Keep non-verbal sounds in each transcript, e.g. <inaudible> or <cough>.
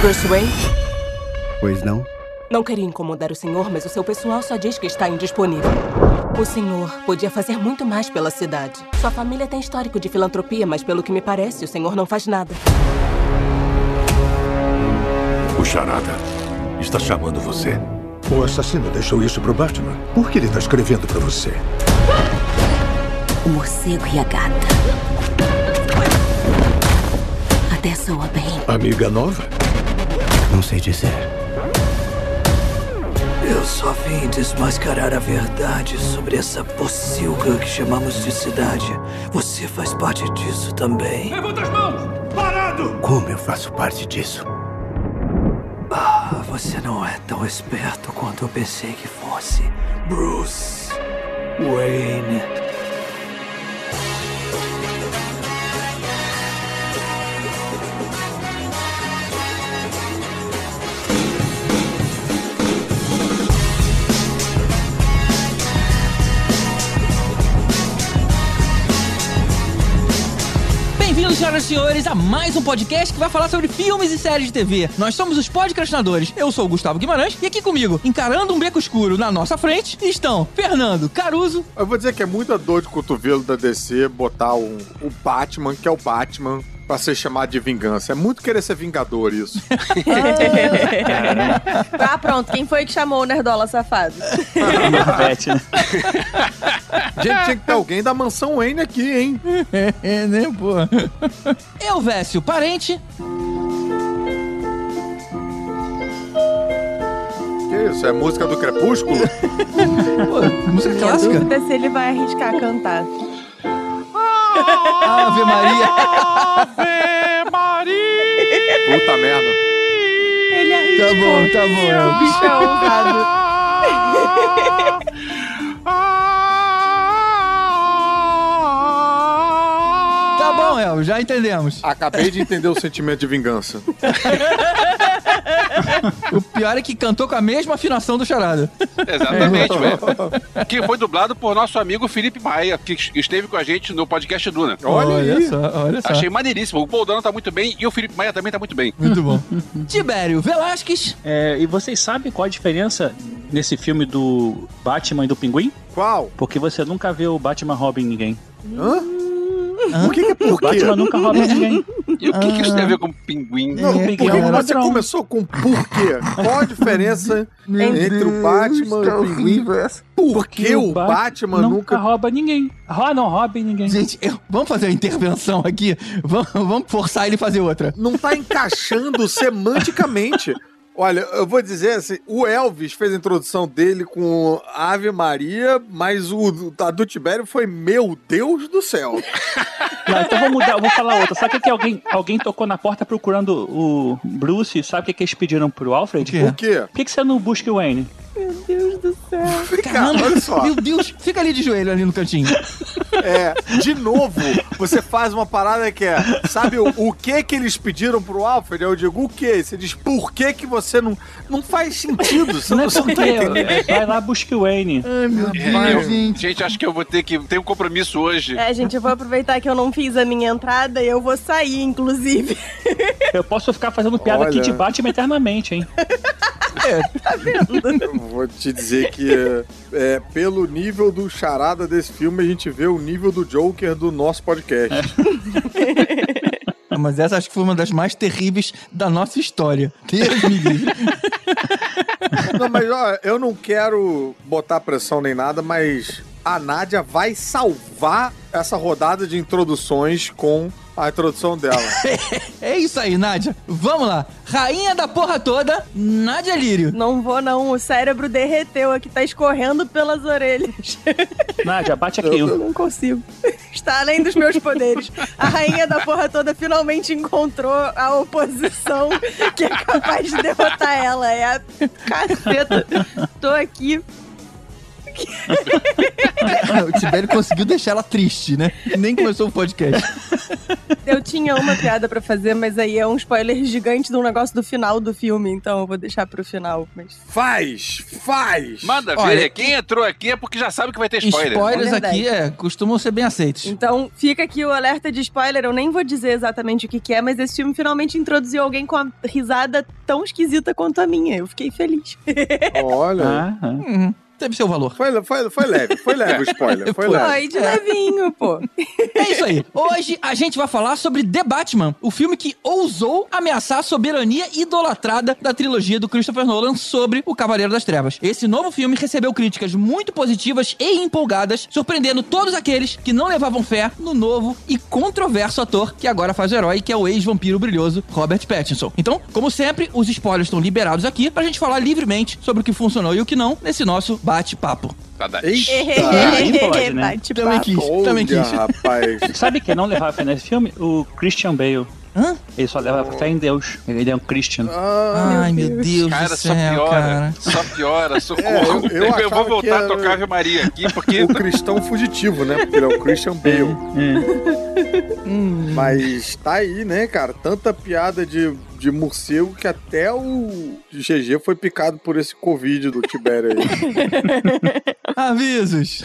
Bruce Wayne? Pois não? Não queria incomodar o senhor, mas o seu pessoal só diz que está indisponível. O senhor podia fazer muito mais pela cidade. Sua família tem histórico de filantropia, mas pelo que me parece, o senhor não faz nada. O Charada está chamando você. O assassino deixou isso pro Batman. Por que ele tá escrevendo pra você? O morcego e a gata. Até soa bem. Amiga nova? Não sei dizer. Eu só vim desmascarar a verdade sobre essa pocilga que chamamos de cidade. Você faz parte disso também. Levanta as mãos! Parado! Como eu faço parte disso? Ah, você não é tão esperto quanto eu pensei que fosse. Bruce Wayne. Senhoras e senhores, a mais um podcast que vai falar sobre filmes e séries de TV. Nós somos os podcastinadores. Eu sou o Gustavo Guimarães e aqui comigo, encarando um beco escuro na nossa frente, estão Fernando Caruso. Eu vou dizer que é muita dor de cotovelo da DC botar um, o Batman, que é o Batman, pra ser chamado de vingança. É muito querer ser vingador isso. <laughs> Ah, pronto. Quem foi que chamou o Nerdola safado? Né? <laughs> Gente, tinha que ter alguém da mansão Wayne aqui, hein? <laughs> É, né, pô? Eu, Vécio, parente. Que isso? É música do Crepúsculo? Pô, música clássica. dúvida é se ele vai arriscar cantar. Ave Maria. Puta merda. Ele arriscou. Tá bom, tá bom. O Elvis. bicho é ousado. Tá bom, El, já entendemos. Acabei de entender o sentimento de vingança. <laughs> <laughs> O pior é que cantou com a mesma afinação do Charada. Exatamente, velho. Que foi dublado por nosso amigo Felipe Maia, que esteve com a gente no podcast Duna. Olha, aí. só, olha só. Achei maneiríssimo. O Paul Dano tá muito bem e o Felipe Maia também tá muito bem. Muito bom. <laughs> Tibério Velasquez. É, e vocês sabem qual a diferença nesse filme do Batman e do Pinguim? Qual? Porque você nunca vê o Batman roubem ninguém. Hã? O que, que é por O quê? Batman nunca rouba ninguém. E o que, que isso tem a ver com pinguim? Não, É, é você começou com por quê? Qual a diferença <laughs> entre o Batman e o Pinguim? Por que o Bat- Batman nunca nunca... rouba ninguém. Ah, não roubem ninguém. Gente, eu- vamos fazer uma intervenção aqui. Vamos, vamos forçar ele a fazer outra. Não tá encaixando semanticamente. Olha, eu vou dizer assim, o Elvis fez a introdução dele com Ave Maria, mas o do- a do Tibério foi Meu Deus do céu. Não, então vou mudar, vou falar outra. Sabe o que, alguém, alguém tocou na porta procurando o Bruce? Sabe o que, que eles pediram pro Alfred? O quê? Por quê? Por que, que você não busca o Wayne? Meu Deus do céu. Cara, olha só. Meu Deus, fica ali de joelho ali no cantinho. É, de novo, você faz uma parada que é, sabe o, o que que eles pediram pro Alfred? Eu digo, o que? Você diz, por que que você não... Não faz sentido, você Não não, é você não tá entendendo. vai lá busca o Wayne. Ai, meu É, eu- gente. gente, acho que eu vou ter que ter um compromisso hoje. É, gente, eu vou aproveitar que eu não fiz a minha entrada e eu vou sair, inclusive. Eu posso ficar fazendo piada aqui Olha. de Batman eternamente, hein? <laughs> Eu vou te dizer que é, é, pelo nível do charada desse filme, a gente vê o nível do Joker do nosso podcast. Ah, Mas essa acho que foi uma das mais terríveis da nossa história. Deus me livre. Não, mas ó, eu não quero botar pressão nem nada, mas a Nádia vai salvar essa rodada de introduções com a introdução dela. <laughs> É isso aí, Nádia. Vamos lá. Rainha da porra toda, Nádia Lírio. Não vou, não. O cérebro derreteu aqui, tá escorrendo pelas orelhas. <laughs> Nádia, bate aqui. Eu não consigo. <laughs> Está além dos meus poderes. A rainha da porra toda finalmente encontrou a oposição que é capaz de derrotar ela. É a caceta. Tô aqui. <laughs> o Tibério conseguiu deixar ela triste, né? Nem começou o podcast. Eu tinha uma piada pra fazer, mas aí é um spoiler gigante de um negócio do final do filme, então eu vou deixar pro final. Mas... Faz! Faz! Manda ver. Olha, Quem entrou aqui é porque já sabe que vai ter spoiler. Spoilers É aqui é, costumam ser bem aceitos. Então, fica aqui o alerta de spoiler. Eu nem vou dizer exatamente o que, que é, mas esse filme finalmente introduziu alguém com a risada tão esquisita quanto a minha. Eu fiquei feliz. <laughs> Olha. Ah, ah. Uhum. Teve seu valor. Foi, foi, foi leve, foi leve o spoiler. Foi Foi. leve. Ai, de levinho, pô. É isso aí. Hoje a gente vai falar sobre The Batman, o filme que ousou ameaçar a soberania idolatrada da trilogia do Christopher Nolan sobre o Cavaleiro das Trevas. Esse novo filme recebeu críticas muito positivas e empolgadas, surpreendendo todos aqueles que não levavam fé no novo e controverso ator que agora faz o herói, que é o ex-vampiro brilhoso Robert Pattinson. Então, como sempre, os spoilers estão liberados aqui pra gente falar livremente sobre o que funcionou e o que não nesse nosso bate-papo. Eita! Aí pode, né? Bate Também papo. quis, também Olha, quis. rapaz. Sabe quem não levava fé nesse filme? O Christian Bale. Hã? Ele só leva fé em Deus. Ele é um Christian. Ah, Ai, meu Deus, Cara, do só céu, piora. cara. Só piora. Socorro. É, eu- <laughs> eu eu, vou voltar a tocar Ave Maria aqui, <laughs> porque. o cristão fugitivo, né? Porque ele é o Christian <laughs> Bale. Hum. Mas tá aí, né, cara? Tanta piada de, de morcego que até o GG foi picado por esse Covid do Tibério aí. Avisos.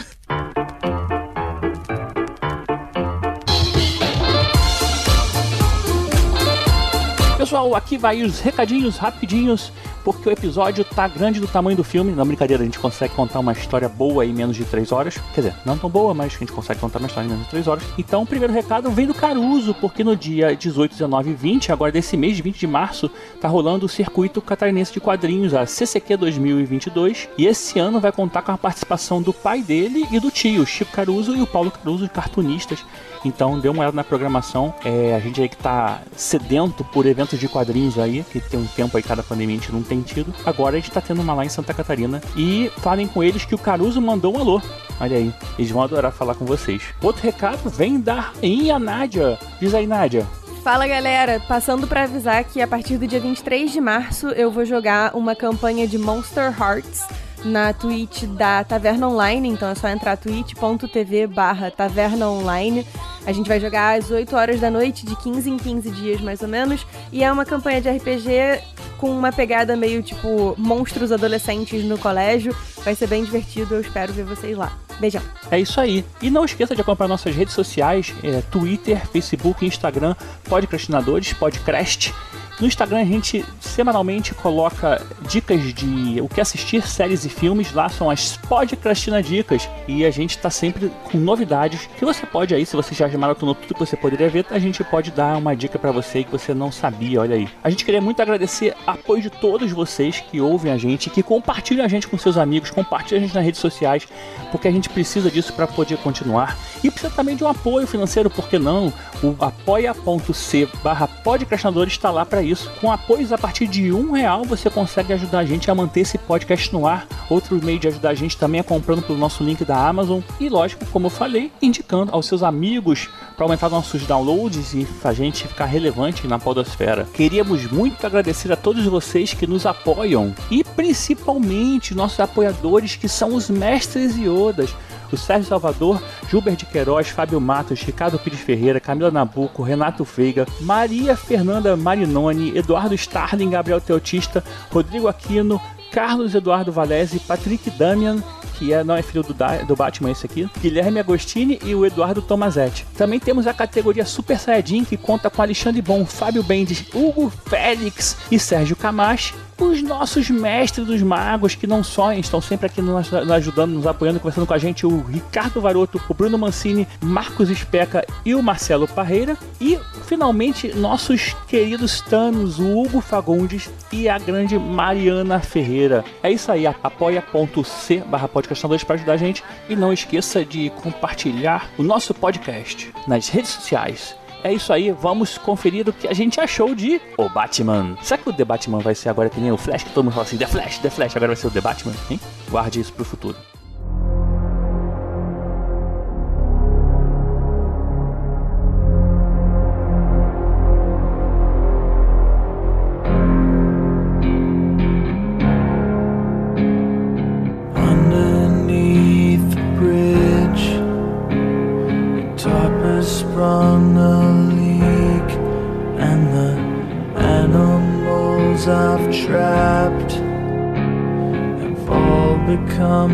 Pessoal, aqui vai os recadinhos rapidinhos, porque o episódio tá grande do tamanho do filme. Na brincadeira, a gente consegue contar uma história boa em menos de 3 horas. Quer dizer, não tão boa, mas a gente consegue contar uma história em menos de 3 horas. Então, o primeiro recado vem do Caruso, porque no dia 18, 19 e 20, agora desse mês de 20 de março, tá rolando o Circuito Catarinense de Quadrinhos, a CCQ 2022. E esse ano vai contar com a participação do pai dele e do tio, Chico Caruso e o Paulo Caruso, cartunistas. Então dê uma olhada na programação. É, a gente aí que tá sedento por eventos de quadrinhos aí, que tem um tempo aí cada pandemia a gente não tem tido. Agora a gente tá tendo uma lá em Santa Catarina. E falem com eles que o Caruso mandou um alô. Olha aí, eles vão adorar falar com vocês. Outro recado vem da Rainha Nádia. Diz aí, Nádia. Fala galera, passando pra avisar que a partir do dia 23 de março eu vou jogar uma campanha de Monster Hearts na Twitch da Taverna Online, então é só entrar twitch.tv barra Taverna Online. A gente vai jogar às 8 horas da noite, de 15 em 15 dias mais ou menos, e é uma campanha de RPG com uma pegada meio tipo monstros adolescentes no colégio. Vai ser bem divertido, eu espero ver vocês lá. Beijão. É isso aí. E não esqueça de acompanhar nossas redes sociais, é, Twitter, Facebook, Instagram, Podcrastinadores, Podcast. No Instagram a gente semanalmente coloca dicas de o que assistir, séries e filmes. Lá são as Podcastina Dicas. E a gente tá sempre com novidades que você pode aí, se você já maratonou tudo que você poderia ver, a gente pode dar uma dica pra você que você não sabia, olha aí. A gente queria muito agradecer o apoio de todos vocês que ouvem a gente, que compartilham a gente com seus amigos, compartilham a gente nas redes sociais, porque a gente precisa disso para poder continuar. E precisa também de um apoio financeiro, por que não? O apoia.c barra podcastinadores está lá para isso. Com apoios a partir de um real você consegue ajudar a gente a manter esse podcast no ar. Outro meio de ajudar a gente também é comprando pelo nosso link da Amazon. E lógico, como eu falei, indicando aos seus amigos para aumentar nossos downloads e a gente ficar relevante na podosfera. Queríamos muito agradecer a todos vocês que nos apoiam e principalmente nossos apoiadores que são os mestres Iodas o Sérgio Salvador, Gilbert de Queiroz, Fábio Matos, Ricardo Pires Ferreira, Camila Nabuco, Renato Veiga, Maria Fernanda Marinoni, Eduardo Starling, Gabriel Teotista, Rodrigo Aquino, Carlos Eduardo Valese, Patrick Damian, que é, não é filho do, da, do Batman esse aqui, Guilherme Agostini e o Eduardo Tomazetti. Também temos a categoria Super Saiyajin, que conta com Alexandre Bom, Fábio Mendes, Hugo Félix e Sérgio Camacho. Os nossos mestres dos magos, que não só estão sempre aqui nos, nos ajudando, nos apoiando, conversando com a gente, o Ricardo Varoto, o Bruno Mancini, Marcos Especa e o Marcelo Parreira. E, finalmente, nossos queridos Thanos, o Hugo Fagundes e a grande Mariana Ferreira. É isso aí, apoia.c barra podcastadores para ajudar a gente. E não esqueça de compartilhar o nosso podcast nas redes sociais. É isso aí, vamos conferir o que a gente achou de O Batman. Será que o The Batman vai ser agora que nem o Flash, que todo mundo fala assim, The Flash, The Flash, agora vai ser o The Batman, hein? Guarde isso pro futuro.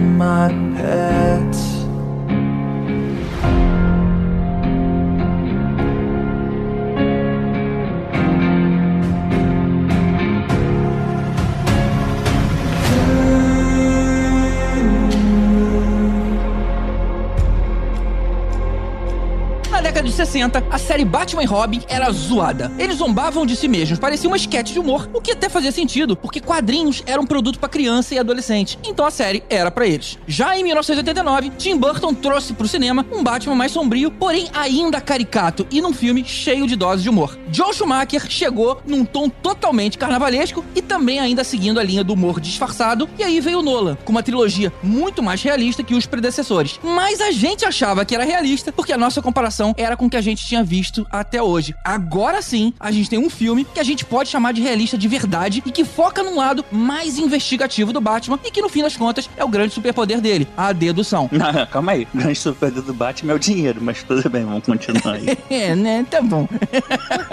My pets. 60, a série Batman e Robin era zoada. Eles zombavam de si mesmos, parecia uma sketch de humor, o que até fazia sentido, porque quadrinhos eram um produto pra criança e adolescente, então a série era pra eles. Já em 1989, Tim Burton trouxe pro cinema um Batman mais sombrio, porém ainda caricato e num filme cheio de doses de humor. Joe Schumacher chegou num tom totalmente carnavalesco e também ainda seguindo a linha do humor disfarçado, e aí veio Nolan, com uma trilogia muito mais realista que os predecessores. Mas a gente achava que era realista porque a nossa comparação era com que a gente tinha visto até hoje. Agora sim, a gente tem um filme que a gente pode chamar de realista de verdade e que foca num lado mais investigativo do Batman e que no fim das contas é o grande superpoder dele, a dedução. Não, <laughs> não, calma aí. O grande superpoder do Batman é o dinheiro, mas tudo bem, vamos continuar aí. <laughs> é, né? Tá bom.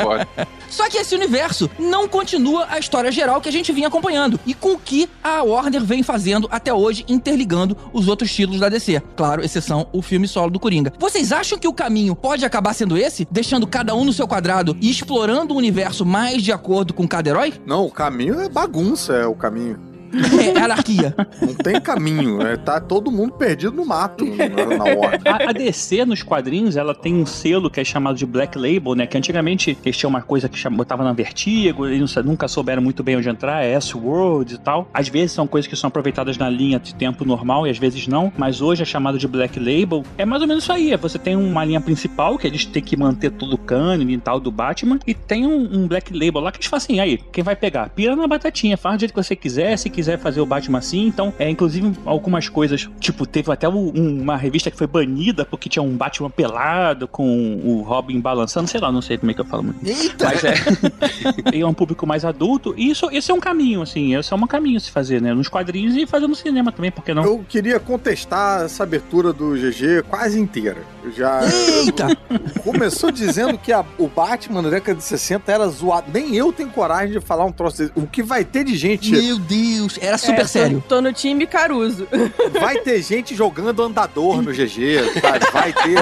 Pode. Só que esse universo não continua a história geral que a gente vinha acompanhando e com o que a Warner vem fazendo até hoje, interligando os outros títulos da DC. Claro, exceção o filme solo do Coringa. Vocês acham que o caminho pode acabar sendo esse? Deixando cada um no seu quadrado e explorando o universo mais de acordo com cada herói? Não, o caminho é bagunça, é o caminho. É anarquia. Não tem caminho, é, tá todo mundo perdido no mato na, na ordem. A, a DC nos quadrinhos, ela tem um selo que é chamado de Black Label, né? Que antigamente eles tinham uma coisa que cham- botava na Vertigo, eles nunca souberam muito bem onde entrar, é S-World e tal. Às vezes são coisas que são aproveitadas na linha de tempo normal e às vezes não, mas hoje é chamado de Black Label. É mais ou menos isso aí, é você tem uma linha principal que eles têm que manter todo o cânone e tal do Batman, e tem um, um Black Label lá que eles falam assim, aí, quem vai pegar? Pira na batatinha, faz do jeito que você quiser, se quiser fazer o Batman assim, então, é, inclusive algumas coisas, tipo, teve até um- uma revista que foi banida porque tinha um Batman pelado com o Robin balançando, sei lá, não sei como é que eu falo muito. Eita! Mas é. <laughs> e é um público mais adulto. E isso, esse é um caminho, assim. Esse é um caminho a se fazer, né? Nos quadrinhos e fazer no cinema também, porque não? Eu queria contestar essa abertura do GG quase inteira. Eu Já Eita! <laughs> começou dizendo que a- o Batman na década de 60 era zoado. Nem eu tenho coragem de falar um troço desse. O que vai ter de gente? Meu Deus, era super É, tô- sério. Tô no time Caruso. <laughs> Vai ter gente jogando andador no GG, sabe? Vai ter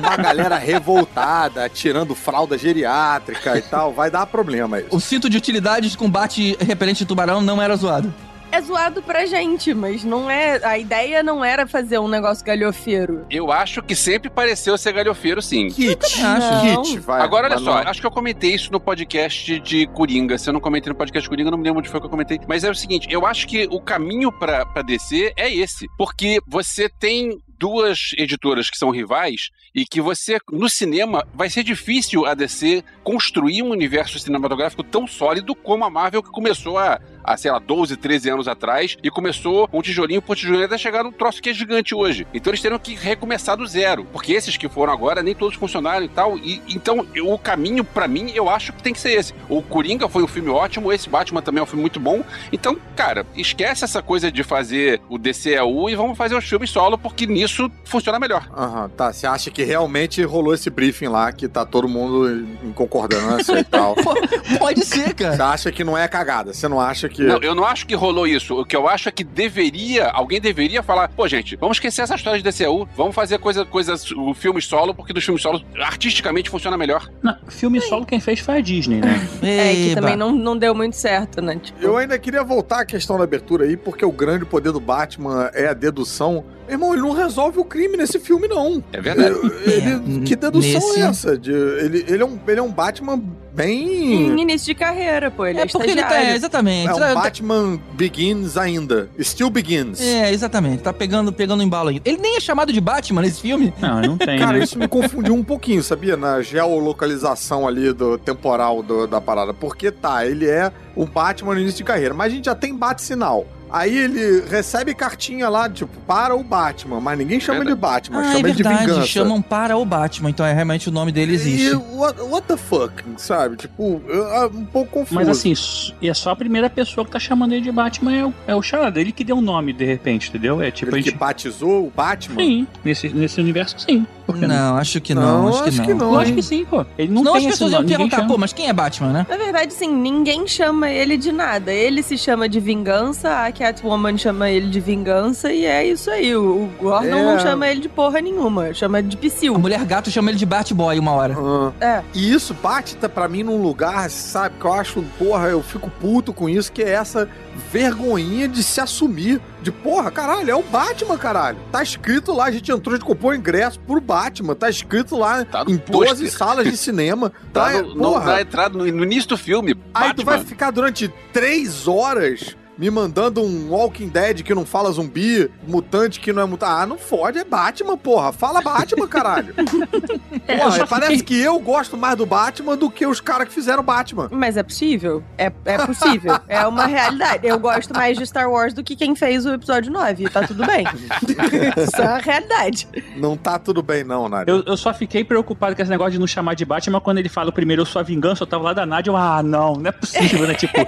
uma galera revoltada, tirando fralda geriátrica e tal. Vai dar problema isso. O cinto de utilidade de combate repelente de tubarão não era zoado. É zoado pra gente, mas não é. A ideia não era fazer um negócio galhofeiro. Eu acho que sempre pareceu ser galhofeiro, sim. Kit, Não. kit, vai. Agora, olha só, acho que eu comentei isso no podcast de Coringa. Se eu não comentei no podcast de Coringa, eu não me lembro onde foi que eu comentei. Mas é o seguinte, eu acho que o caminho pra, pra DC é esse. Porque você tem duas editoras que são rivais e que você, no cinema, vai ser difícil a DC construir um universo cinematográfico tão sólido como a Marvel que começou a, há, sei lá, 12, 13 anos atrás e começou um tijolinho por tijolinho até chegar num troço que é gigante hoje. Então eles terão que recomeçar do zero, porque esses que foram agora nem todos funcionaram e tal. E então eu- o caminho pra mim eu acho que tem que ser esse. O Coringa foi um filme ótimo, esse Batman também é um filme muito bom. Então, cara, esquece essa coisa de fazer o DCEU e vamos fazer os filmes solo porque nisso funciona melhor. Aham, tá. Você acha que realmente rolou esse briefing lá, que tá todo mundo em concordância e tal. <laughs> Pode ser, cara. Você acha que não é cagada? Você não acha que. Não, eu não acho que rolou isso. O que eu acho é que deveria, alguém deveria falar, pô, gente, vamos esquecer essa história de DCU, vamos fazer coisa, coisas, o filme solo, porque dos filmes solos artisticamente funciona melhor. Não, filme solo quem fez foi a Disney, né? <laughs> É, que também não, não deu muito certo, né? Tipo, Eu ainda queria voltar à questão da abertura aí, porque o grande poder do Batman é a dedução. Irmão, ele não resolve o crime nesse filme, não. É verdade. Ele- É, que dedução nesse- é essa? De- ele, ele, é um, ele é um Batman bem. em início de carreira, pô. Ele é, É porque ele tá. É, exatamente. É um Tá- Batman Begins ainda. Still Begins. É, exatamente. Tá pegando, pegando embalo aí. Ele nem é chamado de Batman nesse filme. Não, não tem, Cara, né? isso me confundiu um pouquinho, sabia? Na geolocalização ali do temporal do- da parada. Porque tá, ele é o Batman no início de carreira, mas a gente já tem bate-sinal. Aí ele recebe cartinha lá, tipo, para o Batman, mas ninguém chama de Batman, Ah, é chama ele de verdade. vingança. Chamam para o Batman. Então é realmente o nome dele existe. E what, what the fuck, sabe? Tipo, é um pouco confuso. Mas assim, e é só a primeira pessoa que tá chamando ele de Batman é o, é o Charada. Ele que deu o nome, de repente, entendeu? É tipo, ele a que gente... batizou o Batman? Sim, nesse, nesse universo, sim. Por que Não, acho que não, Não, acho que acho não. que não. Eu acho que sim, pô. Ele não as tem esse pessoas iam perguntar, chama. pô, mas quem é Batman, né? Na verdade, sim, ninguém chama ele de nada. Ele se chama de vingança, a Catwoman chama ele de vingança e é isso aí. O, o Gordon É. não chama ele de porra nenhuma, chama ele de A psil. mulher gato chama ele de Batboy uma hora. Ah. É. E isso bate tá, pra mim num lugar, sabe, que eu acho, porra, eu fico puto com isso, que é essa vergonhinha de se assumir. De porra, caralho, é o Batman, caralho. Tá escrito lá, a gente entrou, gente comprou o ingresso pro Batman. Tá escrito lá Tá no em 12 pôster. salas de cinema. <laughs> Tá Tá, no, no, porra. na entrada, no, no início do filme. Aí Batman. tu vai ficar durante três horas me mandando um Walking Dead que não fala zumbi, mutante que não é mutante. Ah, não fode, é Batman, porra. Fala Batman, caralho. <laughs> porra, parece que eu gosto mais do Batman do que os caras que fizeram Batman. Mas é possível? É, é possível. <laughs> é uma realidade. Eu gosto mais de Star Wars do que quem fez o episódio 9. Tá tudo bem. <laughs> Isso é uma realidade. Não tá tudo bem, não, Nádia. Eu, eu só fiquei preocupado com esse negócio de não chamar de Batman quando ele fala o primeiro eu sou a vingança, eu tava lá da Nádia, eu, ah, não, não é possível, né? Tipo,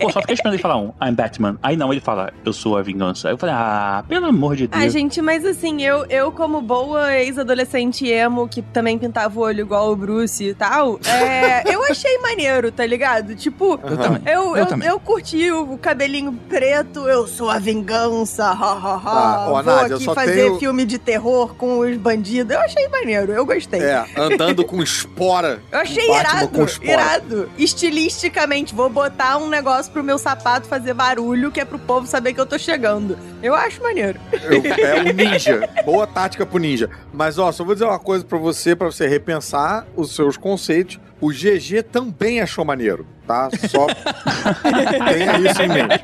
pô, só fiquei esperando ele falar um, I'm Batman. Aí não, ele fala, eu sou a vingança. Aí eu falei, ah, pelo amor de Deus. Ah, gente, mas assim, eu, eu como boa ex-adolescente emo, que também pintava o olho igual o Bruce e tal, é, <laughs> eu achei maneiro, tá ligado? Tipo, Eu também. eu, Eu eu, também. eu curti o cabelinho preto, eu sou a vingança, ha, ha, ha. Tá, ó, Vou Nádia, eu aqui só fazer tenho- filme de terror com os bandidos. Eu achei maneiro, eu gostei. É, andando com espora. <laughs> Eu achei Batman irado, irado. Estilisticamente, vou botar um negócio pro meu sapato fazer barulho, que é pro povo saber que eu tô chegando. Eu acho maneiro. Eu- é o <laughs> ninja. Boa tática pro ninja. Mas, ó, só vou dizer uma coisa pra você, pra você repensar os seus conceitos. O GG também achou maneiro, tá? Só <laughs> tenha isso em mente.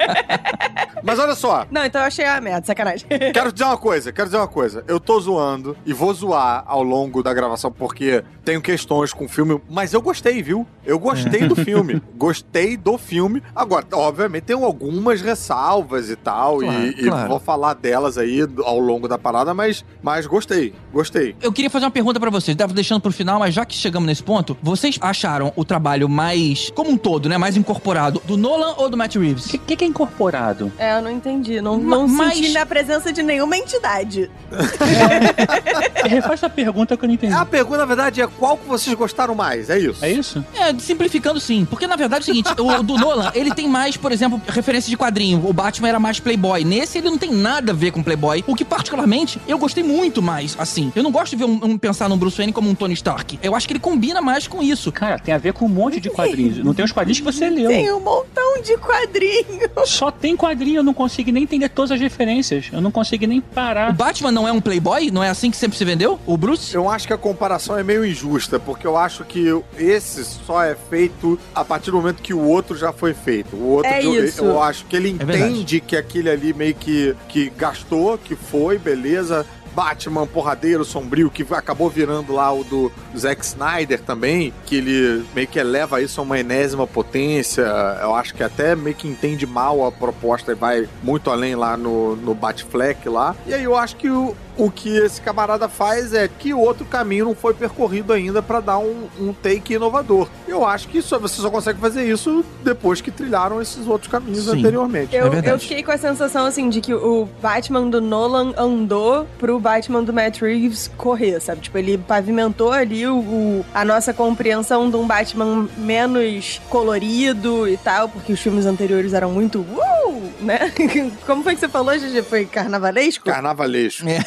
Mas olha só, Não, então eu achei a merda, sacanagem. <laughs> quero dizer uma coisa, quero dizer uma coisa. Eu tô zoando e vou zoar ao longo da gravação porque tenho questões com o filme, mas eu gostei, viu? Eu gostei do filme. <laughs> Gostei do filme. Agora, obviamente, tem algumas ressalvas e tal, Claro, e, e claro. vou falar delas aí ao longo da parada, mas, mas gostei, gostei. Eu queria fazer uma pergunta pra vocês, tava deixando pro final, mas já que chegamos nesse ponto, vocês acharam o trabalho mais, como um todo, né, mais incorporado, do Nolan ou do Matt O Reeves? que, que que é incorporado? É, eu não entendi. Não, não mas- senti na presença de nenhuma entidade. <laughs> Refaz essa pergunta que eu não entendi. A pergunta, na verdade, é qual que vocês gostaram mais? É isso? É isso? É, simplificando sim, porque na verdade é o seguinte, o do Nolan, ele tem mais, por exemplo, referência de quadrinho, o Batman era mais playboy, nesse ele não tem nada a ver com playboy, o que particularmente eu gostei muito mais, assim, eu não gosto de ver um, um- pensar num Bruce Wayne como um Tony Stark, eu acho que ele combina mais com isso. Cara, tem a ver com um monte de quadrinhos. Não tem os quadrinhos que você leu. Tem um montão de quadrinhos. Só tem quadrinho, eu não consigo nem entender todas as referências. Eu não consigo nem O parar. Batman não é um playboy? Não é assim que sempre se vendeu? O Bruce? Eu acho que a comparação é meio injusta, porque eu acho que esse só é feito a partir do momento que o outro já foi feito. O outro, É eu, isso. eu acho que ele É verdade. entende que aquele ali meio que, que gastou, que foi, beleza. Batman porradeiro, sombrio, que acabou virando lá o do Zack Snyder também, que ele meio que eleva isso a uma enésima potência. Eu acho que até meio que entende mal a proposta e vai muito além lá no, no Batfleck lá. E aí eu acho que o, o que esse camarada faz é que outro caminho não foi percorrido ainda pra dar um, um take inovador. Eu acho que só, você só consegue fazer isso depois que trilharam esses outros caminhos Sim. anteriormente. Eu, verdade. eu fiquei com a sensação, assim, de que o Batman do Nolan andou pro Batman do Matt Reeves correr, sabe? Tipo, ele pavimentou ali o, o- a nossa compreensão de um Batman menos colorido e tal, porque os filmes anteriores eram muito uh, né? <laughs> Como foi que você falou, Gigi? Foi carnavalesco? Carnavalesco. É,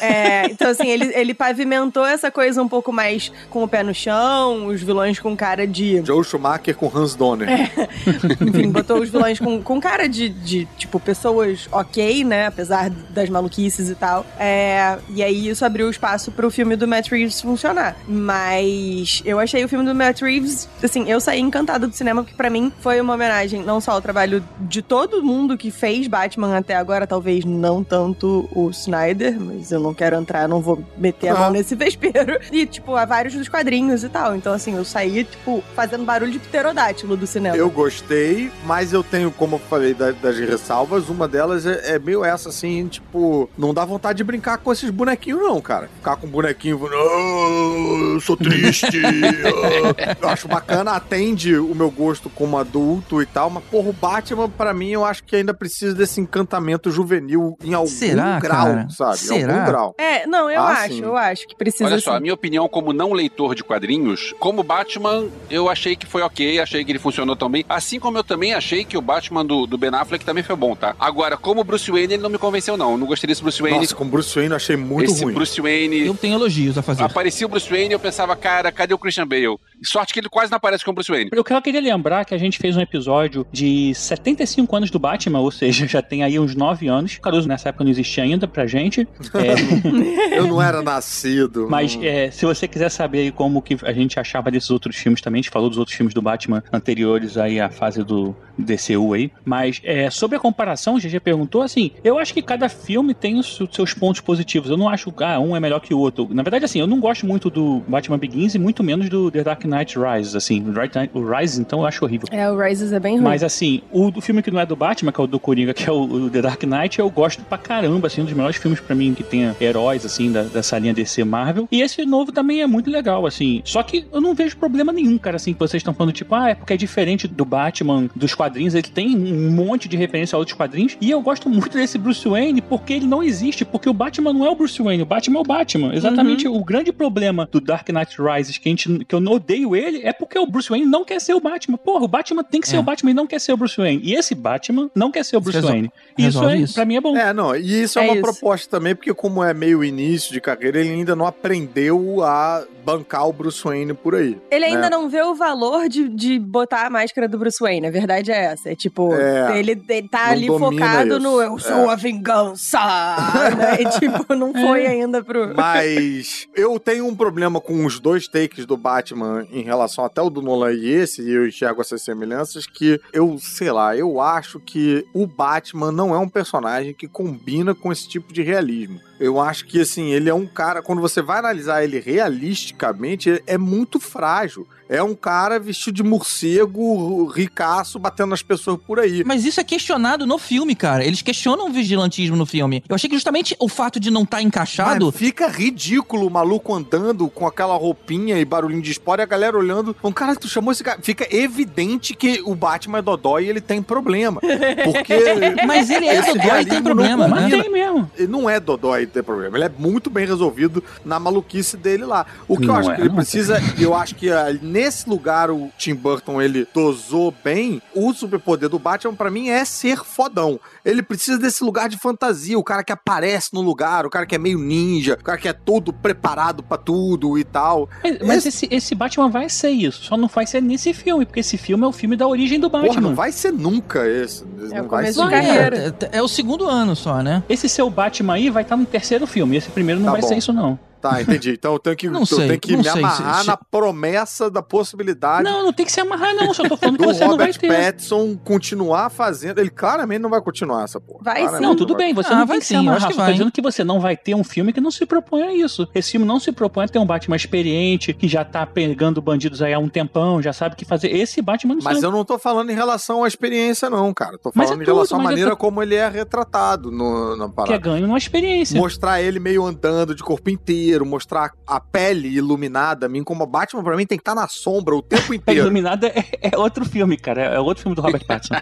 então, assim, ele, ele pavimentou essa coisa um pouco mais com o pé no chão, os vilões com cara de. Joe Schumacher com Hans Donner. Enfim, botou os vilões com, com cara de, de, tipo, pessoas ok, né? Apesar das maluquices e tal. É, e aí isso abriu espaço pro filme do Matt Reeves funcionar. Mas eu achei o filme do Matt Reeves, assim, eu saí encantada do cinema, porque pra mim foi uma homenagem não só ao trabalho de todo mundo que fez Batman até agora, talvez não tanto o Snyder, mas eu não quero entrar, não vou meter a Ah. mão nesse vespeiro. <laughs> E, tipo, a vários dos quadrinhos e tal. Então, assim, eu saí, tipo, fazendo barulho de pterodátilo do cinema. Eu gostei, mas eu tenho, como eu falei da- das ressalvas, uma delas é, é meio essa, assim, tipo, não dá vontade de brincar com esses bonequinhos, não, cara. Ficar com um bonequinho, "Ah, eu sou triste. ah." <laughs> eu acho bacana, atende o meu gosto como adulto e tal, mas, porra, o Batman, pra mim, eu acho que ainda precisa desse encantamento juvenil em algum Será, grau, cara? sabe? Em Será? algum grau. É, não, eu Ah, acho, sim. eu acho que precisa Olha só, sim. a minha opinião como não leitor de quadrinhos, como Batman, eu achei que foi ok, achei que ele funcionou tão bem. Assim como eu também achei que o Batman do, do Ben Affleck também foi bom, tá? Agora, como Bruce Wayne, ele não me convenceu, não. Eu não gostei desse Bruce Wayne. Nossa, com Bruce Wayne eu achei muito Esse ruim. Bruce Wayne. Eu tenho elogios a fazer. Aparecia o Bruce Wayne e eu pensava, cara, cadê o Christian Bale? Sorte que ele quase não aparece com o Bruce Wayne. Eu quero- queria lembrar que a gente fez um episódio de 75 anos do Batman, ou seja, <laughs> já tem aí uns 9 anos. Caruso nessa época não existia ainda pra gente. É, <laughs> <laughs> Eu não era nascido. Mas é, se você quiser saber como que a gente achava desses outros filmes também, a gente falou dos outros filmes do Batman anteriores aí à fase do DCU aí. Mas é, sobre a comparação, o GG perguntou assim: eu acho que cada filme tem os seus pontos positivos. Eu não acho que ah, um é melhor que o outro. Na verdade, assim, eu não gosto muito do Batman Begins e muito menos do The Dark Knight Rises. Assim, o Dark Knight- o Rise, então, eu acho horrível. É, o Rises é bem ruim. Mas assim, o do filme que não é do Batman, que é o do Coringa, que é o, o The Dark Knight, eu gosto pra caramba, assim, um dos melhores filmes pra mim que tenha heróis, assim, da- dessa linha DC Marvel. E esse novo também é muito legal, assim. Só que eu não vejo problema nenhum, cara, assim, que vocês estão falando, tipo, ah, é porque é diferente do Batman dos quadrinhos, ele tem um monte de referência a outros quadrinhos. E eu gosto muito desse Bruce Wayne porque ele não existe, porque o Batman não é o Bruce Wayne, o Batman é o Batman. Exatamente o grande problema do Dark Knight Rises, que, a gente, que eu odeio ele, é porque o Bruce Wayne não quer ser o Batman. Porra, o Batman tem que ser É. o Batman e não quer ser o Bruce Wayne. E esse Batman não quer ser o Bruce Resol- Wayne. Isso, é, isso. pra mim é bom. É, não, e isso é, É uma isso. proposta também, porque como é meio início de carreira, ele ainda não aprendeu a bancar o Bruce Wayne por aí. Ele ainda né? não vê o valor de, de botar a máscara do Bruce Wayne. A verdade é essa. É tipo, É, ele, ele tá ali focado isso. no eu sou É. a vingança. né? E, tipo, não <laughs> foi ainda pro. Mas eu tenho um problema com os dois takes do Batman em relação até o do Nolan e esse, e eu enxergo essas semelhanças, que eu, sei lá, eu acho que o Batman não é um personagem que combina com esse tipo de realismo. Eu acho que, assim, ele é um cara, quando você vai analisar ele realisticamente, ele é muito frágil. É um cara vestido de morcego, ricaço, batendo nas pessoas por aí. Mas isso é questionado no filme, cara. Eles questionam o vigilantismo no filme. Eu achei que justamente o fato de não estar encaixado. Mas fica ridículo o maluco andando com aquela roupinha e barulhinho de espora e a galera olhando. Falando, cara, tu chamou esse cara. Fica evidente que o Batman é dodói e ele tem problema. Porque. <laughs> Mas ele é dodói e tem problema, não né? Tem mesmo. Ele não é dodói tem problema. Ele é muito bem resolvido na maluquice dele lá. O que eu Não acho é, que ele precisa, eu acho que ah, nesse lugar o Tim Burton ele dosou bem. O superpoder do Batman pra mim é ser fodão. Ele precisa desse lugar de fantasia, o cara que aparece no lugar, o cara que é meio ninja, o cara que é todo preparado pra tudo e tal. Mas, mas esse, esse Batman vai ser isso. Só não vai ser nesse filme, porque esse filme é o filme da origem do Batman. Porra, não vai ser nunca esse. É o não vai ser. carreira. É, é o segundo ano só, né? Esse seu Batman aí vai estar no terceiro filme. Esse primeiro não Tá vai bom. ser isso, não. Tá, entendi. Então eu tenho que, Não eu sei, tenho que não me sei, amarrar se- se- na promessa da possibilidade Não, não tem que se amarrar, não. Só tô <laughs> falando que do você não vai Robert ter. Pattinson continuar fazendo. Ele claramente não vai continuar essa porra. Vai Claramente sim. Não, tudo vai. bem, você Ah, não vai sim, eu acho amarrar. que Eu tô vai. dizendo que você não vai ter um filme que não se propõe a isso. Esse filme não se propõe a ter um Batman experiente, que já tá pegando bandidos aí há um tempão, já sabe o que fazer. Esse Batman não Mas sabe. eu não tô falando em relação à experiência, não, cara. Tô Mas falando é em relação à é maneira tudo. como ele é retratado no, na Que é parada. ganho numa experiência. Mostrar ele meio andando de corpo inteiro, mostrar a pele iluminada. A mim, como Batman, pra mim, tem que estar na sombra o tempo A <laughs> inteiro. Iluminada é, é outro filme, cara. É outro filme do Robert <laughs> Pattinson.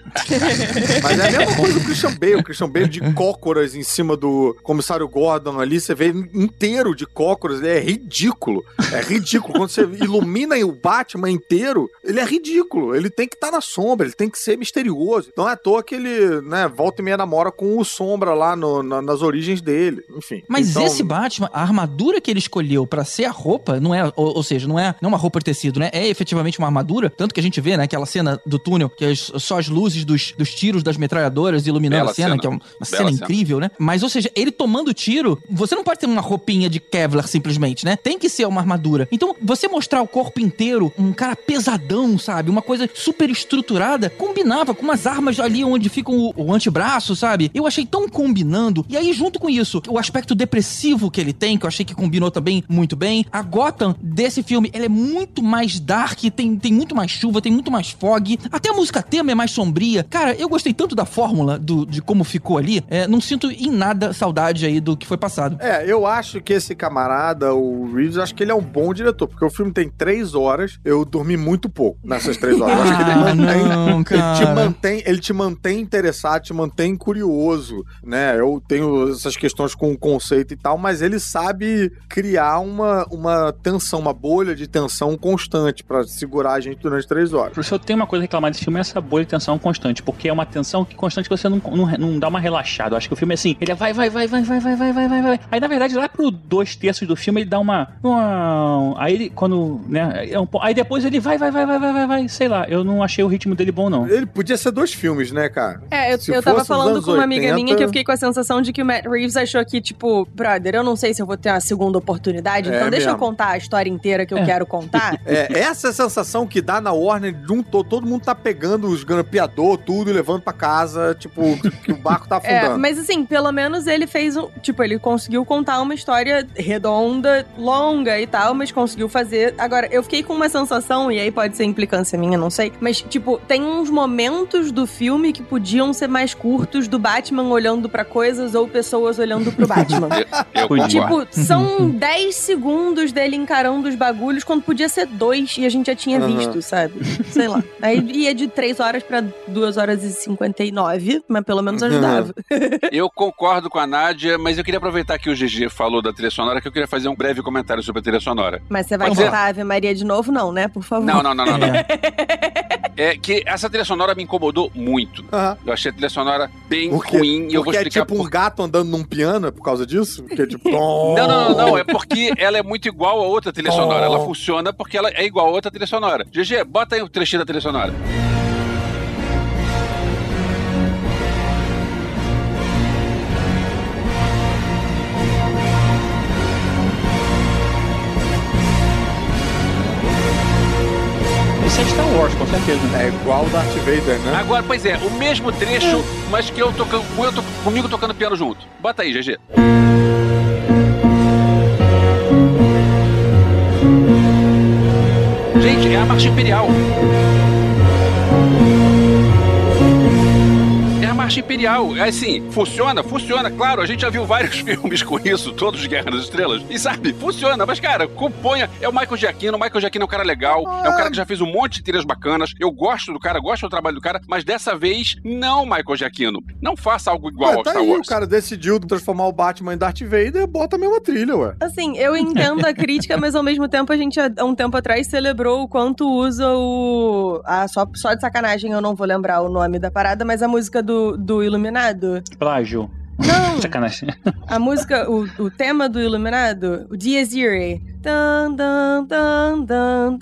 Mas é a mesma coisa do Christian Bale. O <laughs> Christian Bale de cócoras em cima do comissário Gordon ali, você vê inteiro de cócoras, ele é ridículo. É ridículo. Quando você ilumina o Batman inteiro, ele é ridículo. Ele tem que estar na sombra, ele tem que ser misterioso. Não é à toa que ele, né, volta e meia namora com o Sombra lá no- na- nas origens dele. Enfim. Mas Então, esse Batman, a armadura que ele escolheu pra ser a roupa, não é, ou, ou seja, não é, não uma roupa de tecido, né? É efetivamente uma armadura. Tanto que a gente vê, né, aquela cena do túnel, que é só as luzes dos, dos tiros das metralhadoras iluminando Bela a cena, cena. que é uma, uma Bela cena cena. incrível, né? Mas, ou seja, ele tomando tiro, você não pode ter uma roupinha de Kevlar simplesmente, né? Tem que ser uma armadura. Então, você mostrar o corpo inteiro, um cara pesadão, sabe? Uma coisa super estruturada, combinava com umas armas ali onde fica o, o antebraço, sabe? Eu achei tão combinando. E aí, junto com isso, o aspecto depressivo que ele tem, que eu achei que combinou também muito bem. A Gotham desse filme, ela é muito mais dark, tem, tem muito mais chuva, tem muito mais fog. Até a música tema é mais sombria. Cara, eu gostei tanto da fórmula do, de como ficou ali. É, não sinto em nada saudade aí do que foi passado. É, eu acho que esse camarada, o Reeves, acho que ele é um bom diretor, porque o filme tem três horas, eu dormi muito pouco nessas três horas. Que ele Ah, mantém, não, ele te mantém, ele te mantém interessado, te mantém curioso, né? Eu tenho essas questões com o conceito e tal, mas ele sabe criar uma, uma tensão, uma bolha de tensão constante pra segurar a gente durante três horas. Se eu tenho uma coisa a reclamar desse filme é essa bolha de tensão constante, porque é uma tensão que constante que você não, não, não dá uma relaxada. Eu acho que o filme é assim, ele é vai, vai, vai, vai, vai, vai, vai, vai, vai, vai. Aí, na verdade, lá pro dois terços do filme, ele dá uma. uma aí ele, quando. né? é um aí depois ele vai, vai, vai, vai, vai, vai, vai. Sei lá, eu não achei o ritmo dele bom, não. Ele podia ser dois filmes, né, cara? É, eu, Se eu tava falando com uma amiga 80, minha que eu fiquei com a sensação de que o Matt Reeves achou que, tipo, brother, eu não sei se eu vou ter uma segunda oportunidade, É então deixa eu mesmo. contar a história inteira que eu É. quero contar. <laughs> É, essa é a sensação que dá na Warner de um todo, todo mundo tá pegando os grampeador, tudo, e levando pra casa, tipo, que o barco tá <laughs> É, afundando. mas assim, pelo menos ele fez um. Tipo, ele conseguiu contar uma história redonda, longa e tal, mas conseguiu fazer. Agora, eu fiquei com uma sensação, e aí pode ser implicância minha, não sei. Mas, tipo, tem uns momentos do filme que podiam ser mais curtos do Batman olhando pra coisas ou pessoas olhando pro <laughs> Batman. Eu concordo. Tipo, são 10 segundos dele encarando os bagulhos quando podia ser dois e a gente já tinha Aham. visto, sabe? Sei lá. <laughs> Aí ia de 3 horas pra 2 horas e 59, mas pelo menos ajudava. <laughs> Eu concordo com a Nádia, mas eu queria aproveitar que o GG falou da trilha sonora, que eu queria fazer um breve comentário sobre a trilha sonora. Mas você vai Pode cantar Ave Maria de novo, não, né? Por favor. Não, não, não, não, não. É. <laughs> É que essa trilha sonora me incomodou muito. Aham. Eu achei a trilha sonora bem ruim e eu vou Porque é explicar tipo um por gato andando num piano, é por causa disso? Porque é tipo... Não, não, não, não. É porque ela é muito igual a outra trilha Oh. sonora. Ela funciona porque ela é igual a outra trilha sonora. GG, bota aí o trechinho da trilha sonora. Isso é Star Wars, com certeza. É igual o Darth Vader, né? Agora, pois é, o mesmo trecho, mas que eu tocando, eu to- comigo tocando piano junto. Bota aí, GG. Gente, é a marcha imperial. Marcha imperial. É assim, funciona? Funciona, claro. A gente já viu vários <laughs> filmes com isso, todos de Guerra das Estrelas. E sabe, funciona. Mas, cara, componha. É o Michael Giacchino. O Michael Giacchino é um cara legal. É um cara que já fez um monte de trilhas bacanas. Eu gosto do cara, gosto do trabalho do cara. Mas dessa vez, não, Michael Giacchino. Não faça algo igual Ué, ao tá Star aí, Wars. o cara decidiu transformar o Batman em Darth Vader, bota a mesma trilha, ué. Assim, eu entendo a crítica, mas ao mesmo tempo a gente, há um tempo atrás, celebrou o quanto usa o. Ah, só, só de sacanagem eu não vou lembrar o nome da parada, mas a música do, do Iluminado. Plágio. Não! <laughs> Sacanagem. A música, o, o tema do Iluminado, o Dias Irae. Tan, tan, tan, tan.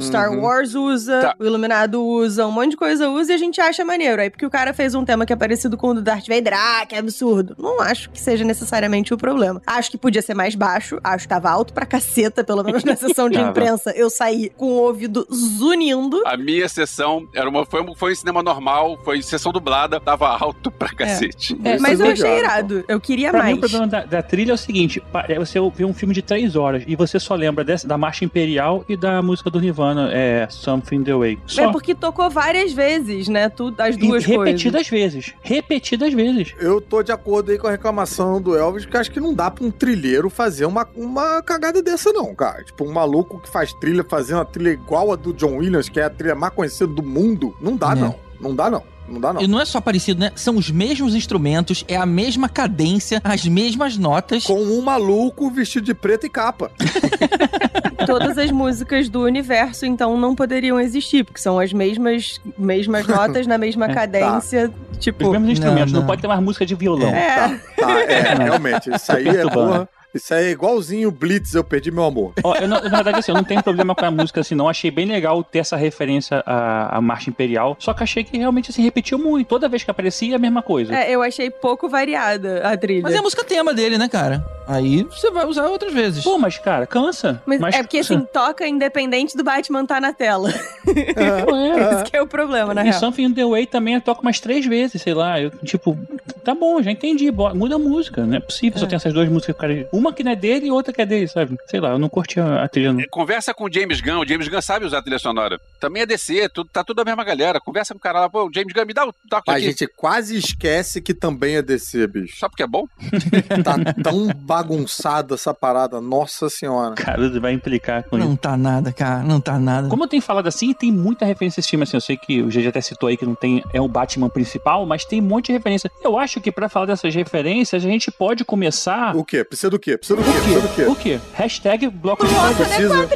Star Uhum. Wars usa, Tá. o Iluminado usa, um monte de coisa usa e a gente acha maneiro. Aí porque o cara fez um tema que é parecido com o do Darth Vader, ah, que absurdo. Não acho que seja necessariamente o problema. Acho que podia ser mais baixo, acho que tava alto pra caceta, pelo menos na sessão de <laughs> imprensa. Eu saí com o ouvido zunindo. A minha sessão era uma, foi, um- foi em cinema normal, foi sessão dublada, tava alto pra cacete. É, mas eu achei irado. Eu queria Pra mim, mais. o problema da, da trilha é o seguinte: é você vê um filme de três horas e você só lembra dessa, da Marcha Imperial e da música do Nirvana, é Something the Way. Só. É porque tocou várias vezes, né? Tu, as E duas coisas. repetidas vezes. Repetidas vezes. Eu tô de acordo aí com a reclamação do Elvis, que acho que não dá pra um trilheiro fazer uma, uma cagada dessa, não, cara. Tipo, um maluco que faz trilha, fazer uma trilha igual a do John Williams, que é a trilha mais conhecida do mundo, não dá, É. não. Não dá, não. Não dá, não. E não é só parecido, né? São os mesmos instrumentos, é a mesma cadência, as mesmas notas. Com um maluco vestido de preto e capa. <laughs> Todas as músicas do universo, então, não poderiam existir, porque são as mesmas, mesmas <laughs> notas na mesma É, cadência. Os Tipo, mesmos instrumentos. Não, não. pode ter mais música de violão. é. Tá, é, <laughs> realmente. Isso aí é porra. Isso aí é igualzinho Blitz, eu perdi meu amor. Ó, eu não- na verdade, assim, eu não tenho problema com a música, assim, não. Achei bem legal ter essa referência à, à Marcha Imperial. Só que achei que realmente, assim, repetiu muito. Toda vez que aparecia, a mesma coisa. É, eu achei pouco variada a trilha. Mas é a música tema dele, né, cara? Aí você vai usar outras vezes. Pô, mas cara, cansa. Mas, Mas é porque cansa. assim, toca independente do Batman estar na tela. <laughs> É. Esse que é o problema, na E real. Something in the Way também eu toco umas três vezes, sei lá. Eu, tipo, tá bom, já entendi. Muda a música. Não é possível só ter essas duas músicas. Cara, uma que não é dele e outra que é dele, sabe? Sei lá, eu não curti a, a trilha. Não. Conversa com o James Gunn, o James Gunn sabe usar trilha sonora. Também é DC, tudo, tá tudo a mesma galera. Conversa com o cara lá, pô, James Gunn, me dá o toque A aqui. gente quase esquece que também é DC, bicho. Só porque é bom? <laughs> Tá tão bagunçada essa parada, nossa senhora. Caruso vai implicar com Não isso. tá nada, cara. Não tá nada. Como eu tenho falado assim, tem muita referência a esse filme. Assim, eu sei que o GG até citou aí que não tem é o Batman principal, mas tem um monte de referência. Eu acho que pra falar dessas referências, a gente pode começar. O quê? Precisa do quê? Precisa do quê? Precisa do quê? O quê? Hashtag bloco de Precisa.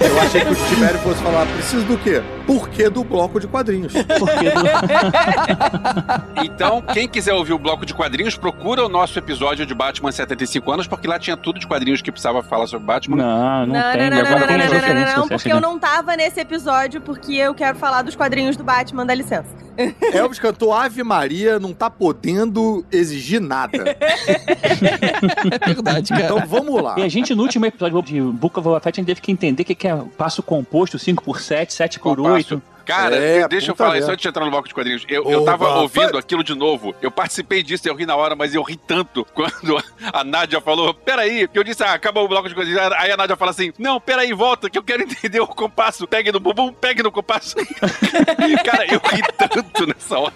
Eu achei que o Tibério fosse falar, precisa do quê? porquê do bloco de quadrinhos. <laughs> do... <laughs> então, quem quiser ouvir o bloco de quadrinhos, procura o nosso episódio de Batman 75 anos, porque lá tinha tudo de quadrinhos que precisava falar sobre Batman. Não, não, não tem. Não, não, não, tem não, não, não, não, não, porque eu não tava nesse episódio, porque eu quero falar dos quadrinhos do Batman, dá licença. <laughs> Elvis cantou Ave Maria, não tá podendo exigir nada. É verdade, cara. Então vamos lá. E a gente, no último episódio de Book of Fett, a gente teve que entender o que, é passo composto 5 por 7 7 por 8. 2008. Cara, É, deixa eu falar merda. isso antes de entrar no bloco de quadrinhos. Eu, eu tava ouvindo aquilo de novo. Eu participei disso, eu ri na hora, mas eu ri tanto <laughs> quando a Nádia falou: Peraí, que eu disse, ah, acaba o bloco de quadrinhos. Aí a Nádia fala assim: Não, peraí, volta, que eu quero <laughs> entender o compasso. Pegue no bumbum, pegue no compasso. <laughs> Cara, eu ri tanto nessa hora.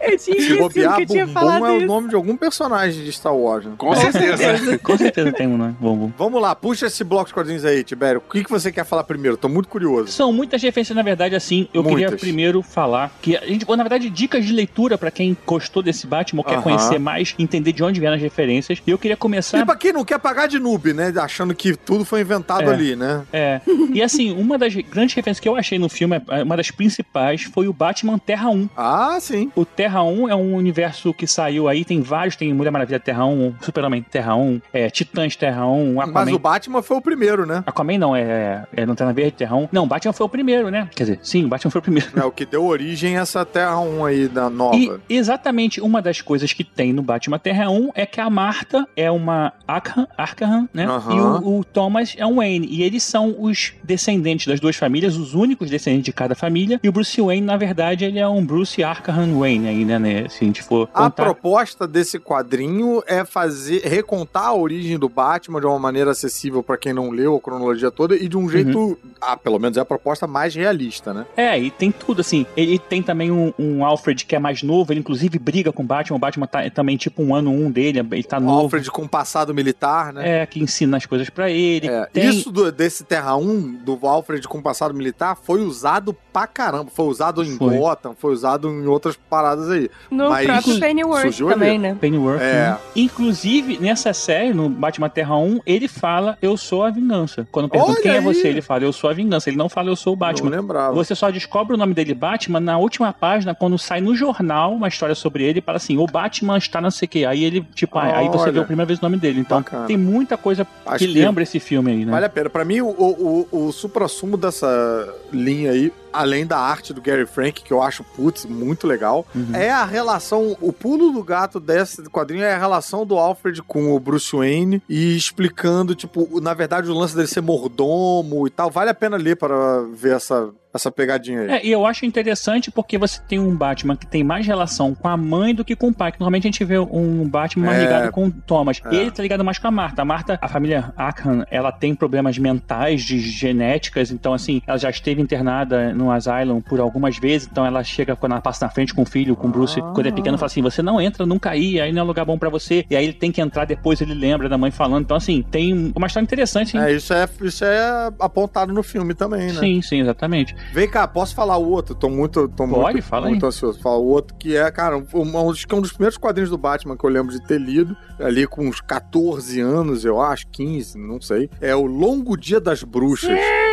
Eu tinha Se bobear, que eu tinha Bumbum falado é o nome de algum personagem de Star Wars. né? Com certeza. Com certeza tem um, né? Bom. Vamos lá, puxa esse bloco de quadrinhos aí, Tibério. O que, que você quer falar primeiro? Tô muito curioso. São muitas referências, na verdade, assim. Eu queria Muitas. primeiro falar que a gente, na verdade, dicas de leitura pra quem gostou desse Batman, ou quer Aham. conhecer mais, entender de onde vieram as referências. E eu queria começar. E pra quem não quer pagar de noob, né? Achando que tudo foi inventado É. ali, né? É. E assim, uma das grandes referências que eu achei no filme, é, uma das principais, foi o Batman Terra 1. Ah, sim. O Terra 1 é um universo que saiu aí, tem vários, tem Mulher Maravilha Terra 1, Superman Terra 1, é, Titãs Terra 1, Aquaman. Mas o Batman foi o primeiro, né? Aquaman não, é, é Lanterna Verde Terra 1. Não, Batman foi o primeiro, né? Quer dizer, sim, Batman foi o primeiro. É o que deu origem a essa Terra 1 aí da nova. E exatamente uma das coisas que tem no Batman Terra 1 é que a Marta é uma Arkham, Arkham né? Aham. E o, o Thomas é um Wayne. E eles são os descendentes das duas famílias, os únicos descendentes de cada família. E o Bruce Wayne, na verdade, ele é um Bruce Arkham Wayne aí, né? né? Se a gente for A contar. proposta desse quadrinho é fazer recontar a origem do Batman de uma maneira acessível pra quem não leu a cronologia toda e de um jeito, Uhum. ah, pelo menos é a proposta mais realista, né? É, e tem tudo, assim. Ele tem também um, um Alfred que é mais novo, ele inclusive briga com o Batman. O Batman tá é também tipo um ano um dele, ele tá O novo. Alfred com passado militar, né? É, que ensina as coisas pra ele. É, Tem- Isso do- desse Terra 1, do Alfred com passado militar, foi usado pra caramba. Foi usado em Foi. Gotham, foi usado em outras paradas aí. No Mas próprio Pennyworth surgiu ali. também, né? Pennyworth. É. né? Inclusive, nessa série, no Batman Terra 1, ele fala, eu sou a vingança. Quando pergunta Olha quem é aí. você, ele fala, eu sou a vingança. Ele não fala, eu sou o Não Batman. lembrava. Você só descobre o nome dele, Batman, na última página, quando sai no jornal uma história sobre ele, e fala assim, o Batman está não sei o. Aí ele, tipo, aí você vê a primeira vez o nome dele. Então, Bacana. tem muita coisa Acho que, que lembra esse filme aí, né? Vale a pena. Pra mim, o, o, o, o supra-sumo dessa linha aí, além da arte do Gary Frank, que eu acho, putz, muito legal, Uhum. é a relação, o pulo do gato desse quadrinho é a relação do Alfred com o Bruce Wayne e explicando, tipo, na verdade, o lance dele ser mordomo e tal. Vale a pena ler para ver essa, essa pegadinha aí. É, e eu acho interessante porque você tem um Batman que tem mais relação com a mãe do que com o pai. Que normalmente a gente vê um Batman mais É. ligado com o Thomas. É. Ele tá ligado mais com a Marta. A Marta, a família Arkham, ela tem problemas mentais, de genéticas. Então, assim, ela já esteve internada no asylum por algumas vezes. Então, ela chega quando ela passa na frente com o filho, com o Bruce, Ah. quando é pequeno, fala assim: você não entra nunca aí, aí não é lugar bom pra você. E aí ele tem que entrar depois, ele lembra da mãe falando. Então, assim, tem uma história interessante. hein? É, isso é, isso é apontado no filme também, né? Sim, sim, exatamente. Vem cá, posso falar o outro? Tô muito, tô Pode, muito, fala muito aí. ansioso. Fala o outro que é, cara, um, um, acho que é um dos primeiros quadrinhos do Batman que eu lembro de ter lido, ali com uns 14 anos, eu acho, 15, não sei. É o Longo Dia das Bruxas,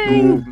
do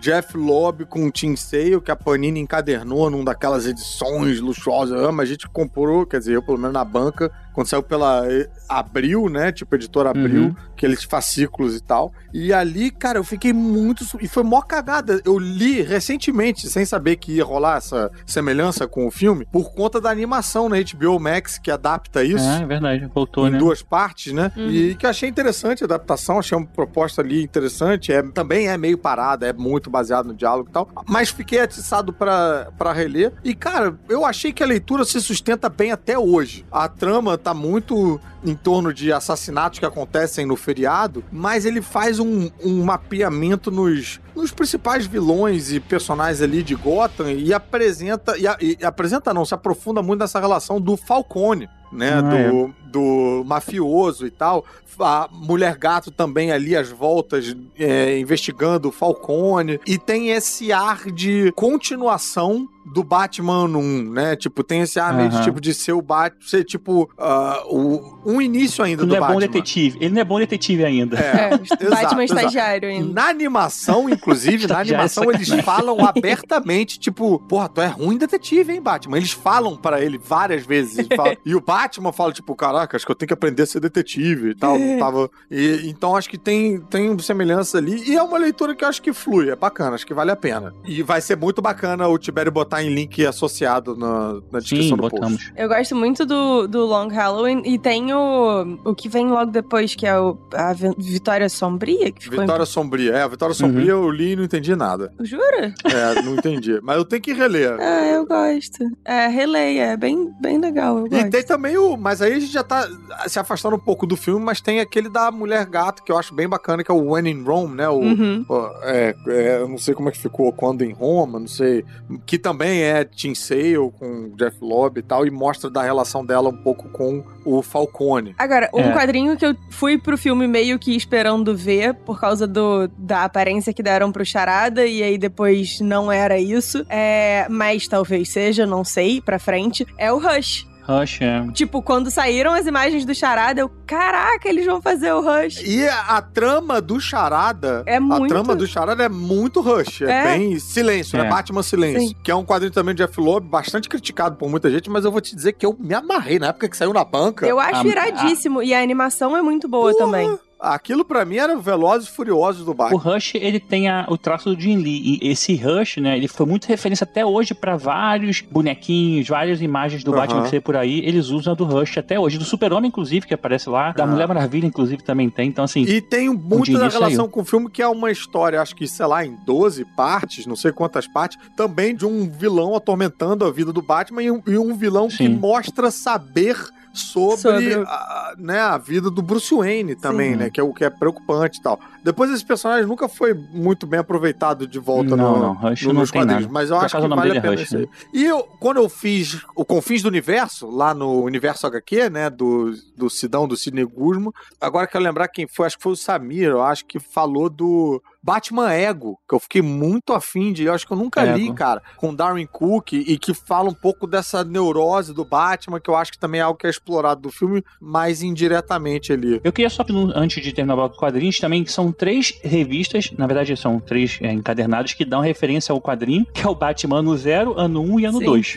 Jeff Lobb com o Tim Sale, que a Panini encadernou num daquelas edições luxuosas. Mas a gente comprou, quer dizer, eu pelo menos na banca, quando saiu pela eh, Abril, né? Tipo, editora Abril, Uhum. aqueles fascículos e tal. E ali, cara, eu fiquei muito. E foi mó cagada. Eu li recentemente, sem saber que ia rolar essa semelhança com o filme, por conta da animação na HBO Max que adapta isso. É, é verdade, voltou, Em né? duas partes, né? Uhum. E que eu achei interessante a adaptação, achei uma proposta ali interessante. É, também é meio parada, é muito baseado no diálogo e tal. Mas fiquei atiçado pra reler. E, cara, eu achei que a leitura se sustenta bem até hoje. A trama tá muito em torno de assassinatos que acontecem no feriado, mas ele faz um, um mapeamento nos, nos principais vilões e personagens ali de Gotham e apresenta. E, a- e apresenta não, se aprofunda muito nessa relação do Falcone. Né, Ah, do, do mafioso e tal. A Mulher Gato também ali, as voltas, é, investigando o Falcone. E tem esse ar de continuação do Batman 1, né? Tipo, tem esse ar meio de, tipo, de ser o Batman, ser tipo ah, o, um início ainda Ele do não é bom Batman. detetive. Ele não é bom detetive ainda. É, É, <laughs> exato, Batman exato. estagiário ainda. Na animação, inclusive, <laughs> na é animação, eles falam abertamente, tipo, porra, tu é ruim detetive, hein, Batman? Eles falam pra ele várias vezes. falam- <laughs> e o Batman fala, tipo, caraca, acho que eu tenho que aprender a ser detetive e tal. Tava... E, então acho que tem, tem semelhança ali. E é uma leitura que eu acho que flui, é bacana, acho que vale a pena. E vai ser muito bacana o Tibério botar em link associado na, na descrição Sim, do post. botamos. Eu gosto muito do, do Long Halloween e tem o, o que vem logo depois, que é o, a Vi- Vitória Sombria, que ficou Vitória Sombria. É, a Vitória Sombria Uhum. eu li e não entendi nada. em... Jura? É, não entendi. Mas eu tenho que reler. <laughs> Ah, eu gosto. É, releia, é bem, bem legal, eu E tem também o. Mas aí a gente já tá se afastando um pouco do filme, mas tem aquele da Mulher Gato, que eu acho bem bacana, que é o When in Rome, né? O, Uhum. o- é, é, eu não sei como é que ficou quando em Roma, não sei. Que também é Tim Sale com Jeff Lobb e tal, e mostra da relação dela um pouco com o Falcone. Agora, um É. quadrinho que eu fui pro filme meio que esperando ver, por causa do, da aparência que deram pro Charada, e aí depois não era isso, é, mas talvez seja, não sei, pra frente, é o Rush. Rush, é. Tipo, quando saíram as imagens do Charada, eu, caraca, eles vão fazer o Rush. E a, a trama do Charada. É muito- A trama do Charada é muito rush. É, É. bem silêncio, né? É. Batman Silêncio. Sim. Que é um quadrinho também de Jeff Loeb, bastante criticado por muita gente, mas eu vou te dizer que eu me amarrei na época que saiu na banca. Eu acho A- iradíssimo, e a animação é muito boa Porra! também. Aquilo pra mim era Velozes e Furiosos do O Batman. Rush, ele tem a- o traço do Jim Lee. E esse Rush, né, ele foi muito referência até hoje pra vários bonequinhos, várias imagens do. Batman que você por aí. Eles usam a do Rush até hoje. Do Super-Homem, inclusive, que aparece lá. Da Ah. Mulher Maravilha, inclusive, também tem. Então, assim, E tem muito da relação saiu. com o filme, que é uma história, acho que, sei lá, em 12 partes, não sei quantas partes, também de um vilão atormentando a vida do Batman e um, e um vilão que Sim. mostra saber sobre, Sobre A, né, a vida do Bruce Wayne também, Sim. né? Que é o que é preocupante e tal. Depois esse personagem nunca foi muito bem aproveitado de volta Não, no, não, Rush no- não nos tem quadrinhos, mas eu Por acho que vale a é pena Rush, aí. E eu, quando eu fiz o Confins do Universo, lá no Universo HQ, né, do, do Sidão, do Sidney Guzman, agora quero lembrar quem foi, acho que foi o Samir, eu acho que falou do Batman Ego, que eu fiquei muito afim de, eu acho que eu nunca li, Ego. cara, com Darwin Cook, e que fala um pouco dessa neurose do Batman, que eu acho que também é algo que é explorado do filme, mais indiretamente ali. Eu queria só, antes de terminar o bloco quadrinhos, também que são três revistas, na verdade são três é, encadernados, que dão referência ao quadrinho, que é o Batman ano 0, ano 1 um e ano Sim. 2.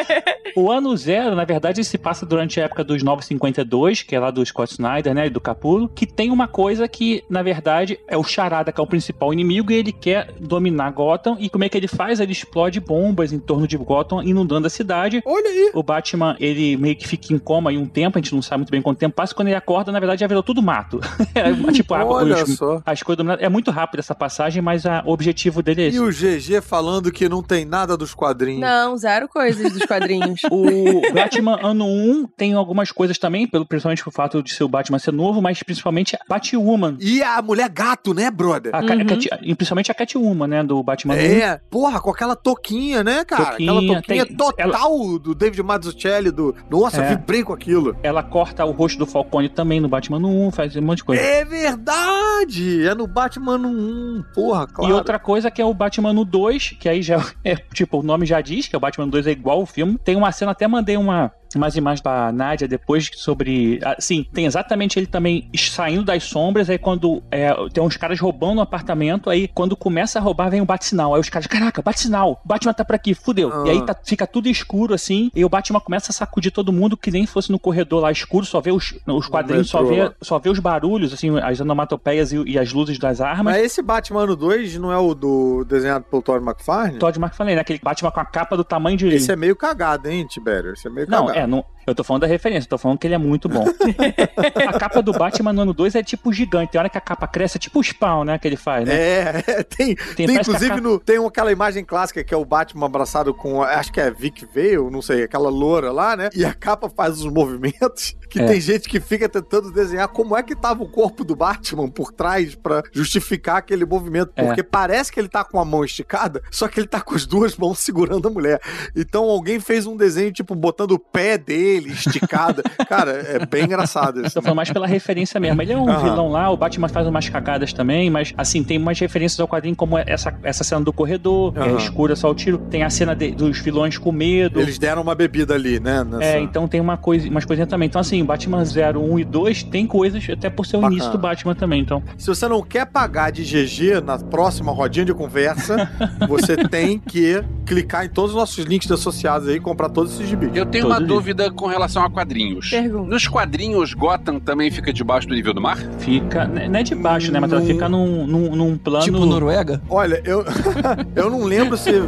<laughs> o ano 0, na verdade, se passa durante a época dos 952, que é lá do Scott Snyder, né, e do Capullo, que tem uma coisa que, na verdade, é o Charada, que é o principal inimigo, e ele quer dominar Gotham, e como é que ele faz? Ele explode bombas em torno de Gotham, inundando a cidade, Olha aí! o Batman, ele meio que fica em coma aí um tempo, a gente não sabe muito bem quanto tempo passa, quando ele acorda, na verdade, já virou tudo mato. <laughs> É, tipo, a água, Olha os- só. as coisas dominadas. É muito rápido essa passagem, mas a- o objetivo dele é esse. E o GG falando que não tem nada dos quadrinhos. Não, zero coisas dos quadrinhos. <laughs> O Batman ano 1 tem algumas coisas também, pelo, principalmente pelo fato de ser o Batman ser novo, mas principalmente Batwoman. E a mulher gato, né, brother? A, Uhum. Cat- e principalmente a Catwoman, né, do Batman 1. É, porra, com aquela toquinha, né, cara? Toquinha, aquela toquinha tem- total do David Mazzucchelli, do... Nossa, É. vibrei com aquilo. Ela corta o rosto do Falcone também no Batman no 1, faz um monte de coisa. É verdade! É no Batman 1, porra, claro. E outra coisa que é o Batman no 2, que aí já <laughs> é, tipo, o nome já diz que o Batman 2 é igual ao filme. Tem uma cena, até mandei uma umas imagens da Nádia depois sobre. Assim, tem exatamente ele também saindo das sombras, aí quando é, tem uns caras roubando um apartamento, aí quando começa a roubar, vem o bate-sinal. Aí os caras, caraca, bate-sinal, o Batman tá por aqui, fudeu. Ah. E aí tá- fica tudo escuro assim, e o Batman começa a sacudir todo mundo que nem fosse no corredor lá escuro, só vê os, os quadrinhos, só vê, só vê os barulhos, assim, as onomatopeias e, e as luzes das armas. Mas esse Batman ano 2 não é o do desenhado pelo Todd McFarlane? Todd McFarlane, né? Aquele Batman com a capa do tamanho de. Esse é meio cagado, hein, Tibério? Esse é meio Não, cagado. é, não, eu tô falando da referência, tô falando que ele é muito bom. <laughs> a capa do Batman no ano 2 é tipo gigante. Tem hora que a capa cresce, é tipo o spawn, né? Que ele faz, né? É, é, tem, tem, a inclusive capa- no, tem aquela imagem clássica que é o Batman abraçado com, acho que é Vic Vale, não sei, aquela loura lá, né? E a capa faz os movimentos <laughs> que É. tem gente que fica tentando desenhar como é que tava o corpo do Batman por trás pra justificar aquele movimento, É. porque parece que ele tá com a mão esticada, só que ele tá com as duas mãos segurando a mulher. Então alguém fez um desenho tipo botando o pé dele esticado. Cara, é bem engraçado isso. Tô falando mais pela referência mesmo. Ele é um Aham. vilão lá, o Batman faz umas cagadas também, mas assim, tem umas referências ao quadrinho, como essa, essa cena do corredor, é Aham. escura só o tiro. Tem a cena de- dos vilões com medo. Eles deram uma bebida ali, né? nessa- É, então tem uma coisa, umas coisinhas também. Então, assim, Batman 0, 1 e 2 tem coisas, até por ser o Bacana. início do Batman também. Então, Se você não quer pagar de GG na próxima rodinha de conversa, <laughs> você tem que clicar em todos os nossos links associados aí e comprar todos esses gibis. Eu tenho Todo uma dia. dúvida com relação a quadrinhos. Pergunta. Nos quadrinhos, Gotham também fica debaixo do nível do mar? fica. Não é de baixo, né? Mas ela fica num, num, num plano. Tipo Noruega? Olha, eu, <laughs> eu não lembro se. Eu,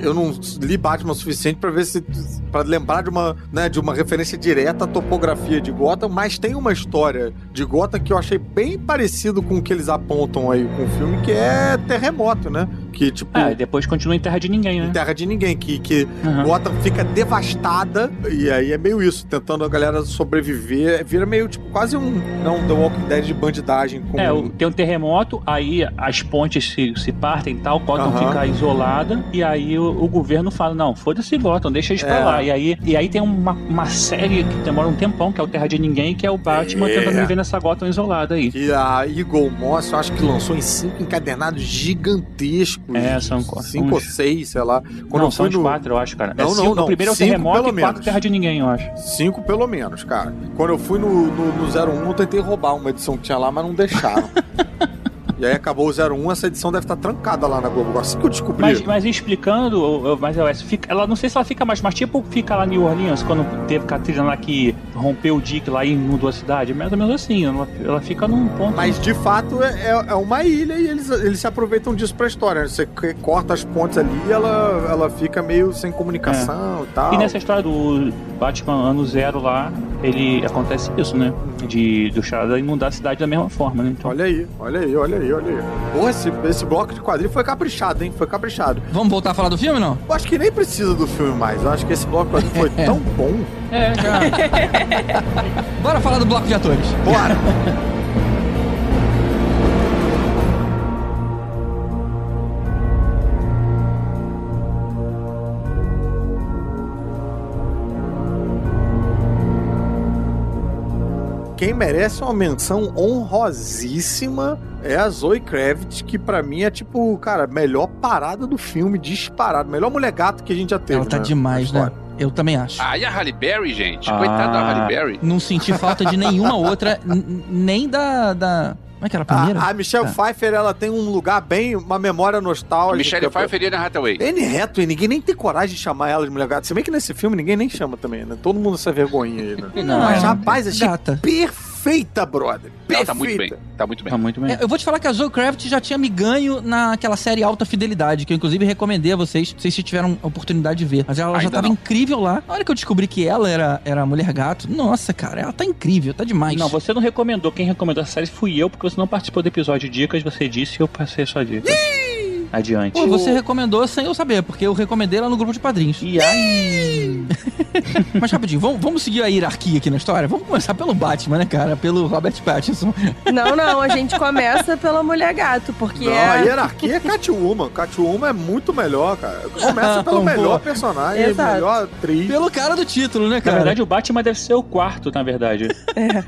eu não li Batman o suficiente pra ver se. pra lembrar de uma, né, de uma referência direta à topografia de Gotham, mas tem uma história de Gotham que eu achei bem parecido com o que eles apontam aí com o filme, que é terremoto, né? Que, tipo. Ah, e depois continua em terra de ninguém, né? Terra de ninguém, que, que Aham. Gotham fica devastada, e aí é meio isso, tentando a galera sobreviver. Vira meio, tipo, quase um, não, The Walking Dead de bandidagem com... É, tem um terremoto, aí as pontes se, se partem e tal, Gotham Aham. fica isolada, e aí o, o governo fala, não, foda-se Gotham, deixa eles É. pra lá. E aí, e aí tem uma, uma série que demora um tempão, que é o Terra de Ninguém, que é o Batman É. tentando viver nessa Gotham isolada aí. E a Eagle Moss, eu acho que lançou em cinco encadernados gigantescos. É, são- Cinco são ou uns- seis, sei lá. Quando não, eu são os no... quatro, eu acho, cara. Não, é não, cinco, não. O primeiro é o Cinco, terremoto pelo e quatro menos. Terra de Ninguém, eu acho. Cinco pelo menos, cara. Quando eu fui no, no, no 01, eu tentei roubar uma edição que tinha lá, mas não deixaram. <laughs> e aí acabou o 01, essa edição deve estar trancada lá na Globo. Assim que eu descobri. Mas, mas explicando, mas fica, ela não sei se ela fica mais, mas tipo fica lá em New Orleans, quando teve Katrina lá que rompeu o dique lá e inundou a cidade, mais ou menos assim, ela, ela fica num ponto. Mas de fato é, é- é uma ilha e eles, eles se aproveitam disso pra história. Você corta as pontes ali e ela, ela fica meio sem comunicação e tal. E nessa história do Batman ano zero lá, ele acontece isso, né? De do Charada inundar a cidade da mesma forma, né? Então, Olha aí, olha aí, olha aí, olha aí. Porra, esse, esse bloco de quadrinho foi caprichado, hein? Foi caprichado. Vamos voltar a falar do filme, não? Eu acho que nem precisa do filme mais. Eu acho que esse bloco de quadrinho foi <laughs> tão bom. é, já. <laughs> Bora falar do bloco de atores. Bora! <laughs> Quem merece uma menção honrosíssima é a Zoe Kravitz, que pra mim é tipo, cara, melhor parada do filme, disparado. Melhor mulher gato que a gente já teve. Ela tá né, demais, né? Eu também acho. Ah, e a Halle Berry, gente? Ah. Coitada da Halle Berry. Não senti falta de nenhuma outra, <laughs> nem da, da... Como é que era a primeira? A, a Michelle Ah. Pfeiffer, ela tem um lugar bem, uma memória nostálgica. Michelle Pfeiffer e Anne Hathaway. Anne Hathaway, ninguém nem tem coragem de chamar ela de mulher gata. Se bem que nesse filme ninguém nem chama também, né? Todo mundo essa vergonha aí, né? Não, Mas é rapaz, achei gata. Perfeita, brother. Ela Perfeita. tá muito bem. Tá muito bem. Tá muito bem. É, eu vou te falar que a Zoe Kravitz já tinha me ganho naquela série Alta Fidelidade, que eu inclusive recomendei a vocês, não sei se tiveram a oportunidade de ver. Mas ela já Ainda tava não. incrível lá. Na hora que eu descobri que ela era, era a mulher gato, nossa, cara, ela tá incrível, tá demais. Não, você não recomendou. Quem recomendou essa série fui eu, porque você não participou do episódio de dicas, você disse e eu passei a sua dica. Adiante. Pô, você recomendou sem eu saber, porque eu recomendei lá no grupo de padrinhos. E aí? <laughs> Mas rapidinho, vamos, vamos seguir a hierarquia aqui na história? Vamos começar pelo Batman, né, cara? Pelo Robert Pattinson. <laughs> Não, não, a gente começa pela mulher gato, porque Não, é. a hierarquia é Catwoman. Catwoman é muito melhor, cara. Começa <laughs> pelo melhor personagem, Exato. melhor atriz. Pelo cara do título, né, Na cara? verdade, o Batman deve ser o quarto, na verdade.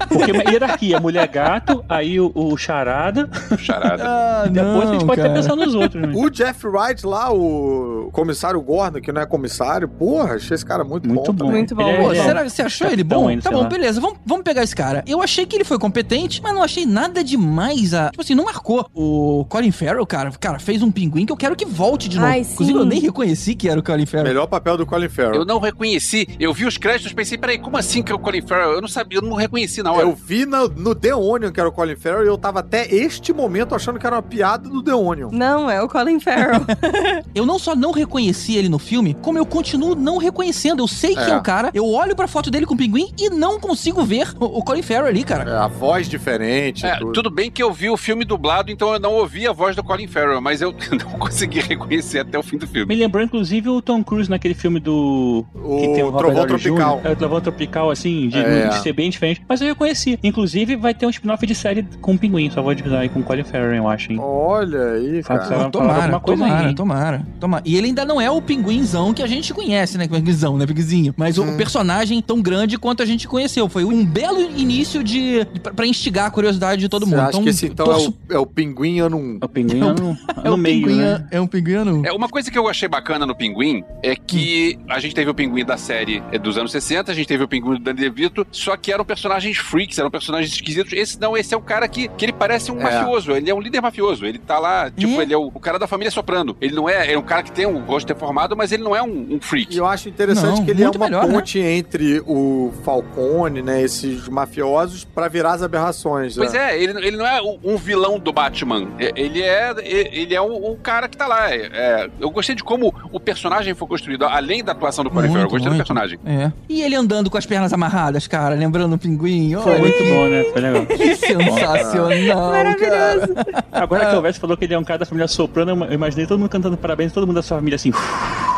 Porque uma hierarquia, mulher gato, aí o, o charada, Charada. Ah, depois a gente não, pode cara. até pensar nos outros, né? Exatamente. O Jeff Wright lá, o comissário Gordon, que não é comissário, porra, achei esse cara muito, Muito bom. bom. Muito bom. É- Pô, é- será que você achou ele bom? ainda, tá bom, beleza. Vamos, vamos pegar esse cara. Eu achei que ele foi competente, mas não achei nada demais a. Tipo assim, não marcou. O Colin Farrell, cara, cara, fez um pinguim que eu quero que volte de novo. Ai, Inclusive, eu nem reconheci que era o Colin Farrell. Melhor papel do Colin Farrell. Eu não reconheci. Eu vi os créditos, pensei, peraí, como assim que é o Colin Farrell? Eu não sabia, eu não reconheci na hora. Eu vi no, no The Onion que era o Colin Farrell e eu tava até este momento achando que era uma piada do The Onion. Não, é o Colin Farrell. <laughs> Eu não só não reconheci ele no filme, como eu continuo não reconhecendo. Eu sei que é, É. o cara, eu olho pra foto dele com o pinguim e não consigo ver o, o Colin Farrell ali, cara. É, a voz diferente. É, tudo. tudo bem que eu vi o filme dublado, então eu não ouvi a voz do Colin Farrell, mas eu <laughs> não consegui reconhecer até o fim do filme. Me lembrou, inclusive, o Tom Cruise naquele filme do. O que tem o Trovão Tropical. Jr. É, o Trovão Tropical, assim, de, É. de ser bem diferente. Mas eu reconheci. Inclusive, vai ter um spin-off de série com o Pinguim, só vou avisar aí com o Colin Farrell, eu acho, hein? Olha aí, cara. fala tomara, alguma coisa tomara, aí, tomara, tomara. E ele ainda não é o pinguinzão que a gente conhece, né? Pinguinzão, né? Pinguinzinho. Mas Hum. o personagem tão grande quanto a gente conheceu. Foi um belo início de, de pra instigar a curiosidade de todo Você mundo. acha que esse então torço- é, o, é o pinguim ano 1? O Pinguim <laughs> é no, é no um meio, pinguim, né? É um pinguim É, uma coisa que eu achei bacana no Pinguim é que a gente teve o Pinguim da série é, dos anos 60, a gente teve o Pinguim do Danny DeVito, só que eram personagens freaks, eram personagens esquisitos. Esse não, esse é o cara que, que ele parece um É. mafioso, ele é um líder mafioso, ele tá lá, tipo, É? ele é o, o cara da família soprando. Ele não é, é um cara que tem um rosto deformado, mas ele não é um, um E freak. eu acho interessante Não, que ele é muito uma melhor, né? ponte entre o Falcone, né, esses mafiosos, pra virar as aberrações. Pois né? é, ele, ele não é um vilão do Batman. É, Ele é ele é o, o cara que tá lá. É, é, eu gostei de como o personagem foi construído, além da atuação do Colin Farrell. Eu gostei do personagem. É. E ele andando com as pernas amarradas, cara, lembrando o pinguim. Foi muito bom, né? Foi legal. <laughs> que sensacional, Maravilhoso. cara. <laughs> Agora que o Alves falou que ele é um cara da família soprano, eu imaginei todo mundo cantando parabéns, todo mundo da sua família assim.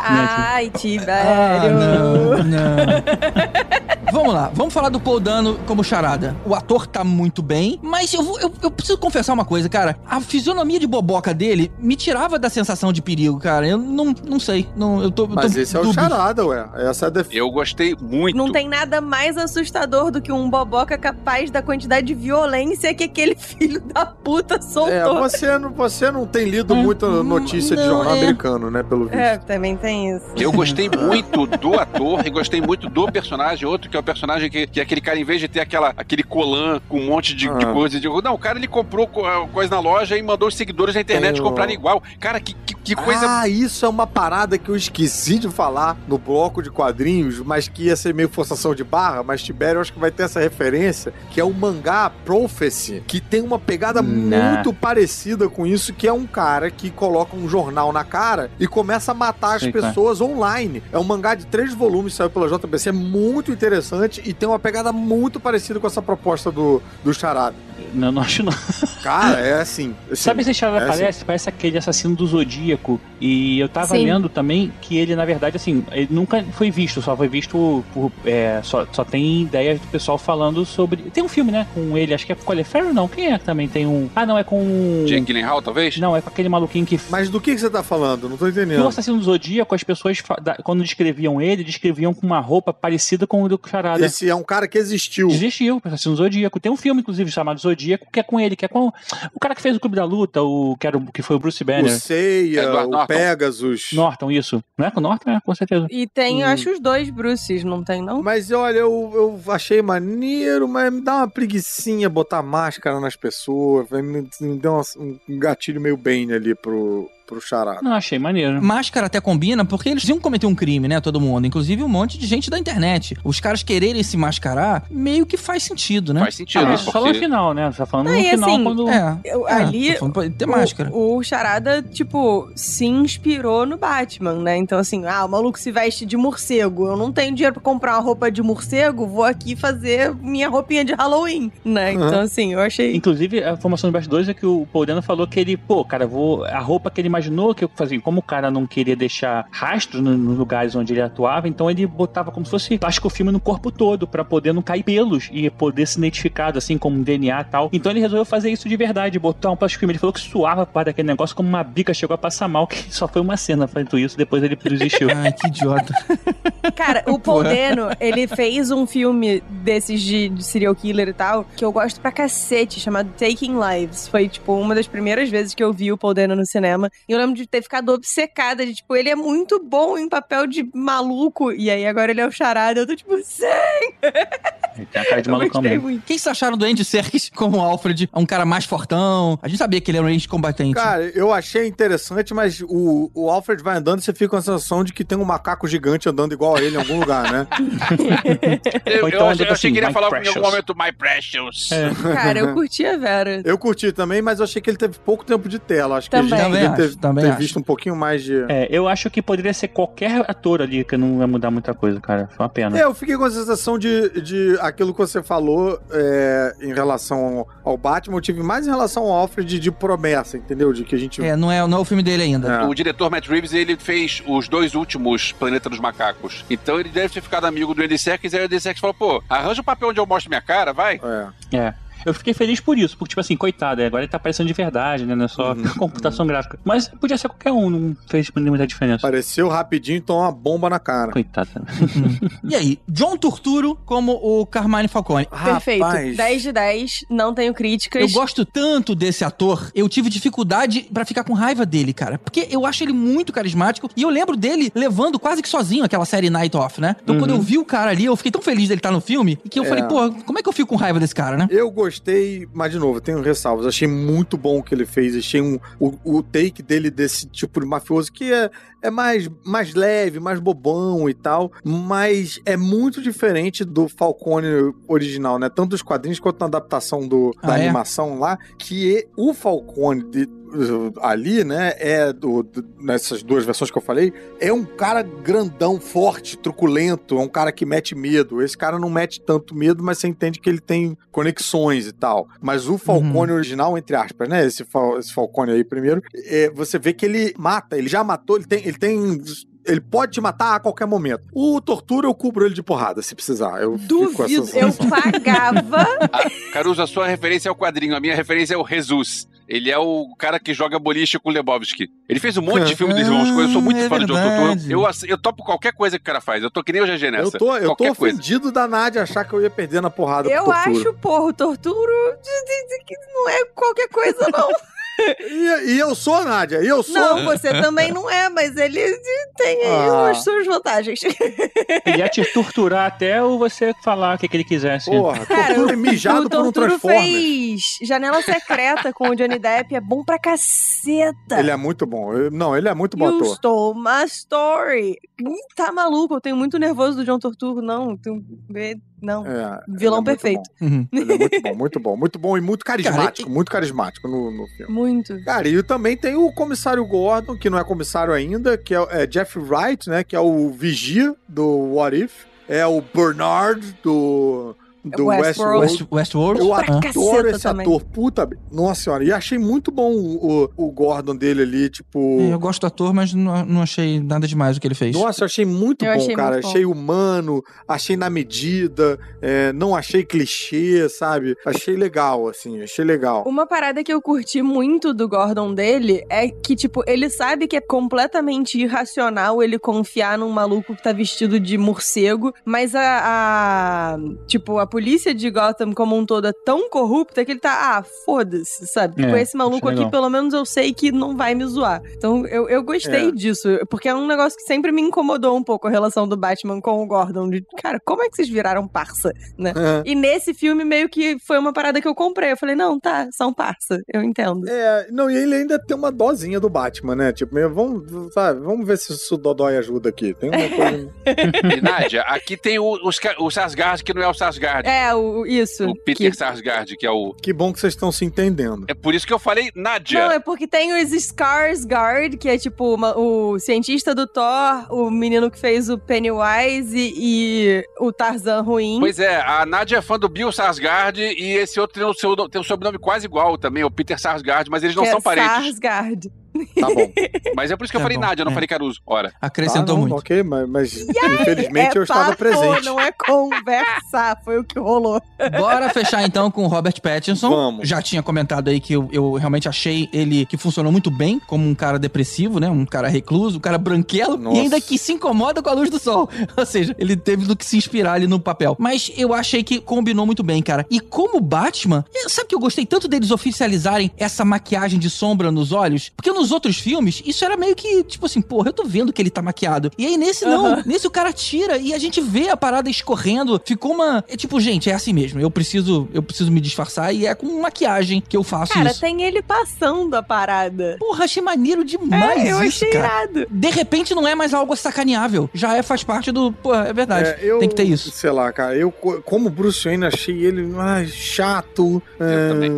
Ai, Ah, Tibério. não, <laughs> não. vamos lá, vamos falar do Paul Dano como charada. O ator tá muito bem, mas eu, vou- eu, eu preciso confessar uma coisa, cara. A fisionomia de boboca dele me tirava da sensação de perigo, cara. Eu não, não sei. Não, eu tô, eu Mas tô esse é o dúbio. charada, ué. Essa é a def... Eu gostei muito. Não tem nada mais assustador do que um boboca capaz da quantidade de violência que aquele <laughs> filho da puta É, soltou. você não, você não tem lido muita notícia de não, jornal é. americano, né, pelo visto. É, também tem isso. Eu gostei <laughs> muito do ator e gostei muito do personagem. Outro que é o personagem que, que é aquele cara, em vez de ter aquela, aquele colan com um monte de, de Ah. coisa, de, não, o cara ele comprou co- coisa na loja e mandou os seguidores na internet Tem o- comprarem igual. Cara, que, que, que coisa. Ah, isso é uma parada que eu esqueci de falar no bloco de quadrinhos, mas que ia ser meio forçação de barra, mas Tibério eu acho que vai ter essa referência, que é o mangá Prophecy, que tem uma pegada Nah. muito parecida com isso, que é um cara que coloca um jornal na cara e começa a matar as Sei é. pessoas online. É um mangá de três volumes, saiu pela JBC, é muito interessante e tem uma pegada muito parecida com essa proposta do, do Charada. Não, não acho não. Cara, é assim. assim, Sabe esse charada é assim. parece? Parece aquele assassino do Zodíaco. E eu tava Sim. lendo também que ele, na verdade, assim, ele nunca foi visto, só foi visto por. é, só, só tem ideias do pessoal falando sobre. Tem um filme, né? Com ele, acho que é com Colin Farrell, não. Quem é que também tem um. Ah, não, é com. Jake Gyllenhaal, talvez? Não, é com aquele maluquinho que. Mas do que, que você tá falando? Não tô Que o entendendo. assassino do Zodíaco, as pessoas, quando descreviam ele, descreviam com uma roupa parecida com o do Charada. Esse é um cara que existiu. Existiu, o assassino do Zodíaco. Tem um filme, inclusive, chamado Zodíaco, que é com ele, que é com o cara que fez o Clube da Luta, o que, era, o- que foi o Bruce O Banner. Seiya, O Norton. Pegasus. Norton, isso. Não é com o Norton? É, com certeza. E tem, eu Hum. acho, os dois Bruces, não tem, não? Mas olha, eu, eu achei maneiro, mas me dá uma preguiçinha botar máscara nas pessoas. vai, Me, me deu uma- um gatilho meio bem ali pro, pro charada. Não, achei maneiro. Máscara até combina, porque eles iam cometer um crime, né? Todo mundo. Inclusive um monte de gente da internet. Os caras quererem se mascarar, meio que faz sentido, né? Faz sentido, Ah, isso só no porque... final, né? Você tá falando Não, no final assim, quando. É. Eu- É, ali, ter o- máscara. O, Charada, tipo, se inspirou no Batman, né? Então, assim, ah, o maluco se veste de morcego. Eu não tenho dinheiro pra comprar uma roupa de morcego, vou aqui fazer minha roupinha de Halloween, né? Então, assim, eu achei. Inclusive, a informação dos bastidores é que o Paul Dano falou que ele, pô, cara, vou. A roupa que ele imaginou que eu fazia, como o cara não queria deixar rastros no- nos lugares onde ele atuava, então ele botava como se fosse plástico filme no corpo todo, pra poder não cair pelos e poder ser identificado, assim, como um DNA e tal. Então ele resolveu fazer isso de verdade, botar um plástico filme. Ele falou que suava para daquele negócio como uma bica, chegou a passar mal, <laughs> que só foi uma cena feito isso, depois ele desistiu. <laughs> Ai, que idiota. <laughs> Cara, o Paul Dano, ele fez um filme desses de, de serial killer e tal, que eu gosto pra cacete, chamado Taking Lives. Foi, tipo, uma das primeiras vezes que eu vi o Paul Dano no cinema. E eu lembro de ter ficado obcecada de, tipo, ele é muito bom em papel de maluco. E aí agora ele é o charada. Eu tô tipo, sim! <laughs> Ele tem a cara de Eu malucão gostei mesmo. muito. O que vocês acharam do Andy Serkis como Alfred? É um cara mais fortão. A gente sabia que ele era um ex-combatente. Cara, eu achei interessante, mas o, o Alfred vai andando e você fica com a sensação de que tem um macaco gigante andando igual a ele em algum lugar, né? <laughs> Eu, Ou eu então achei, eu achei que ele ia assim, falar My em algum Precious. momento, My Precious. Cara, eu <laughs> curti a Vera. Eu curti também, mas eu achei que ele teve pouco tempo de tela. Acho que Também. a gente Também poderia também ter acho. visto um pouquinho mais de. É, eu acho que poderia ser qualquer ator ali, que não ia mudar muita coisa, cara. Foi uma pena. É, eu fiquei com a sensação de, de aquilo que você falou é, em relação ao Batman, eu tive mais em relação ao Alfred de promessa, entendeu? De que a gente. É, não é, não é o filme dele ainda. É. O diretor Matt Reeves, ele fez os dois últimos Planeta dos Macacos. Então ele deve ter ficado amigo do Andy Serkis, e aí o Andy Serkis falou, pô, arranja um papel onde eu mostro minha cara, vai. É. É. Eu fiquei feliz por isso, porque, tipo assim, coitado, é, agora ele tá aparecendo de verdade, né? Não é só Uhum. <laughs> computação gráfica. Mas podia ser qualquer um, não fez muita diferença. Apareceu rapidinho e tomou uma bomba na cara. Coitado. <laughs> E aí, John Turturro como o Carmine Falcone. Perfeito. Rapaz. 10 de 10, não tenho críticas. Eu gosto tanto desse ator, eu tive dificuldade pra ficar com raiva dele, cara. Porque eu acho ele muito carismático e eu lembro dele levando quase que sozinho aquela série Night Off, né? Então quando eu vi o cara ali, eu fiquei tão feliz dele estar no filme que eu É. falei, pô, como é que eu fico com raiva desse cara, né? Eu gostei, mas de novo, tenho ressalvas. Achei muito bom o que ele fez. Achei um, o, o take dele desse tipo de mafioso que é, é mais, mais leve, mais bobão e tal. Mas é muito diferente do Falcone original, né? Tanto dos quadrinhos quanto na adaptação do, da Ah, é? animação lá. Que o Falcone de- ali, né, é do, do- nessas duas versões que eu falei, é um cara grandão, forte, truculento, é um cara que mete medo. Esse cara não mete tanto medo, mas você entende que ele tem conexões e tal. Mas o Falcone original, entre aspas, né, esse, Fal- esse Falcone aí primeiro, é, você vê que ele mata, ele já matou, ele tem, ele tem ele pode te matar a qualquer momento. O tortura eu cubro ele de porrada, se precisar. Eu Duvido. Eu pagava. <laughs> Ah, Caruso, a sua referência é o quadrinho, a minha referência é o Jesus. Ele é o cara que joga boliche com o Lebowski. Ele fez um monte de filme de irmãos Coen. Eu sou muito é fã do John verdade. Turturro. Eu, eu topo qualquer coisa que o cara faz. Eu tô que nem o GG nessa. Eu tô, eu tô qualquer coisa. ofendido da Nádia achar que eu ia perder na porrada Eu acho, porra, o torturo de- de- de- que não é qualquer coisa, não. <laughs> E, e eu sou, Nádia, e eu sou. Não, você também não é, mas ele tem aí Ah. as suas vantagens. <laughs> Ele ia te torturar até ou você falar o que, que ele quisesse. Porra, Cara, tortura é mijado o por um Transformer. fez Janela Secreta com o Johnny Depp, é bom pra caceta. Ele é muito bom. Não, ele é muito bom You ator. stole my story. Tá maluco, eu tenho muito nervoso do John Torturro, não. tenho- Não. É, Vilão ele é perfeito. Uhum. É muito bom, muito bom. Muito bom e muito carismático. muito carismático no, no filme. Muito. Cara, e também tem o comissário Gordon, que não é comissário ainda, que é, é Jeff Wright, né? Que é o vigia do What If. É o Bernard do, do Westworld. West, Westworld. Eu adoro esse também. ator. Puta, nossa senhora. E achei muito bom o, o Gordon dele ali, tipo... Eu gosto do ator, mas não, não achei nada demais o que ele fez. Nossa, eu achei muito Eu bom, achei cara. muito bom. achei humano, achei na medida, é, não achei clichê, sabe? Achei legal, assim, achei legal. Uma parada que eu curti muito do Gordon dele é que, tipo, ele sabe que é completamente irracional ele confiar num maluco que tá vestido de morcego, mas a, a- tipo, a polícia de Gotham como um todo é tão corrupta que ele tá, ah, foda-se, sabe? É, Com esse maluco aqui, legal. pelo menos eu sei que não vai me zoar. Então, eu, eu gostei É. disso, porque é um negócio que sempre me incomodou um pouco a relação do Batman com o Gordon, de, cara, como é que vocês viraram parça, né? É. E nesse filme, meio que foi uma parada que eu comprei. Eu falei, não, tá, são parça. Eu entendo. É, não, e ele ainda tem uma dosinha do Batman, né? Tipo, meio, vamos, sabe, vamos ver se o Dodói ajuda aqui. Tem uma <laughs> coisa. E, Nádia, aqui tem o, os o Sarsgaard, que não é o Sarsgaard. É, o, isso. O Peter que- Sarsgaard, que é o... que bom que vocês estão se entendendo. É por isso que eu falei Nádia. Não, é porque tem os Skarsgård, que é tipo uma- o cientista do Thor, o menino que fez o Pennywise e, e o Tarzan ruim. Pois é, a Nádia é fã do Bill Sarsgaard e esse outro tem, o seu, tem um sobrenome quase igual também, o Peter Sarsgaard, mas eles não que são é parentes. Sarsgaard. Tá bom. <laughs> Mas é por isso que eu Tá falei bom, Nádia, eu não é. falei Caruso. Ora. Acrescentou Tá, não, muito. Ok, mas, mas infelizmente é eu estava papo, presente. não é conversar, foi o que rolou. Bora fechar então com o Robert Pattinson. Vamos. Já tinha comentado aí que eu, eu realmente achei ele que funcionou muito bem como um cara depressivo, né? Um cara recluso, um cara branquelo Nossa. e ainda que se incomoda com a luz do sol. <laughs> Ou seja, ele teve do que se inspirar ali no papel. Mas eu achei que combinou muito bem, cara. E como Batman, sabe que eu gostei tanto deles oficializarem essa maquiagem de sombra nos olhos? Porque nos nos outros filmes, isso era meio que, tipo assim, porra, eu tô vendo que ele tá maquiado. E aí nesse não. Aham. Nesse o cara tira e a gente vê a parada escorrendo. Ficou uma. É tipo, gente, é assim mesmo. Eu preciso, eu preciso me disfarçar e é com maquiagem que eu faço Cara, isso. tem ele passando a parada. Porra, achei maneiro demais É, eu isso, achei cara. irado. De repente não é mais algo sacaneável. Já é, faz parte do. Pô, é verdade. É, eu, Tem que ter isso. Sei lá, cara, eu co- como Bruce Wayne achei ele ai, chato, é, também.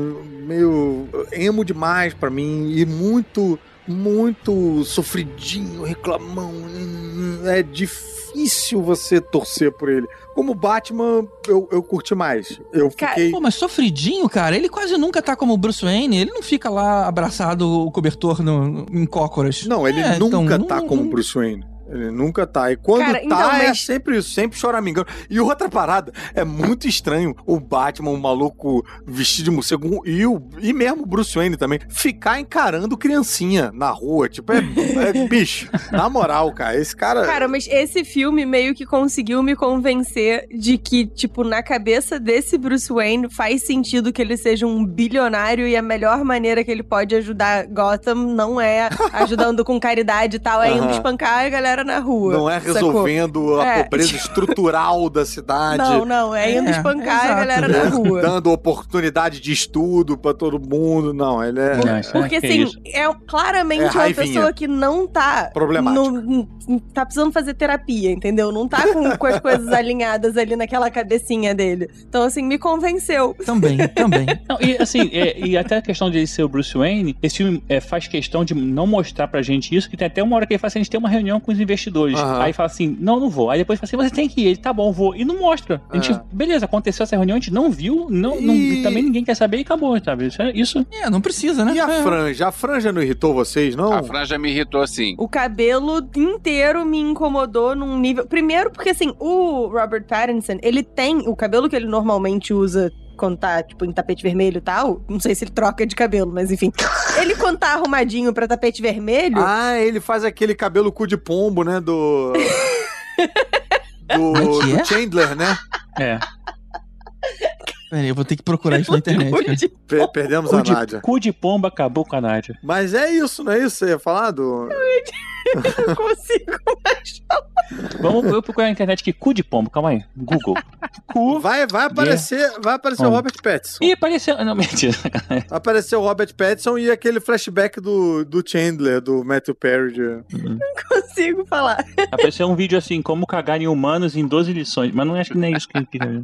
meio emo demais pra mim e muito, muito sofridinho, reclamão. hum, É difícil você torcer por ele. Como Batman, eu, eu curti mais. Eu Cara, fiquei. Pô, mas sofridinho, cara, ele quase nunca tá como Bruce Wayne. Ele não fica lá abraçado o cobertor no, no- em cócoras. Não, ele É, nunca então, tá não- como não- Bruce Wayne. Ele nunca tá. E quando Cara, tá, então, é mas- sempre isso, sempre choramingando. E outra parada, é muito estranho o Batman, o maluco vestido de morcego, e, o, e mesmo o Bruce Wayne também, ficar encarando criancinha na rua. Tipo, é, é <laughs> bicho. Na moral, cara, esse cara. Cara, mas esse filme meio que conseguiu me convencer de que, tipo, na cabeça desse Bruce Wayne faz sentido que ele seja um bilionário e a melhor maneira que ele pode ajudar Gotham não é <laughs> ajudando com caridade e tal, é indo Aham. espancar a galera na rua. não é sacou? resolvendo a É. pobreza <laughs> estrutural da cidade. Não, não, é indo É, espancar a exato. galera na rua. Dando oportunidade de estudo pra todo mundo. Não, ele é. Não, isso Porque, que assim, é claramente É uma pessoa que não tá. Problemática. no- tá precisando fazer terapia, entendeu? Não tá com, com as coisas alinhadas ali naquela cabecinha dele. Então, assim, me convenceu. Também, <laughs> também. Não, e assim, é, e até a questão de ele ser o Bruce Wayne, esse filme é, faz questão de não mostrar pra gente isso, que tem até uma hora que ele fala assim, a gente tem uma reunião com os investidores. Aham. Aí fala assim, não, não vou. Aí depois fala assim, você tem que ir. Ele, tá bom, vou. E não mostra. A gente, É. beleza, aconteceu essa reunião, a gente não viu, não, não- E- também ninguém quer saber e acabou, sabe? Isso, é- isso É, não precisa, né? E a É. franja? A franja não irritou vocês, não? A franja me irritou assim. O cabelo inteiro me incomodou num nível. Primeiro, porque assim, o Robert Pattinson, ele tem o cabelo que ele normalmente usa quando tá, tipo, em tapete vermelho e tal. Não sei se ele troca de cabelo, mas enfim. <laughs> Ele, quando tá arrumadinho pra tapete vermelho. Ah, ele faz aquele cabelo cu de pombo, né? Do. <laughs> do, que do é? Chandler, né? é. Peraí, eu vou ter que procurar isso na internet. cara. Pe- perdemos a Cu Nádia. de, cu de pomba acabou com a Nádia. Mas é isso, não é isso? que Você ia falar do. não consigo mais. <laughs> Vamos eu procurar na internet aqui, cu de pombo, calma aí. Google. Cu. Vai, vai aparecer, vai aparecer o. Robert Pattinson. E apareceu. Não, mentira. Apareceu o Robert Pattinson e aquele flashback do, do Chandler, do Matthew Perry. de- consigo falar. Apareceu um vídeo assim, como cagar em humanos em 12 lições. Mas não acho que nem é isso que ele queria.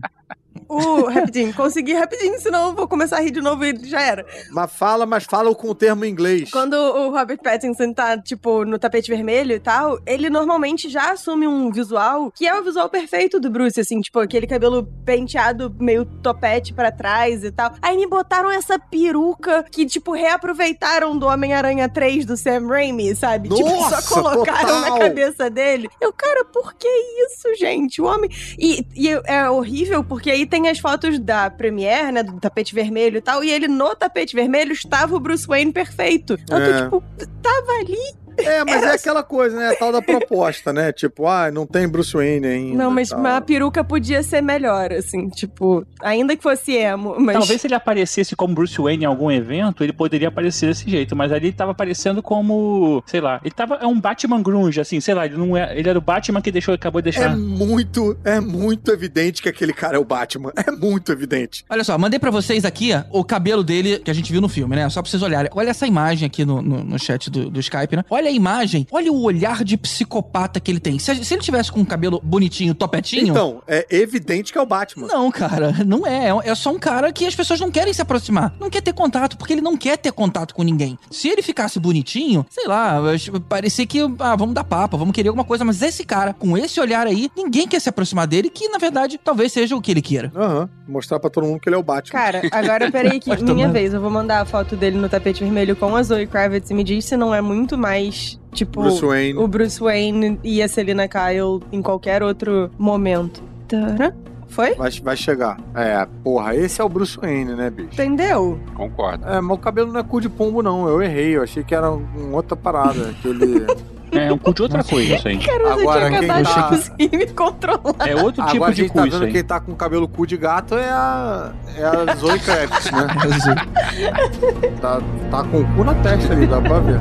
Uh, rapidinho, consegui rapidinho, senão eu vou começar a rir de novo e já era. Mas fala, mas fala com o termo em inglês. Quando o Robert Pattinson tá, tipo, no tapete vermelho e tal, ele normalmente já assume um visual que é o visual perfeito do Bruce, assim, tipo, aquele cabelo penteado meio topete pra trás e tal. Aí me botaram essa peruca que, tipo, reaproveitaram do Homem-Aranha 3 do Sam Raimi, sabe? tipo, Nossa, só colocaram total! na cabeça dele. Eu, cara, por que isso, gente? O homem. E, e é horrível porque aí tem as fotos da Premiere, né? Do tapete vermelho e tal. E ele no tapete vermelho estava o Bruce Wayne perfeito. Tô É. tipo, tava ali. É, mas é aquela coisa, né? A tal da proposta, né? Tipo, ah, não tem Bruce Wayne ainda. Não, mas tal. a peruca podia ser melhor, assim, tipo, ainda que fosse emo, mas. Talvez se ele aparecesse como Bruce Wayne em algum evento, ele poderia aparecer desse jeito, mas ali ele tava aparecendo como, sei lá, ele tava é um Batman grunge, assim, sei lá, ele não é, ele era o Batman que deixou, acabou de É deixar. muito, é muito evidente que aquele cara é o Batman. É muito evidente. Olha só, mandei pra vocês aqui ó, o cabelo dele que a gente viu no filme, né? Só pra vocês olharem. Olha essa imagem aqui no, no, no chat do, do Skype, né? Olha a imagem, olha o olhar de psicopata que ele tem. Se, se ele tivesse com um cabelo bonitinho, topetinho. Então, é evidente que é o Batman. Não, cara, não é. É só um cara que as pessoas não querem se aproximar. Não quer ter contato, porque ele não quer ter contato com ninguém. Se ele ficasse bonitinho, sei lá, parecia que, ah, vamos dar papo, vamos querer alguma coisa. Mas esse cara, com esse olhar aí, ninguém quer se aproximar dele, que na verdade talvez seja o que ele queira. Aham. Mostrar pra todo mundo que ele é o Batman. Cara, agora peraí que <laughs> minha vez. Eu vou mandar a foto dele no tapete vermelho com a Zoe Kravitz e me diz se não é muito mais, tipo, Bruce Wayne. o Bruce Wayne e a Selina Kyle em qualquer outro momento. Tará. Foi? Vai, vai chegar. É, porra, esse é o Bruce Wayne, né, bicho? Entendeu? Concordo. É, mas o cabelo não é cu de pombo, não. Eu errei. Eu achei que era um outra parada. Aquele. <laughs> É um cu de outra coisa isso aí. Eu Agora, tinha quem acabado tá- de me controlar. É outro tipo Agora a de gente cu tá isso vendo aí. quem tá com cabelo cu de gato é a. É a Zoe Kravitz, né? <laughs> tá, tá com o cu na testa ali, dá pra ver.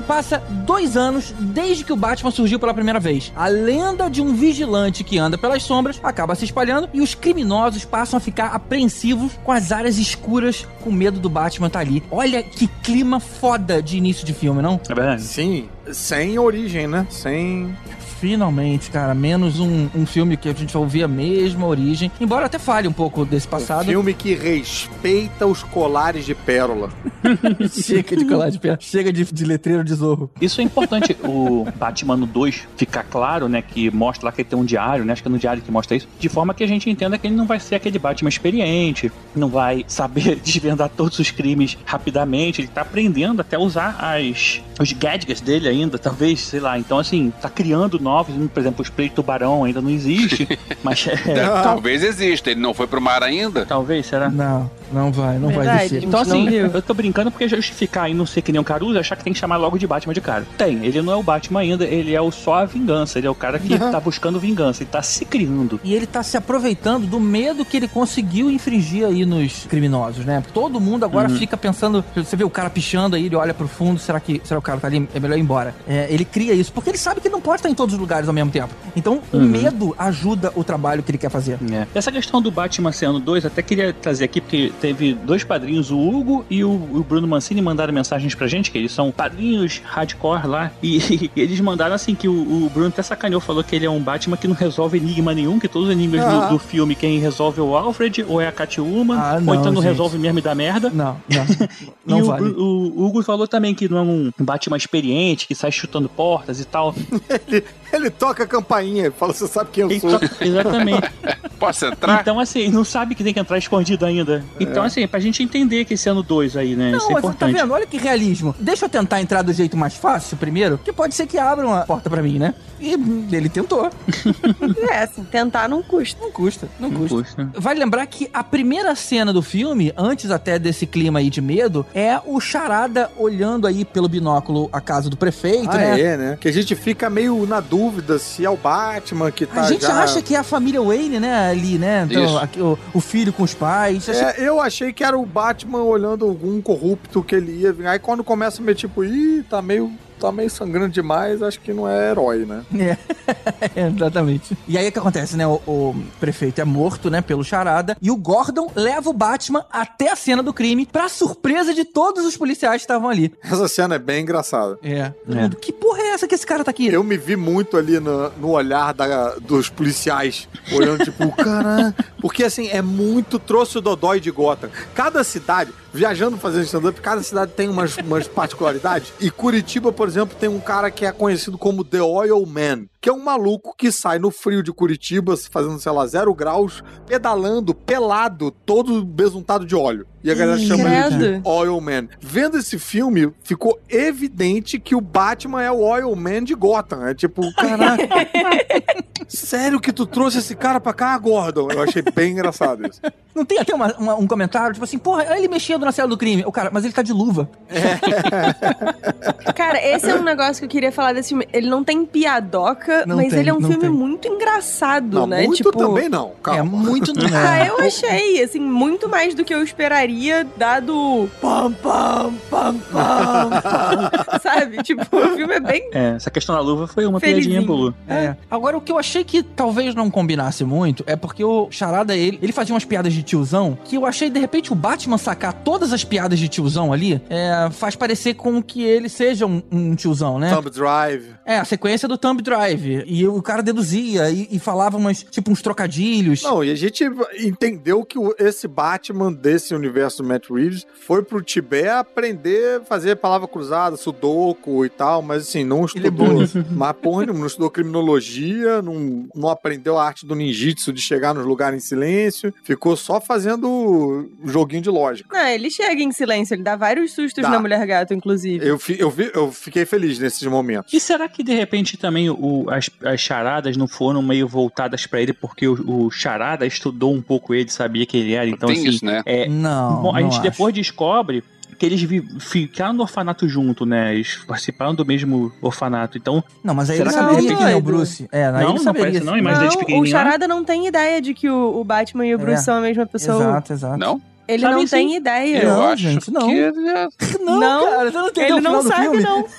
Passa dois anos desde que o Batman surgiu pela primeira vez. A lenda de um vigilante que anda pelas sombras acaba se espalhando e os criminosos passam a ficar apreensivos com as áreas escuras, com medo do Batman estar ali. Olha que clima foda de início de filme, não? É verdade. Sim, sem origem, né? Sem. Finalmente, cara, menos um, um filme que a gente vai ouvir a mesma origem. Embora até fale um pouco desse passado. Um filme que respeita os colares de pérola. <laughs> Chega de colar de pé. Chega de, de letreiro de zorro. Isso é importante, o Batman no 2 ficar claro, né, que mostra lá que ele tem um diário, né, acho que é no diário que mostra isso, de forma que a gente entenda que ele não vai ser aquele Batman experiente, não vai saber <laughs> desvendar todos os crimes rapidamente, ele tá aprendendo até usar as, os gadgets dele ainda, talvez, sei lá, então assim, tá criando novos, por exemplo, o spray de tubarão ainda não existe, <laughs> mas é, Talvez exista, ele não foi pro mar ainda. talvez, será? Não, não vai, não vai Verdade. descer. Então, assim, eu tô brincando porque justificar e não ser que nem o Caruso, achar que tem que chamar logo de Batman de cara. Tem, ele não é o Batman ainda, ele é o só a vingança, ele é o cara que tá buscando vingança, ele tá se criando. E ele tá se aproveitando do medo que ele conseguiu infringir aí nos criminosos, né? Todo mundo agora fica pensando. Você vê o cara pichando aí, ele olha pro fundo, será que será que o cara tá ali? É melhor ir embora. É, ele cria isso, porque ele sabe que ele não pode estar em todos os lugares ao mesmo tempo. Então, o medo ajuda o trabalho que ele quer fazer. É. Essa questão do Batman ser ano 2, até queria trazer aqui, porque teve dois padrinhos, o Hugo e o, o Bruno Mancini, mandaram mensagens pra gente, que eles são padrinhos hardcore lá, <laughs> e, eles mandaram assim que o, o Bruno até sacaneou, falou que ele é um Batman que não resolve enigma nenhum, que todos os enigmas Ah. do, do filme, quem resolve é o Alfred, ou é a Catwoman, Ah, ou não, então não gente. resolve mesmo e dá merda. Não, não. Não <laughs> e o, vale. O Hugo falou também que não é um Batman experiente, que sai chutando portas e tal. <laughs> Ele, ele toca a campainha, fala, você sabe quem eu Ele sou. toca- Exatamente. <laughs> Posso entrar? Então, assim, não sabe que tem que entrar escondido ainda. Então, assim, pra gente entender que esse ano 2 aí, né? Não, Isso é mas tá importante. vendo? Olha que realismo. Deixa eu tentar entrar do jeito mais fácil primeiro, que pode ser que abram a porta pra mim, né? E ele tentou. <laughs> É, assim, tentar não custa. Não custa, não Não custa. custa. Vale lembrar que a primeira cena do filme, antes até desse clima aí de medo, é o Charada olhando aí pelo binóculo a casa do prefeito, Ah, né? é, né? Que a gente fica meio na dúvida se é o Batman que tá A gente já... acha que é a família Wayne, né, ali, né? Então, Isso. aqui, o, o filho com os pais. É, eu achei que era o Batman olhando algum corrupto que ele ia vir. Aí quando começa a meio tipo, ih, tá meio, tá meio sangrando demais, acho que não é herói, né? É, <laughs> exatamente. E aí o que acontece, né? O, o prefeito é morto, né, pelo charada, e o Gordon leva o Batman até a cena do crime, pra surpresa de todos os policiais que estavam ali. Essa cena é bem engraçada. É. Mundo, Que porra é essa que esse cara tá aqui? Eu me vi muito ali no, no olhar da- dos policiais, olhando tipo, <laughs> caralho. Porque assim, é muito trouxe o Dodói de Gotham. Cada cidade, viajando fazendo stand-up, cada cidade tem umas, umas particularidades. E Curitiba, por exemplo, tem um cara que é conhecido como The Oil Man, que é um maluco que sai no frio de Curitiba, fazendo, sei lá, zero graus, pedalando, pelado, todo besuntado de óleo. E a galera chama ele de. Oil Man. Vendo esse filme, ficou evidente que o Batman é o Oil Man de Gotham. É tipo, <laughs> caraca. sério que tu trouxe esse cara pra cá, Gordon? Eu achei bem engraçado isso. Não tem até uma- uma- um comentário, tipo assim, porra, ele mexendo na cela do crime. O cara, mas ele tá de luva. Cara, esse é um negócio que eu queria falar desse filme. Ele não tem piadoca, Não mas tem, ele é um não filme tem. muito engraçado, Não, né? muito tipo, também não. Calma. É muito. <laughs> Ah, eu achei, assim, muito mais do que eu esperaria, dado pam, pam, pam, pam, pam, <laughs> sabe? Tipo, o filme é bem... É, essa questão da luva foi uma Felizinho. piadinha boa. É. Agora, o que eu achei que talvez não combinasse muito é porque o Charada, ele, ele fazia umas piadas de tiozão que eu achei, de repente, o Batman sacar todas as piadas de tiozão ali é, faz parecer com que ele seja um, um tiozão, né? Thumb Drive. É, a sequência do Thumb Drive. E o cara deduzia e, e falava umas, tipo, uns trocadilhos. Não, e a gente entendeu que esse Batman desse universo do Matt Reeves foi pro Tibete aprender a fazer palavra cruzada, sudoku e tal, mas assim, não é estudou. <laughs> mas porra, nenhuma, não estudou criminologia, não, não aprendeu a arte do ninjitsu de chegar nos lugares em silêncio, ficou só fazendo joguinho de lógica. Não, ele chega em silêncio, ele dá vários sustos Dá. na Mulher Gato, inclusive. Eu, fi- eu, vi- eu fiquei feliz nesses momentos. E será que de repente também o- as, as charadas não foram meio voltadas pra ele porque o, o charada estudou um pouco ele, sabia que ele era? Então, Tem assim, isso, né? é, Não. bom, a não gente acho. depois descobre que eles ficaram no orfanato junto, né? Eles participaram do mesmo orfanato. Então, Não, mas aí Será ele que saberia não? quem é o. Bruce. É, Não, ele não saberia. parece não, imagem Não, o pequenininho lá. Charada não tem ideia de que o, o Batman e o Bruce É. são a mesma pessoa. Exato, exato. Não? Ele Sabe não sim. tem ideia. Eu Não, acho gente, não. que ele Não, Não, cara, você não entendeu Ele o final não do sabe, filme? não. <laughs>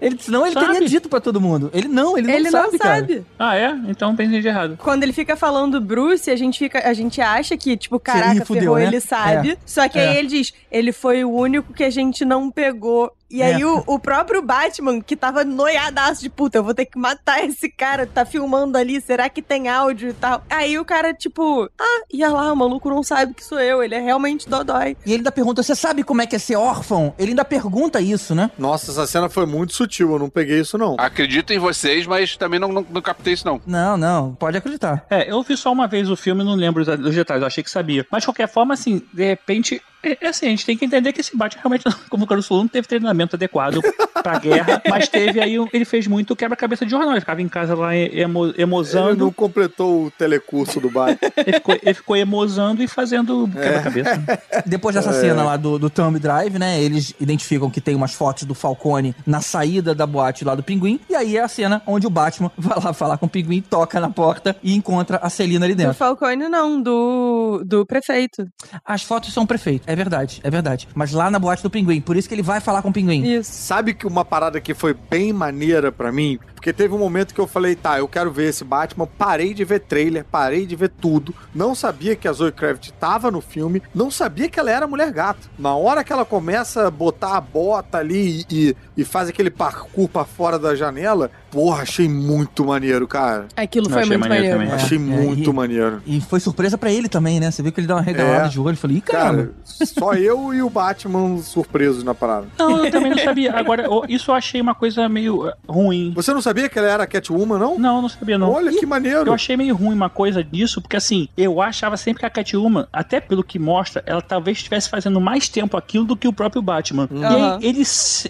Ele, senão ele Sabe? teria dito pra todo mundo. Ele não, ele não Ele sabe, não cara. sabe. Ah, é? Então pensei de errado. Quando ele fica falando Bruce, a gente, fica, a gente acha que, tipo, caraca, fudeu, ferrou, né? ele sabe. É. Só que É. aí ele diz, ele foi o único que a gente não pegou. E aí É. o, o próprio Batman, que tava noiadaço de puta, eu vou ter que matar esse cara, tá filmando ali, será que tem áudio e tal? Aí o cara, tipo, ah, ia lá, o maluco não sabe que sou eu, ele é realmente dodói. E ele ainda pergunta: você sabe como é que é ser órfão? Ele ainda pergunta isso, né? Nossa, essa cena foi muito sutil, eu não peguei isso não. Acredito em vocês, mas também não, não, não captei isso, não. Não, não, pode acreditar. É, eu vi só uma vez o filme e não lembro os dos detalhes, eu achei que sabia. Mas de qualquer forma, assim, de repente. É, é assim, a gente tem que entender que esse Batman realmente, <laughs> como o Caruso falou, não teve treinamento adequado pra guerra, <laughs> mas teve aí, ele fez muito quebra-cabeça de jornal. Ele ficava em casa lá emo, Ele emozando, não completou o telecurso do Batman. <laughs> ele ficou, ele ficou emozando e fazendo quebra-cabeça. Depois dessa cena lá do, do Thumb Drive, né? Eles identificam que tem umas fotos do Falcone na saída da boate lá do Pinguim. E aí é a cena onde o Batman vai lá falar com o Pinguim, toca na porta e encontra a Celina ali Do dentro. Falcone, não, do, do prefeito. As fotos são prefeito, é verdade, é verdade. Mas lá na boate do Pinguim, por isso que ele vai falar com o Pinguim. Isso. Sabe que uma parada que foi bem maneira pra mim? Porque teve um momento que eu falei, tá, eu quero ver esse Batman. Parei de ver trailer, parei de ver tudo. Não sabia que a Zoe Kravitz tava no filme. Não sabia que ela era mulher gato. Na hora que ela começa a botar a bota ali e, e, e faz aquele parkour pra fora da janela, porra, achei muito maneiro, cara. Aquilo Eu foi achei muito maneiro maneiro. também. achei é, muito e- maneiro. E foi surpresa pra ele também, né? Você viu que ele deu uma regalada É. de olho. Eu falei, ih, caramba. Cara, só eu e o Batman surpresos na parada. Não, eu também não sabia. Agora, isso eu achei uma coisa meio eh, ruim. Você não sabia que ela era Catwoman, não? Não, não sabia não. Olha que maneiro. Eu achei meio ruim uma coisa disso, porque assim, eu achava sempre que a Catwoman, até pelo que mostra, ela talvez estivesse fazendo mais tempo aquilo do que o próprio Batman. E Aham. aí, ele,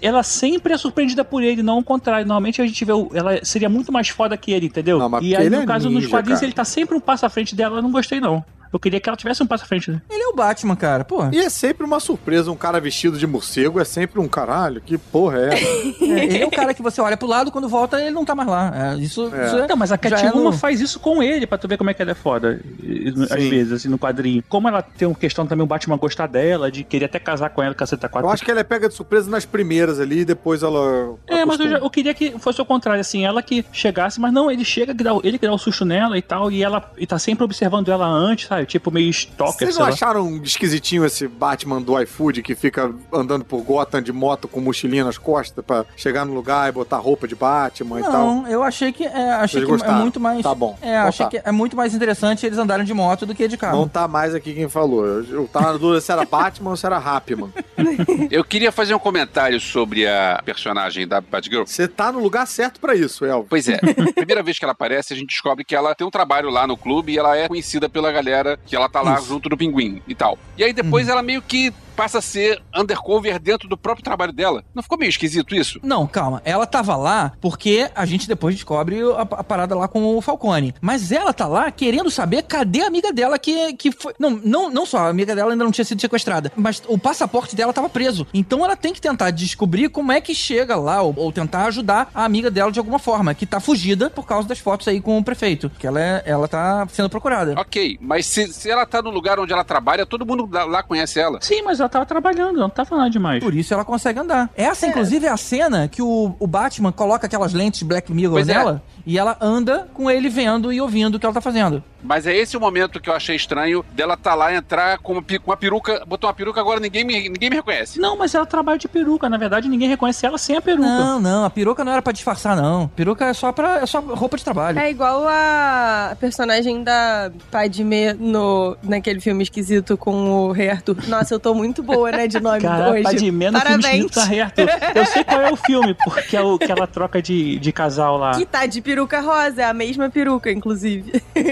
ela sempre é surpreendida por ele, não o contrário. Normalmente a gente vê, o- ela seria muito mais foda que ele, entendeu? Não, e aí, no é caso, nos ninja, quadrinhos, cara. ele tá sempre um passo à frente dela, eu não gostei não. Eu queria que ela tivesse um passo à frente. né? Ele é o Batman, cara. Pô. E é sempre uma surpresa, um cara vestido de morcego é sempre um caralho, que porra é essa? <laughs> É, ele é o cara que você olha pro lado, quando volta, ele não tá mais lá. É, isso, É. isso é- Não, mas a é Catwoman no- faz isso com ele, pra tu ver como é que ela é foda. e- Às Sim. vezes, assim, no quadrinho. Como ela tem uma questão também, o Batman gostar dela, de querer até casar com ela, caceta 4. Eu acho que ela é pega de surpresa nas primeiras ali e depois ela. É, mas eu, já- eu queria que fosse o contrário, assim, ela que chegasse, mas não, ele chega, que dá, o- ele que dá o susto nela e tal, e ela e tá sempre observando ela antes, sabe? Tipo, meio stalker, Vocês sei não lá. acharam esquisitinho esse Batman do iFood que fica andando por Gotham de moto com mochilinha nas costas pra chegar no lugar e botar roupa de Batman e tal? Não, eu achei que é, achei Vocês que é gostaram? muito mais. Tá bom. É, Então achei tá. que é muito mais interessante eles andarem de moto do que de carro. Não tá mais aqui quem falou. Eu, eu tava na dúvida se era Batman ou se era Rapman. <laughs> Eu queria fazer um comentário sobre a personagem da Batgirl. Você tá no lugar certo pra isso, Elvis. Pois é, primeira vez que ela aparece, a gente descobre que ela tem um trabalho lá no clube e ela é conhecida pela galera que ela tá lá Isso. junto do pinguim e tal. E aí depois ela meio que passa a ser undercover dentro do próprio trabalho dela. Não ficou meio esquisito isso? Não, calma. Ela tava lá porque a gente depois descobre a, a parada lá com o Falcone. Mas ela tá lá querendo saber cadê a amiga dela que, que foi. Não, não, não só, a amiga dela ainda não tinha sido sequestrada, mas o passaporte dela tava preso. Então ela tem que tentar descobrir como é que chega lá, ou, ou tentar ajudar a amiga dela de alguma forma, que tá fugida por causa das fotos aí com o prefeito. Que ela, é, ela tá sendo procurada. Ok, mas se, se ela tá no lugar onde ela trabalha, todo mundo lá- conhece ela. Sim, mas ela tava trabalhando, não tava nada demais. Por isso ela consegue andar. Essa, inclusive, é a cena que o, o Batman coloca aquelas lentes Black Mirror Pois é. E ela anda com ele vendo e ouvindo o que ela tá fazendo. Mas é esse o momento que eu achei estranho dela tá lá, entrar com uma, pi- com uma peruca, botou uma peruca, agora ninguém me, ninguém me reconhece. Não, mas ela trabalha de peruca, na verdade ninguém reconhece ela sem a peruca. Não, não, a peruca não era pra disfarçar, não. Peruca é só pra é só roupa de trabalho. É igual a personagem da Padmé no, naquele filme esquisito com o Rei Arthur. Nossa, eu tô muito boa, né, de nome Cara, hoje. Padmé no filme Parabéns. escrito tá reto. Eu sei qual é o filme, porque é o que ela troca de, de casal lá. Que tá de peruca rosa, é a mesma peruca, inclusive. <laughs>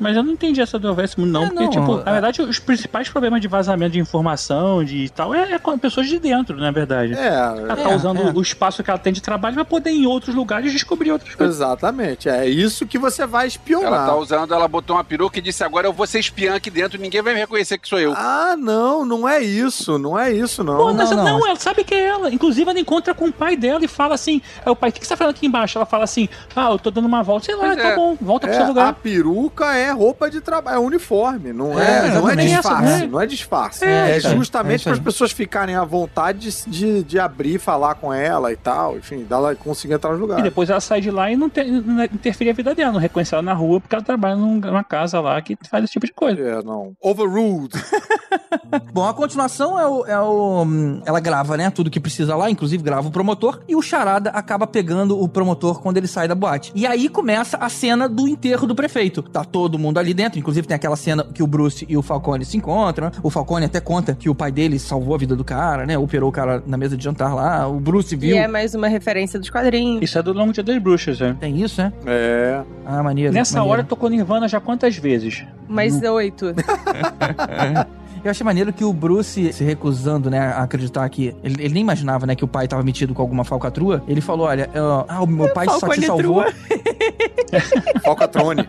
Mas eu não entendi essa do Véssimo, não. É, porque, não, tipo, é- na verdade, os principais problemas de vazamento de informação de tal é, é com pessoas de dentro, na verdade. Ela É, tá É, usando é. o espaço que ela tem de trabalho pra poder ir em outros lugares descobrir outras coisas. exatamente. É isso que você vai espionar. Ela tá usando, ela botou uma peruca e disse: agora eu vou ser espiã aqui dentro, ninguém vai me reconhecer que sou eu. Ah, não, não é isso. Não é isso, não. Pô, não, não, não. ela sabe que é ela. Inclusive, ela encontra com o pai dela e fala assim: é o pai, o que, que você tá falando aqui embaixo? Ela fala assim: ah, eu tô dando uma volta. Sei lá, Pois tá é. bom, volta pro É, seu a lugar. peruca peruca é roupa de trabalho, é uniforme, não É, é, não é disfarce, É. não é disfarce. É, É, é justamente isso para as pessoas ficarem à vontade de, de, de abrir, falar com ela e tal, enfim, dela conseguir entrar no E lugar. depois ela sai de lá e não, tem, não interfere a vida dela, não reconhece ela na rua, porque ela trabalha num- numa casa lá que faz esse tipo de coisa. É, não. Overruled. <laughs> Bom, a continuação é o, é o. Ela grava, né? Tudo que precisa lá, inclusive grava o promotor. E o Charada acaba pegando o promotor quando ele sai da boate. E aí começa a cena do enterro do prefeito. Tá todo mundo ali dentro. Inclusive tem aquela cena que o Bruce e o Falcone se encontram. O Falcone até conta que o pai dele salvou a vida do cara, né? Operou o cara na mesa de jantar lá. O Bruce E viu. é mais uma referência dos quadrinhos. Isso é do Longo Dia das Bruxas, né? Tem isso, né? É. Ah, maneiro. Nessa maneiro. hora tocou Nirvana já quantas vezes? Mais oito. <laughs> <laughs> Eu achei maneiro que o Bruce se recusando, né, a acreditar que. Ele, ele nem imaginava, né, que o pai tava metido com alguma falcatrua. Ele falou: olha, ah, ah, o meu pai só te salvou. <laughs> Falcatrone.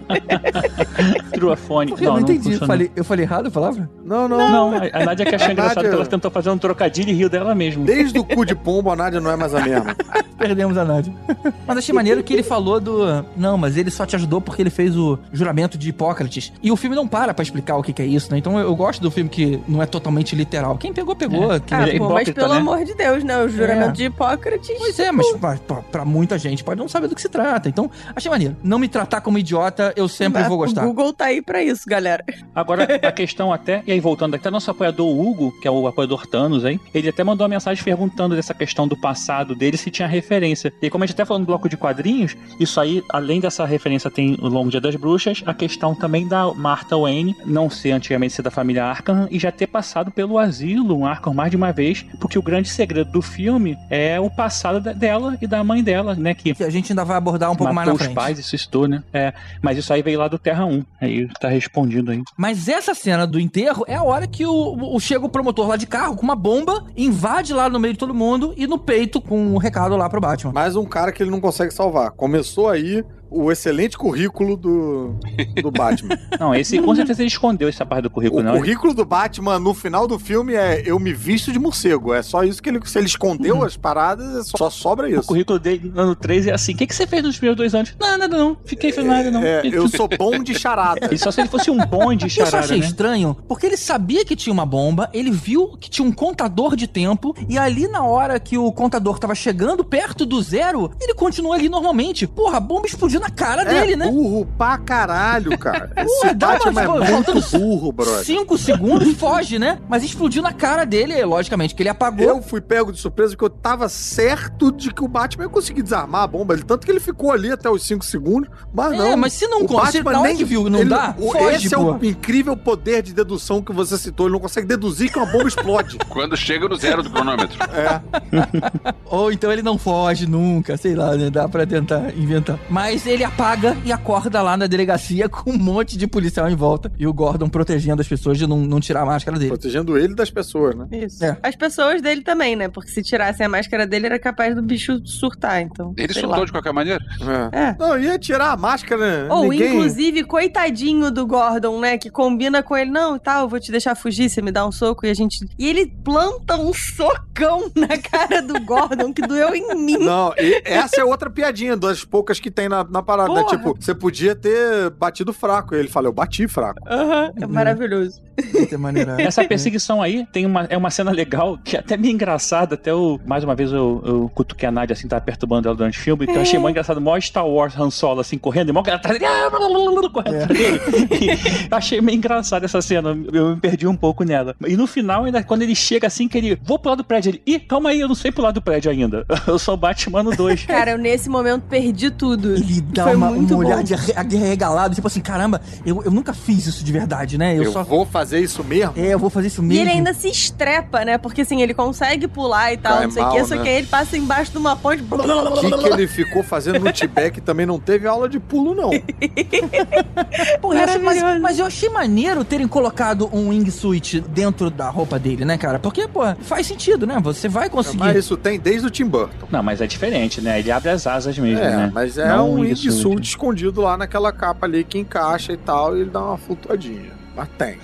Truafone. Eu não, entendi. Eu falei, eu falei errado a palavra? Não, não. Não, a a Nádia que achou engraçado Nádia- que ela tentou fazer um trocadilho e riu dela mesmo. Desde o cu de pombo, a Nádia não é mais a mesma. <laughs> Perdemos a Nádia. Mas achei maneiro que ele falou do. Não, mas ele só te ajudou porque ele fez o juramento de Hipócrates. E o filme não para pra explicar o que, que é isso, né? Então eu, eu gosto do filme que não é totalmente literal. Quem pegou, pegou. É. Quem Ah, é pô, mas pelo né? amor de Deus, né? O juramento É. de Hipócrates. Pois é, mas pra, pra- pra muita gente pode não saber do que se trata. Então, achei maneiro. Não me tratar como idiota, eu sempre Mas vou gostar. O Google tá aí pra isso, galera. Agora, <laughs> a questão até, e aí voltando até nosso apoiador Hugo, que é o apoiador Thanos aí, ele até mandou uma mensagem perguntando dessa questão do passado dele, se tinha referência. E como a gente até falou no bloco de quadrinhos, isso aí, além dessa referência, tem o Longo Dia das Bruxas, a questão também da Martha Wayne não ser antigamente ser da família Arkham e já ter passado pelo asilo um Arkham mais de uma vez, porque o grande segredo do filme é o passado dela e da mãe dela, né, que Que a gente ainda vai abordar um pouco mais na os frente. pais e suscitou, né? É, mas isso aí veio lá do Terra 1. Aí tá respondido aí. Mas essa cena do enterro é a hora que o, o- chega o promotor lá de carro com uma bomba, invade lá no meio de todo mundo e no peito com um recado lá pro Batman. Mais um cara que ele não consegue salvar. Começou aí o excelente currículo do, do <laughs> Batman. Não, esse com certeza ele escondeu essa parte do currículo, O não. currículo do Batman no final do filme é eu me visto de morcego. É só isso que ele. Se ele escondeu as paradas, é só, só sobra O isso. currículo dele no ano 3 é assim: o que, que você fez nos primeiros dois anos? Não, nada não. Fiquei fazendo nada não. É, eu sou <laughs> bom de charada. E só se ele fosse um bonde <laughs> Eu só charada, achei né? estranho, porque ele sabia que tinha uma bomba, ele viu que tinha um contador de tempo, e ali na hora que o contador tava chegando perto do zero, ele continua ali normalmente. Porra, a bomba explodiu na cara dele, é né? burro pra caralho, cara. <laughs> Esse Porra, dá Batman uma- é muito burro, brother. Cinco segundos, <laughs> foge, né? Mas explodiu na cara dele, logicamente, que ele apagou. Eu fui pego de surpresa porque eu tava certo de que o Batman ia conseguir desarmar a bomba. Ele, tanto que ele ficou ali até os 5 segundos, mas É, não. mas se não o consegue, na hora que viu, não dá, o- foge, Esse é o incrível poder de dedução que você citou. Ele não consegue deduzir que uma bomba explode. <laughs> Quando chega no zero do cronômetro. É. Ou então ele não foge nunca, sei lá, né? Dá pra tentar inventar. Mas ele apaga e acorda lá na delegacia com um monte de policial em volta. E o Gordon protegendo as pessoas de não, não tirar a máscara dele. Protegendo ele das pessoas, né? Isso. É. As pessoas dele também, né? Porque se tirassem a máscara dele, era capaz do bicho surtar, então. Ele soltou lá. de qualquer maneira. É. É. Não, ia tirar a máscara. Ou, ninguém... inclusive, coitadinho do Gordon, né? Que combina com ele. Não, tá, eu vou te deixar fugir, você me dá um soco e a gente. E ele planta um socão <laughs> na cara do Gordon que doeu em mim. Não, e essa é outra piadinha das poucas que tem na, na parada. né? Porra. Tipo, você podia ter batido fraco. Ele fala, eu bati fraco. Aham, é maravilhoso. Muita maneira. <laughs> Essa perseguição aí tem uma, é uma cena legal, que é até meio engraçada. Até o. Mais uma vez eu, eu cutuquei a Nádia assim, tava perturbando ela durante o filme. Que eu achei muito engraçado. Mó Star Wars Han Solo assim, correndo, e mó cara atrás dele, ah, correndo atrás dele. Eu achei meio engraçada essa cena. Eu me perdi um pouco nela. E no final, ainda quando ele chega assim, que ele. Vou pular do prédio. Ele. Ih, calma aí, eu não sei pular do prédio ainda. <laughs> Eu sou Batman 2. Cara, eu nesse momento perdi tudo. Ele dá Foi uma, muito um olhar bom. de arregalado, tipo assim, caramba, eu, eu nunca fiz isso de verdade, né? Eu, Eu, só. vou fazer isso mesmo? É, eu vou fazer isso E mesmo. ele ainda se estrepa, né? Porque assim, ele consegue pular e tal, Cai não sei o quê, só né? que aí ele passa embaixo de uma ponte. O que, que ele ficou fazendo no Tibete também não teve aula de pulo, não. <laughs> Porra, eu achei- mas, mas eu achei maneiro terem colocado um wingsuit dentro da roupa dele, né, cara? Porque, pô, faz sentido, né? Você vai conseguir. Mas isso tem desde o Tim Burton. Não, mas é diferente, né? Ele abre as asas mesmo, É, né? mas é Não um wingsuit. Wingsuit escondido lá naquela capa ali que encaixa e tal, e ele dá uma flutuadinha. Mas tem.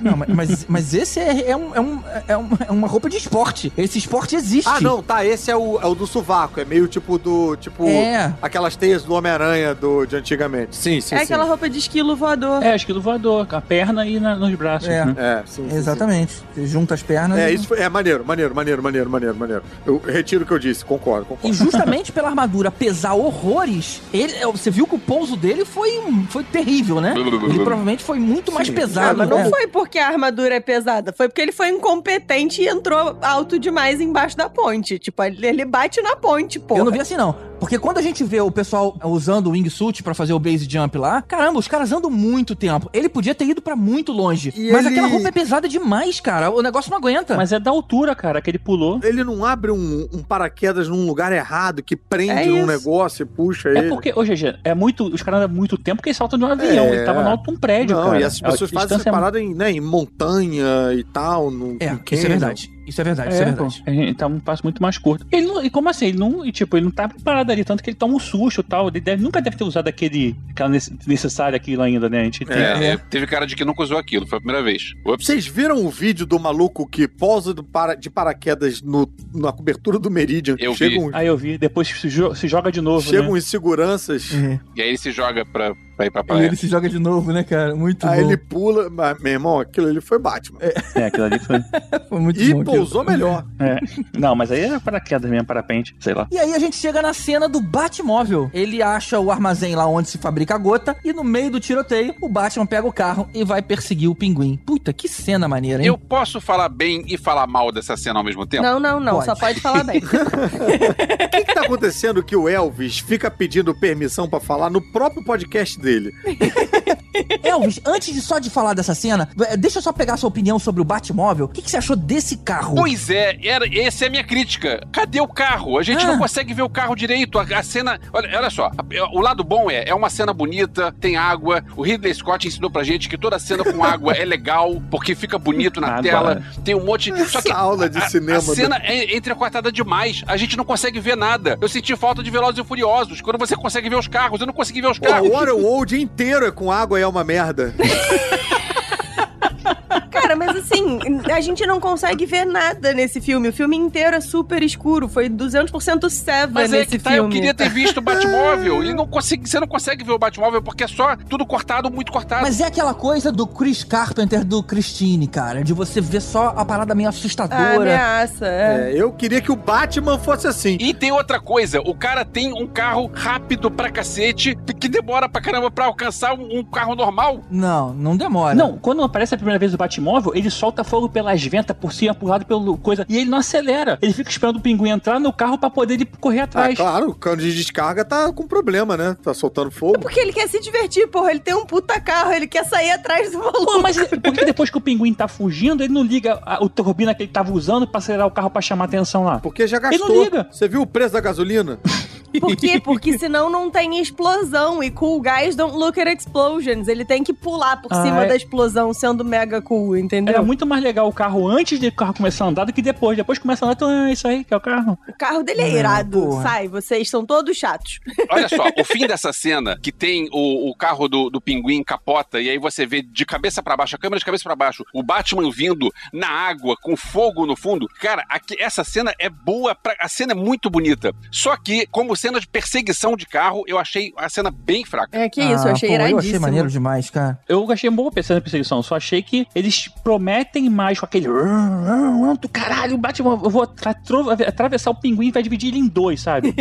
Não, mas- mas, esse é, é, um- é um- é um- é uma roupa de esporte. Esse esporte existe. Ah, não, tá. Esse é o, é o do sovaco. É meio tipo do. Tipo. É. Aquelas teias do Homem-Aranha do, de antigamente. Sim, sim. é sim. aquela roupa de esquilo voador. É, esquilo voador, com a perna e na- nos braços. É. né? É, sim. sim, Exatamente. Você junta as pernas. sim. É, e- isso foi, é maneiro, maneiro, maneiro, maneiro, maneiro, maneiro. Eu retiro o que eu disse, concordo, E concordo. justamente pela armadura pesar horrores, ele, é, você viu que o pouso dele foi, foi terrível, né? Ele provavelmente foi muito mais Sim. Ah, pesado. mas não né? foi porque a armadura é pesada, foi porque ele foi incompetente e entrou alto demais embaixo da ponte. Tipo, ele ele bate na ponte, pô. Eu não vi assim, não. Porque quando a gente vê o pessoal usando o wingsuit pra fazer o base jump lá, caramba, os caras andam muito tempo. Ele podia ter ido pra muito longe. E mas ele- aquela roupa é pesada demais, cara. O negócio não aguenta. Mas é da altura, cara, que ele pulou. Ele não abre um, um paraquedas num lugar errado que prende É isso. negócio e puxa É ele. porque, ô GG, é muito. Os caras andam muito tempo porque eles saltam de um avião. É. Ele tava no alto de um prédio, Não, cara. e essas pessoas A fazem essa é parada em, né, em montanha e tal. No, É, isso é canyon. verdade. Isso é verdade, isso é É, pô, verdade. gente tá um passo muito mais curto. Ele não, e como assim? Ele não, tipo, ele não tá preparado ali, tanto que ele toma um susto e tal. Ele deve- nunca deve ter usado aquele, aquela nece- necessária aquilo ainda, né? A gente tem. É, teve cara de que nunca usou aquilo, foi a primeira vez. Ups. Vocês viram o vídeo do maluco que pousa do para, de paraquedas no, na cobertura do Meridian? Eu vi. Aí eu vi, depois se, jo- se joga de novo, chegam né? os seguranças, E aí ele se joga pra, pra ir pra E praia. ele se joga de novo, né, cara? Muito aí bom. ele pula. Mas, meu irmão, aquilo ali foi Batman. É, aquilo ali foi. <laughs> Foi muito E bom aquilo. pousou melhor. É. Não, mas aí é paraquedas mesmo, parapente, sei lá. E aí a gente chega na cena do Batmóvel. Ele acha o armazém lá onde se fabrica a gota e no meio do tiroteio, o Batman pega o carro e vai perseguir o pinguim. Puta, que cena maneira, hein? Eu posso falar bem e falar mal dessa cena ao mesmo tempo? Não, não, não. Pode. Só pode falar bem. <laughs> O que, que tá acontecendo que o Elvis fica pedindo permissão pra falar no próprio podcast dele? <laughs> Elvis, antes de só de falar dessa cena, eh, deixa eu só pegar a sua opinião sobre o Batmóvel. O que, que você achou desse carro? Pois é, era, essa é a minha crítica. Cadê o carro? A gente Ah. não consegue ver o carro direito. A, a cena. Olha, olha só, a- o lado bom é, é uma cena bonita, tem água. O Ridley Scott ensinou pra gente que toda cena com água é legal, porque fica bonito na Água, tela. Tem um monte. Só que Essa aula de a, cinema A cena é entrecortada demais. A gente não consegue ver nada. Eu senti falta de Velozes e Furiosos. Quando você consegue ver os carros, eu não consegui ver os carros. o O dia inteiro é com água e é uma merda. <laughs> Mas assim, a gente não consegue ver nada nesse filme. O filme inteiro é super escuro. Foi 200% Seven Mas é nesse que tá, eu filme. queria ter visto o Batmóvel. <laughs> e não consegui, você não consegue ver o Batmóvel porque é só tudo cortado, muito cortado. Mas é aquela coisa do Chris Carpenter do Christine, cara, de você ver só a parada meio assustadora. ameaça, é. É, eu queria que o Batman fosse assim. E tem outra coisa, o cara tem um carro rápido pra cacete, que demora pra caramba pra alcançar um, um carro normal. Não, não demora. Não, quando aparece a primeira vez o Batmóvel, ele solta fogo pelas ventas, por cima, empurrado pelo coisa, e ele não acelera. Ele fica esperando o pinguim entrar no carro pra poder ele correr Ah, atrás. claro, o cano de descarga tá com problema, né? Tá soltando fogo. Porque ele quer se divertir, porra. Ele tem um puta carro, ele quer sair atrás do maluco. Pô, mas por que depois que o pinguim tá fugindo, ele não liga a, o turbina que ele tava usando pra acelerar o carro pra chamar atenção lá? Porque já Ele gastou. não liga. Você viu o preço da gasolina? Por quê? Porque <laughs> senão não tem explosão. E cool guys don't look at explosions. Ele tem que pular por Ah, cima é. da explosão, sendo mega cool, entendeu? Era muito mais legal o carro antes de o carro começar a andar do que depois. Depois começa a andar, então é isso aí que é o carro. O carro dele é irado. porra. Sai, vocês são todos chatos. <laughs> Olha só, o fim dessa cena, que tem o, o carro do, do pinguim capota, e aí você vê de cabeça pra baixo, a câmera de cabeça pra baixo, o Batman vindo na água, com fogo no fundo. Cara, aqui- essa cena é boa, pra, a cena é muito bonita. Só que, como cena de perseguição de carro, eu achei a cena bem fraca. É que isso, eu achei Ah, pô, iradíssimo. Eu achei maneiro demais, cara. Eu achei boa pensando na perseguição, só achei que eles prometem mais com aquele. Do caralho, Batman, eu vou atravessar o pinguim e vai dividir ele em dois, sabe?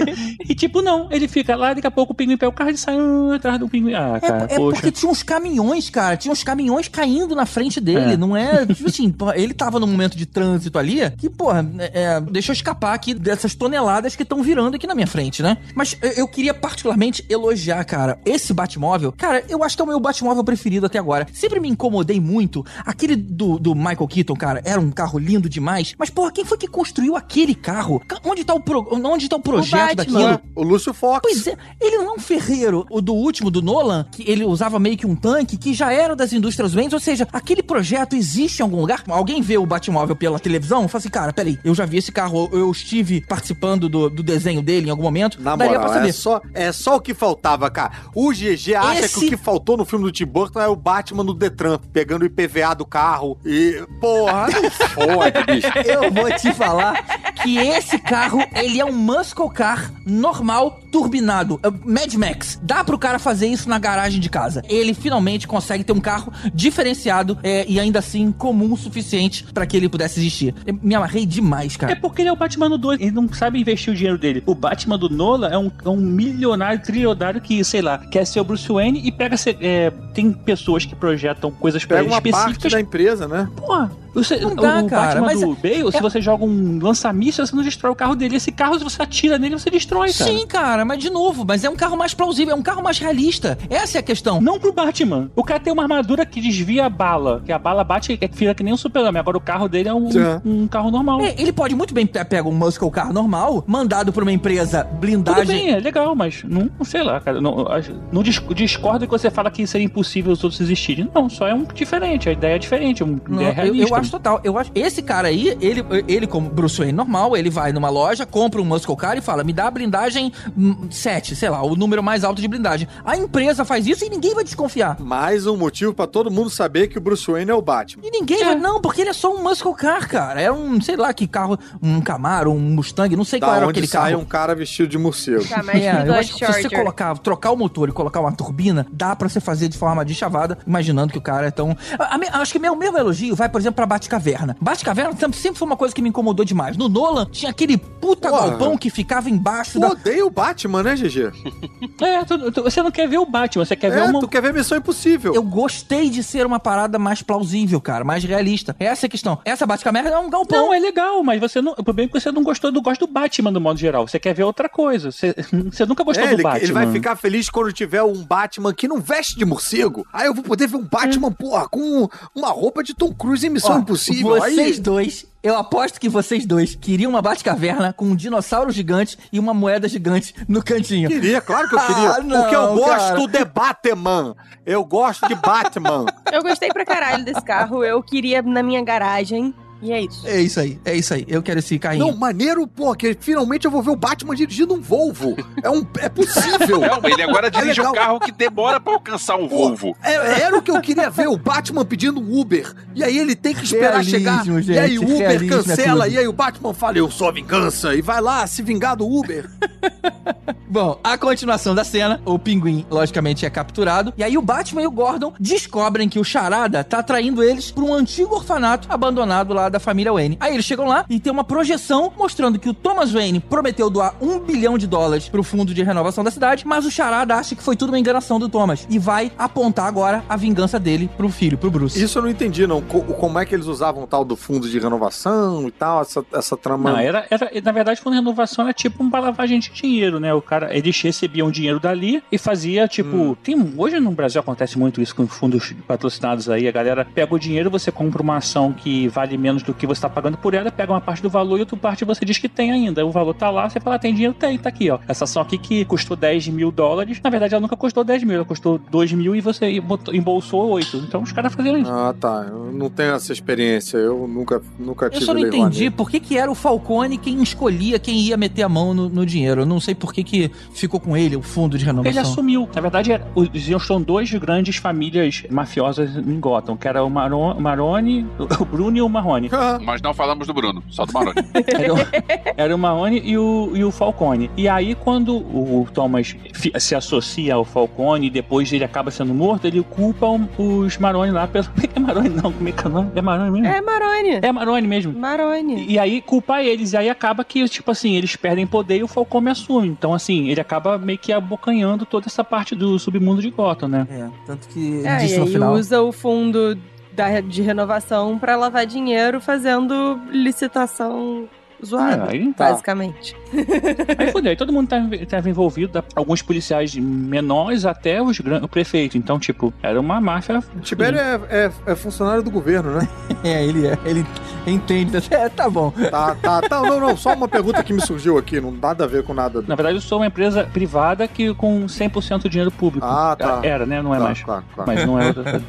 <laughs> e tipo, não, ele fica lá, daqui a pouco o pinguim pega o carro e ele sai ah, atrás do pinguim. Ah, É, cara, é poxa. porque tinha uns caminhões, cara. Tinha uns caminhões caindo na frente dele. É. Não é. <laughs> Tipo assim, ele tava num momento de trânsito ali que, porra, é, é, deixa eu escapar aqui dessas toneladas que estão virando aqui na minha frente, né? Mas eu, eu queria particularmente elogiar, cara, esse Batmóvel. Cara, eu acho que é o meu Batmóvel preferido até agora. Sempre me incomodei muito. Aquele do, do Michael Keaton, cara, era um carro lindo demais. Mas, porra, quem foi que construiu aquele carro? Ca- Onde tá o, pro- onde tá o projeto Batman. daquilo? O Lúcio Fox. Pois é, ele não é um ferreiro. O do último, do Nolan, que ele usava meio que um tanque, que já era das indústrias Wayne, ou seja, aquele projeto existe em algum lugar? Alguém vê o Batmóvel pela televisão e fala assim, cara, peraí, eu já vi esse carro, eu estive participando do, do desenho dele em algum algum momento. Na daria moral, pra saber. é só, é só o que faltava, cara. O GG acha Esse- que o que faltou no filme do Tim Burton é o Batman no Detran, pegando o IPVA do carro e... Porra, não <laughs> fode, bicho. Eu vou te falar que esse carro, ele é um muscle car normal, turbinado. É Mad Max. Dá pro cara fazer isso na garagem de casa. Ele finalmente consegue ter um carro diferenciado é, e ainda assim comum o suficiente pra que ele pudesse existir. Eu me amarrei demais, É cara. porque ele é o Batman do 2, ele não sabe investir o dinheiro dele. O Batman do Nolan é um, é um milionário, trilionário que, sei lá, quer ser o Bruce Wayne e pega. se- é, tem pessoas que projetam coisas pra Pega ele uma parte específicas. da empresa, né? Porra, você, Não dá, o cara, Batman mas do é- Bale, se é- você joga um lança-míssil, você não destrói o carro dele. Esse carro, se você atira nele, você destrói, cara. Sim, cara, mas de novo, mas é um carro mais plausível, é um carro mais realista. Essa é a questão. Não pro Batman. O cara tem uma armadura que desvia a bala. Que a bala bate e fica que nem um super-homem. Agora o carro dele é um, É. um carro normal. É, ele pode muito bem pe- pegar um muscle car normal, mandado por uma empresa Tudo blindagem. bem, é legal, mas não, sei lá, cara. Não, não dis- discordo que você fala que seria impossível os outros existirem. Não, só é um diferente. A ideia é diferente, é uma Não, ideia eu, realista. eu acho total. Eu acho, esse cara aí, ele, ele como Bruce Wayne normal, ele vai numa loja, compra um muscle car e fala, me dá a blindagem 7, sei lá, o número mais alto de blindagem. A empresa faz isso e ninguém vai desconfiar. Mais um motivo pra todo mundo saber que o Bruce Wayne é o Batman. E ninguém vai, não, porque ele é só um muscle car, cara. É um, sei lá, que carro, um Camaro, um Mustang, não sei qual Da era onde aquele sai carro. um cara vestido de morcego. Tá, mas É, eu acho que se você colocar, trocar o motor e colocar uma turbina, dá pra você fazer de forma de chavada, imaginando que o cara é tão. A- a acho que meu mesmo elogio vai, por exemplo, pra Batcaverna. Batcaverna sempre, sempre foi uma coisa que me incomodou demais. No Nolan, tinha aquele puta Porra. galpão que ficava embaixo Tu da. odeia o Batman, né, GG? <laughs> É, tu- tu- você não quer ver o Batman, você quer ver É, uma. tu quer ver Missão Impossível. Eu gostei de ser uma parada mais plausível, cara, mais realista. Essa é a questão. Essa Batcaverna é um galpão. Não, é legal, mas você não. O problema é que você não gostou do gosto do Batman do modo geral. Você quer ver outra coisa. Você, <laughs> você nunca gostou É, do ele, Batman. ele vai ficar feliz quando tiver um Batman que não veste de morcego. Aí eu vou poder ver um Batman, porra, com uma roupa de Tom Cruise em Missão Ó, Impossível. Vocês Aí, dois, eu aposto que vocês dois queriam uma Batcaverna com um dinossauro gigante e uma moeda gigante no cantinho. queria, claro que eu queria. Ah, não, porque eu gosto cara. de Batman. Eu gosto de Batman. <laughs> Eu gostei pra caralho desse carro. Eu queria na minha garagem. E é isso. É isso aí, é isso aí. Eu quero esse carrinho. Não, maneiro, pô, que finalmente eu vou ver o Batman dirigindo um Volvo. É, um, é possível. <laughs> Não, ele agora dirige legal. um carro que demora pra alcançar um Volvo. É- era o que eu queria ver, o Batman pedindo um Uber. E aí ele tem que esperar Realismo, chegar. gente, e aí o Uber é cancela. tudo. e aí o Batman fala, eu sou a vingança. E vai lá se vingar do Uber. <laughs> Bom, a continuação da cena, o pinguim, logicamente, é capturado. E aí o Batman e o Gordon descobrem que o Charada tá traindo eles pra um antigo orfanato abandonado lá da família Wayne. Aí eles chegam lá e tem uma projeção mostrando que o Thomas Wayne prometeu doar um bilhão de dólares pro fundo de renovação da cidade, mas o Charada acha que foi tudo uma enganação do Thomas e vai apontar agora a vingança dele pro filho, pro Bruce. Isso eu não entendi, não. Co- como é que eles usavam o tal do fundo de renovação e tal, essa, essa trama. Não, era, era, na verdade, quando a renovação era tipo uma lavagem de dinheiro, né? O cara, eles recebiam dinheiro dali e fazia, tipo. Hum. Tem, hoje no Brasil acontece muito isso com fundos patrocinados aí. A galera pega o dinheiro, você compra uma ação que vale menos do que você tá pagando por ela, pega uma parte do valor e outra parte você diz que tem ainda. O valor tá lá, você fala, tem dinheiro? Tem, tá aqui, ó. Essa ação aqui que custou 10 mil dólares, na verdade ela nunca custou 10 mil, ela custou 2 mil e você embolsou 8. Então os caras faziam isso. Ah, tá. Eu não tenho essa experiência. Eu nunca, nunca Eu tive só não entendi por que, que era o Falcone quem escolhia quem ia meter a mão no, no dinheiro. Eu não sei por que, que ficou com ele, o fundo de Ele renovação. assumiu. Na verdade, era, os, são dois grandes famílias mafiosas em Gotham, que era o Maro- Maroni, o Bruno e o Marrone. Mas não falamos do Bruno, só do Maroni. <laughs> Era o, era o Marrone e o, e o Falcone. E aí, quando o Thomas se associa ao Falcone e depois ele acaba sendo morto, ele culpa um- os Maroni lá pelo. <laughs> É Maroni, não, como é que é o nome? É Maroni mesmo? É Marone. É Maroni mesmo. Marone. E aí culpa eles, e aí acaba que, tipo assim, eles perdem poder e o Falcone assume. Então, assim, ele acaba meio que abocanhando toda essa parte do submundo de Gotham, né? É, tanto que ele É, disse e no aí final. usa o fundo da, de renovação pra lavar dinheiro fazendo licitação zoada, Ah, aí tá. basicamente. Aí fudeu, aí todo mundo tava, tava envolvido, da- alguns policiais menores até os o prefeito. Então, tipo, era uma máfia. Tibério é, é, é funcionário do governo, né? <laughs> É, ele é. Ele, Entende? É, tá bom. Tá, tá, tá. Não, não, só uma pergunta que me surgiu aqui, não nada a ver com nada. Na verdade, eu sou uma empresa privada que com 100% dinheiro público. Ah, tá. Era, né? Não é Tá, mais. claro, claro. Mas não é outra <laughs> coisa.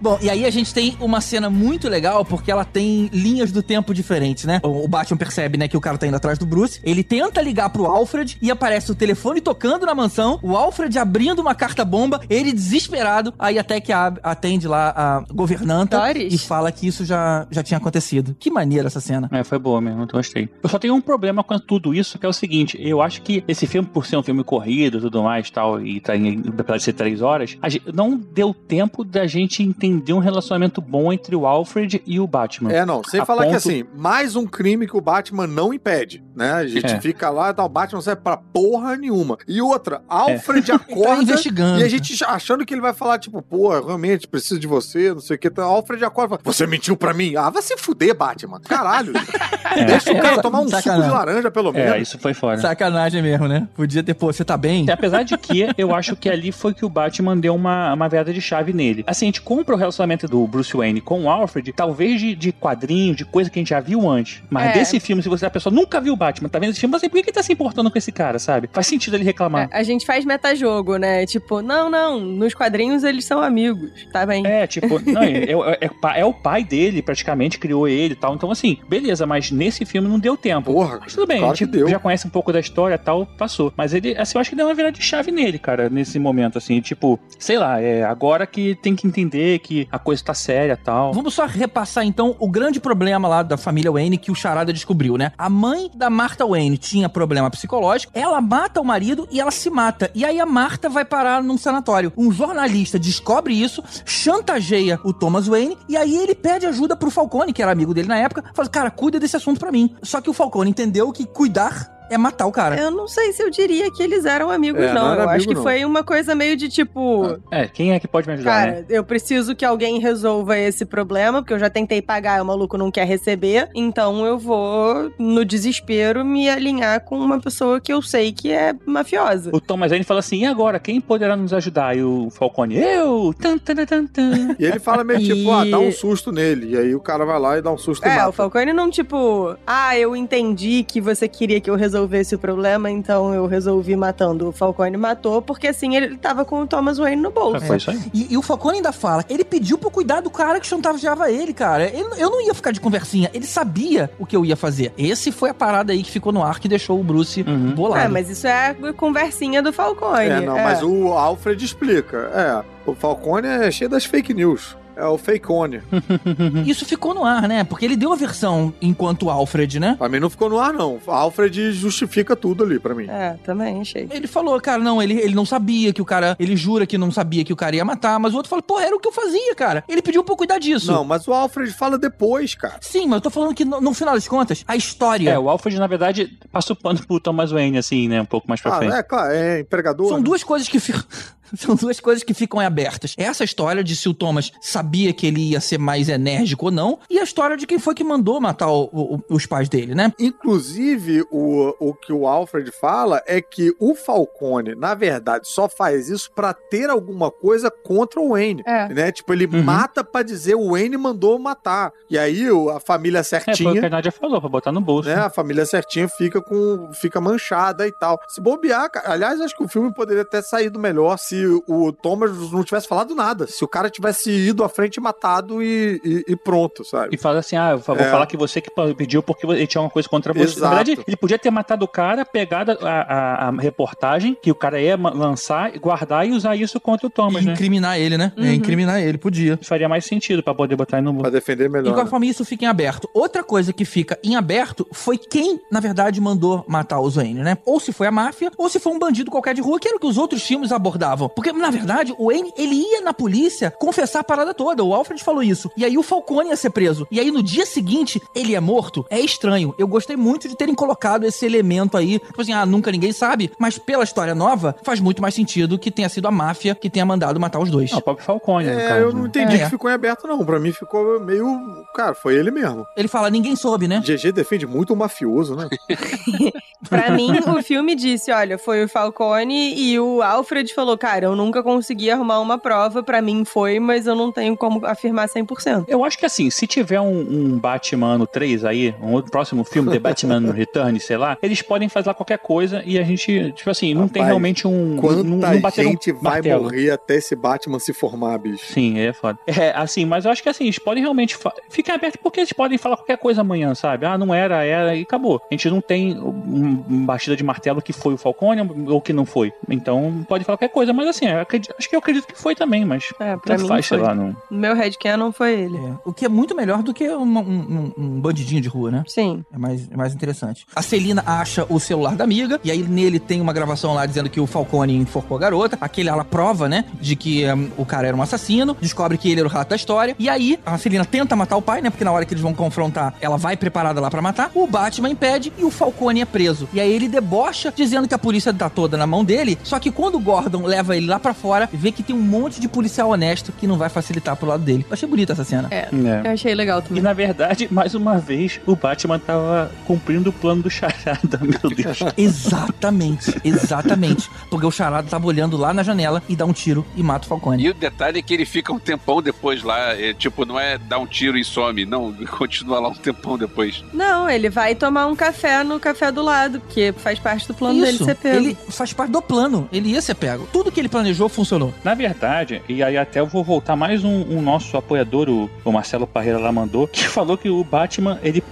Bom, e aí a gente tem uma cena muito legal porque ela tem linhas do tempo diferentes, né? O Batman percebe, né, que o cara tá indo atrás do Bruce. Ele tenta ligar pro Alfred e aparece o telefone tocando na mansão. O Alfred abrindo uma carta-bomba, ele desesperado. Aí até que a- atende lá a governanta Doris. e fala que isso já, já tinha acontecido. Que maneira essa cena. É, foi boa mesmo, eu gostei. Eu só tenho um problema com tudo isso, que é o seguinte: eu acho que esse filme, por ser um filme corrido e tudo mais tal, e tá em, apesar de ser três horas, a gente, não deu tempo da gente entender um relacionamento bom entre o Alfred e o Batman. É, não, sem A falar que ponto- assim, mais um crime que o Batman não impede, né? A gente É. fica lá e tal, o Batman não serve pra porra nenhuma. E outra, Alfred <laughs> acorda Tá investigando. e a gente achando que ele vai falar, tipo, pô, realmente preciso de você, não sei o que. Então, Alfred acorda e fala, você mentiu pra mim? Ah, vai se fuder, Batman. Caralho. <laughs> Deixa o cara tomar um suco de Sacanagem. laranja, pelo menos. É, isso foi fora. Sacanagem mesmo, né? Podia ter, pô, você tá bem? E Apesar de que eu acho que ali foi que o Batman deu uma, uma virada de chave nele. Assim, a gente compra o relacionamento do Bruce Wayne com o Alfred, talvez de, de quadrinho, de coisa que a gente já viu antes. Mas É. desse filme, se você a pessoa nunca viu o Batman, tá vendo esse filme, você, por que que ele tá se importando com esse cara, sabe? Faz sentido ele reclamar. A gente faz metajogo, né? Tipo, não, não, nos quadrinhos eles são amigos, tá bem? É, tipo, <laughs> não, é, é- é é o pai dele, praticamente, criou ele e tal. Então, assim, beleza, mas nesse filme não deu tempo. Porra, Mas tudo bem, claro a gente já conhece um pouco da história e tal, passou. Mas ele, assim, eu acho que deu uma virada de chave nele, cara, nesse momento, assim, tipo, sei lá, é agora que tem que entender que a coisa tá séria e tal. Vamos só repassar então o grande problema lá da família Wayne que o Charada descobriu, né? A mãe da Martha Wayne tinha problema psicológico, ela mata o marido e ela se mata. E aí a Martha vai parar num sanatório. Um jornalista descobre isso, chantageia o Thomas Wayne e aí ele pede ajuda pro Falcone, que era amigo dele na época, fala: "Cara, cuida desse assunto pra mim". Só que o Falcone entendeu que cuidar é matar o cara. Eu não sei se eu diria que eles eram amigos, É, não. não era eu acho que não. foi uma coisa meio de tipo. É, quem é que pode me ajudar, Cara, né? eu preciso que alguém resolva esse problema, porque eu já tentei pagar e o maluco não quer receber. Então eu vou, no desespero, me alinhar com uma pessoa que eu sei que é mafiosa. O Thomas Wayne fala assim, e agora, quem poderá nos ajudar? E o Falcone, eu! Tan, tan, tan, tan. E ele fala meio tipo, E- ah, dá um susto nele. E aí o cara vai lá e dá um susto É, mata. o Falcone não, tipo, ah, eu entendi que você queria que eu resolvesse o problema, então eu resolvi matando. O Falcone matou, porque assim ele tava com o Thomas Wayne no bolso. É, Foi isso aí. E, e o Falcone ainda fala, ele pediu pra eu cuidar do cara que chantageava ele, cara. Ele- eu não ia ficar de conversinha, ele sabia o que eu ia fazer. Esse foi a parada aí que ficou no ar que deixou o Bruce Uhum. bolado. É, mas isso é a conversinha do Falcone. É, não, mas o Alfred explica. É, o Falcone é cheio das fake news. É o fakeone. <laughs> Isso ficou no ar, né? Porque ele deu a versão enquanto Alfred, né? Pra mim não ficou no ar, não. Alfred justifica tudo ali pra mim. É, também achei. Ele falou, cara, não, ele, ele não sabia que o cara. Ele jura que não sabia que o cara ia matar, mas o outro falou, pô, era o que eu fazia, cara. Ele pediu pra eu cuidar disso. Não, mas o Alfred fala depois, cara. Sim, mas eu tô falando que no, no final das contas, a história. É, o Alfred, na verdade, passa o pano pro Thomas Wayne, assim, né? Um pouco mais pra Ah, frente. é, claro, é empregador. São né? duas coisas que ficam. <laughs> São duas coisas que ficam abertas. Essa história de se o Thomas sabia que ele ia ser mais enérgico ou não, e a história de quem foi que mandou matar o- o- os pais dele, né? Inclusive, o, o que o Alfred fala é que o Falcone, na verdade, só faz isso pra ter alguma coisa contra o Wayne. É. Né? Tipo, ele Uhum. mata pra dizer o Wayne mandou matar. E aí a família É, foi o que certinha. a Nádia falou, pra botar no bolso. né, a família certinha fica com fica manchada e tal. Se bobear, aliás, acho que o filme poderia ter saído melhor se o Thomas não tivesse falado nada, se o cara tivesse ido à frente e matado e, e- e pronto, sabe? E fala assim, ah, eu vou É. falar que você que pediu porque ele tinha uma coisa contra você. Exato. Na verdade, ele podia ter matado o cara, pegado a, a- a reportagem que o cara ia lançar, guardar e usar isso contra o Thomas, e né? incriminar ele, né? É, Uhum. incriminar ele, podia. Faria mais sentido pra poder botar ele no Pra defender De melhor. qualquer né? forma, isso fica em aberto. Outra coisa que fica em aberto foi quem, na verdade, mandou matar os Wayne, né? Ou se foi a máfia, ou se foi um bandido qualquer de rua, que era o que os outros filmes abordavam. Porque, na verdade, o Wayne, ele ia na polícia confessar a parada toda. O Alfred falou isso. E aí o Falcone ia ser preso. E aí no dia seguinte, ele é morto. É estranho. Eu gostei muito de terem colocado esse elemento aí. Tipo assim, ah, nunca ninguém sabe. Mas pela história nova, faz muito mais sentido que tenha sido a máfia que tenha mandado matar os dois. Não, o próprio Falcone, no É, caso. eu não né? entendi É. que ficou em aberto, não. Pra mim ficou meio. Cara, foi ele mesmo. Ele fala, ninguém soube, né? GG defende muito o mafioso, né? <laughs> Pra mim, o filme disse: olha, foi o Falcone e o Alfred falou, cara, Cara, eu nunca consegui arrumar uma prova, pra mim foi, mas eu não tenho como afirmar 100%. Eu acho que assim, se tiver um, um Batman ano 3 aí, um outro próximo filme, The Batman <laughs> Return, sei lá, eles podem fazer lá qualquer coisa e a gente, tipo assim, não tem Rapaz, realmente um. Quanta não, não bater um gente vai martelo. morrer até esse Batman se formar, bicho? Sim, é foda. É, assim, mas eu acho que assim, eles podem realmente ficar abertos porque eles podem falar qualquer coisa amanhã, sabe? Ah, não era, era e acabou. A gente não tem um, uma batida de martelo que foi o Falcone ou que não foi. Então pode falar qualquer coisa, mas assim, eu acredito- acho que eu acredito que foi também, mas É, pra tanto mim faz, sei foi. lá, não. Meu headcanon foi ele. É, o que é muito melhor do que um, um- um bandidinho de rua, né? Sim. É mais, é mais interessante. A Celina acha o celular da amiga, e aí nele tem uma gravação lá dizendo que o Falcone enforcou a garota. Aquele ela prova, né, de que hum, o cara era um assassino, descobre que ele era o rato da história. E aí a Celina tenta matar o pai, né, porque na hora que eles vão confrontar, ela vai preparada lá pra matar. O Batman impede e o Falcone é preso. E aí ele debocha, dizendo que a polícia tá toda na mão dele. Só que quando o Gordon leva ele lá pra fora, vê que tem um monte de policial honesto que não vai facilitar pro lado dele. Eu achei bonita essa cena. É, É. eu achei legal E também. na verdade, mais uma vez, o Batman tava cumprindo o plano do Charada, <laughs> meu Deus. Exatamente, exatamente. Porque o Charada tava olhando lá na janela e dá um tiro e mata o Falcone. E o detalhe é que ele fica um tempão depois lá, é, tipo, não é dar um tiro e some, não, <laughs> continua lá um tempão depois. Não, ele vai tomar um café no café do lado, porque faz parte do plano dele Isso, ser pego. ele faz parte do plano. Ele ia ser pego. Tudo que ele planejou funcionou. Na verdade, e aí até eu vou voltar mais um, um nosso apoiador, o, o Marcelo Parreira lá mandou, que falou que o Batman, ele,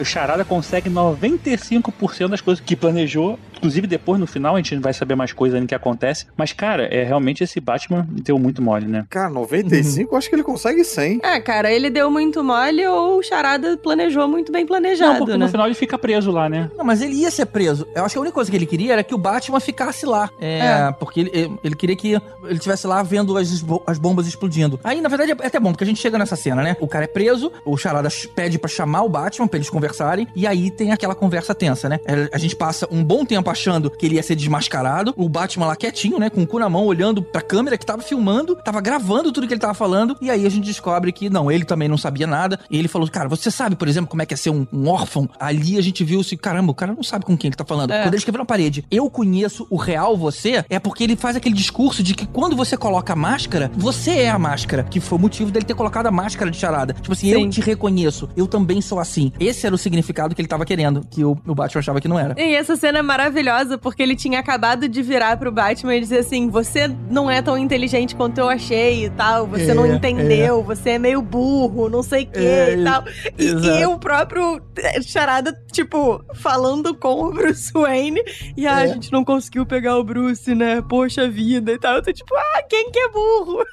o Charada consegue 95% das coisas que planejou. Inclusive, depois, no final, a gente vai saber mais coisas ainda que acontece. Mas, cara, é realmente esse Batman deu muito mole, né? Cara, 95, eu acho que ele consegue 100. É, cara, ele deu muito mole ou o Charada planejou muito bem planejado, Não, porque né? no final ele fica preso lá, né? Não, mas ele ia ser preso. Eu acho que a única coisa que ele queria era que o Batman ficasse lá. É, É. porque ele, ele- queria que ele estivesse lá vendo as, as bombas explodindo. Aí, na verdade, é até bom, porque a gente chega nessa cena, né? O cara é preso, o Charada ch- pede pra chamar o Batman, pra eles conversarem, e aí tem aquela conversa tensa, né? É, A gente passa um bom tempo achando que ele ia ser desmascarado, o Batman lá quietinho, né? Com o cu na mão, olhando pra câmera que tava filmando, tava gravando tudo que ele tava falando, e aí a gente descobre que, não, ele também não sabia nada, e ele falou, cara, você sabe, por exemplo, como é que é ser um, um órfão? Ali a gente viu assim, caramba, o cara não sabe com quem ele tá falando. É. Quando ele escreveu na parede, eu conheço o real você, é porque ele faz aquele discurso de que quando você coloca a máscara, você é a máscara, que foi o motivo dele ter colocado a máscara de charada. Tipo assim, Sim. eu te reconheço, eu também sou assim. Esse era o significado que ele tava querendo, que o, o Batman achava que não era. E essa cena é maravilhosa porque ele tinha acabado de virar pro Batman e dizer assim: Você não é tão inteligente quanto eu achei e tal, você É, não entendeu, você é meio burro, não sei o que É, e tal. E, e o próprio eh, Charada, tipo, falando com o Bruce Wayne e ah, a É. gente não conseguiu pegar o Bruce, né? Poxa vida e tal. Eu tô tipo, ah, quem que é burro?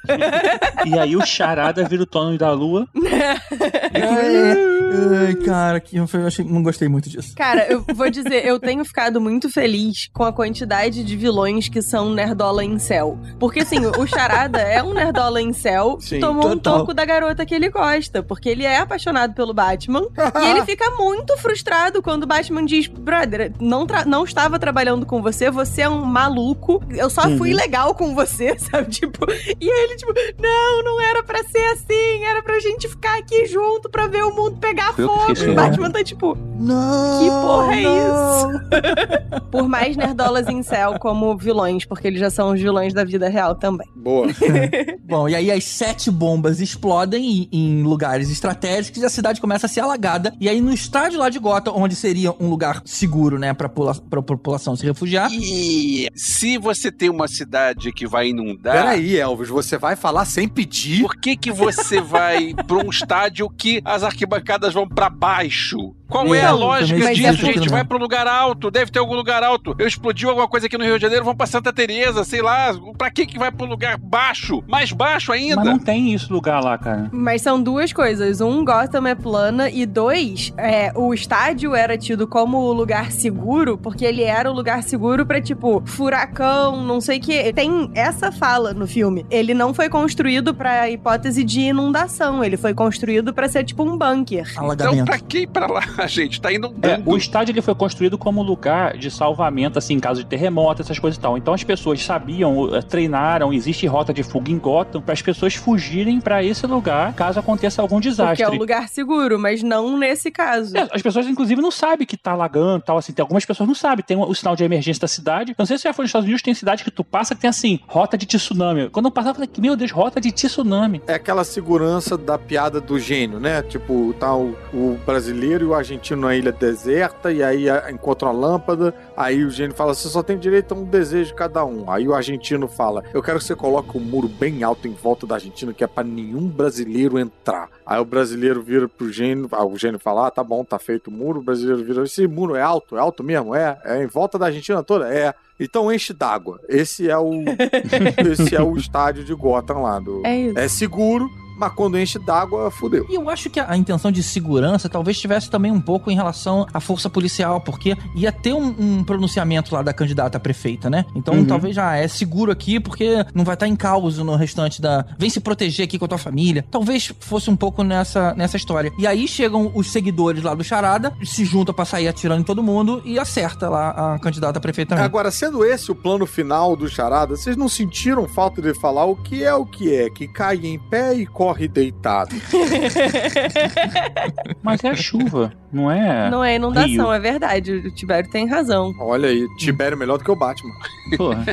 E aí o Charada vira o Tony da Lua. <laughs> Ai, cara, que eu achei, não gostei muito disso. Cara, eu vou dizer, eu tenho ficado muito feliz com a quantidade de vilões que são nerdola em céu. Porque, assim, o Charada é um nerdola em céu <laughs> que tomou um total. toco da garota que ele gosta. Porque ele é apaixonado pelo Batman. <laughs> e ele fica muito frustrado quando o Batman diz: Brother, não, não estava trabalhando com você, você é um maluco. Eu só fui legal com você, <laughs> sabe? Tipo, e ele, tipo, não, não era pra ser assim, era pra gente ficar aqui junto pra ver o mundo pegar Eu fogo. E o. Batman tá tipo. Não! Que porra é não. Por mais <laughs> nerdolas em céu como vilões, porque eles já são os vilões da vida real também. Boa. <laughs> Bom, e aí as sete bombas explodem em, em lugares estratégicos e a cidade começa a ser alagada. E aí no estádio lá de Gotham, onde seria um lugar seguro, né, pra, pula- pra população se refugiar. E se você tem uma cidade que vai inundar, Peraí, Elvis, você vai falar sem pedir? por que que você vai pra um <laughs> estádio que as arquibancadas vão pra baixo? Qual é a Então, lógica também disso, é gente? Vai pro lugar alto, deve ter algum lugar alto. Eu explodiu alguma coisa aqui no Rio de Janeiro, vamos pra Santa Teresa, sei lá. Pra que que vai pro lugar baixo? Mais baixo ainda? Mas não tem isso lugar lá, cara. Mas são duas coisas. Um, Gotham é plana. E dois, é, o estádio era tido como o lugar seguro, porque ele era o lugar seguro pra, tipo, furacão, não sei o que. Tem essa fala no filme. Ele não foi construído pra hipótese de inundação. Ele foi construído pra ser, tipo, um bunker. Então Alagamento. pra que ir pra lá, <laughs> gente? Tá É, inundando. o estádio ele foi construído como lugar de salvamento, assim, em caso de terremoto, essas coisas e tal. Então as pessoas sabiam, eh, treinaram, existe rota de fuga em Gotham para as pessoas fugirem para esse lugar caso aconteça algum desastre. Porque é um lugar seguro, mas não nesse caso. É, as pessoas, inclusive, não sabem que tá alagando tal, assim. Tem algumas pessoas não sabem. Tem o sinal de emergência da cidade. Não sei se você já foi nos Estados Unidos, tem cidade que tu passa que tem assim, rota de tsunami. Quando eu passava, eu falei, meu Deus, rota de tsunami. É aquela segurança da piada do gênio, né? Tipo, tá o, o brasileiro e o argentino na ilha deserta, e aí a- encontram a lâmpada, aí o gênio fala, você só tem direito a um desejo cada um. Aí o argentino fala, eu quero que você coloque um muro bem alto em volta da Argentina, que é pra nenhum brasileiro entrar. Aí o brasileiro vira pro gênio, ah, o gênio fala, ah, tá bom, tá feito o muro, o brasileiro vira, esse muro é alto, é alto mesmo? É, é em volta da Argentina toda? É. Então enche d'água. Esse é o <laughs> esse é o estádio de Gotham lá do É isso. é seguro, mas quando enche d'água, fudeu. E eu acho que a, a intenção de segurança talvez tivesse também um pouco em relação à força policial, porque ia ter um, um pronunciamento lá da candidata a prefeita, né? Então Uhum. talvez já é seguro aqui, porque não vai estar em caos no restante da. Vem se proteger aqui com a tua família. Talvez fosse um pouco nessa, nessa história. E aí chegam os seguidores lá do Charada, se juntam pra sair atirando em todo mundo e acerta lá a candidata a prefeita também. Agora, sendo esse o plano final do Charada, vocês não sentiram falta de falar o que é o que é? Que cai em pé e corre deitado. <laughs> Mas é a chuva, não é? Não é inundação, Rio. é verdade. O Tibério tem razão. Olha aí, Tibério melhor do que o Batman. Porra.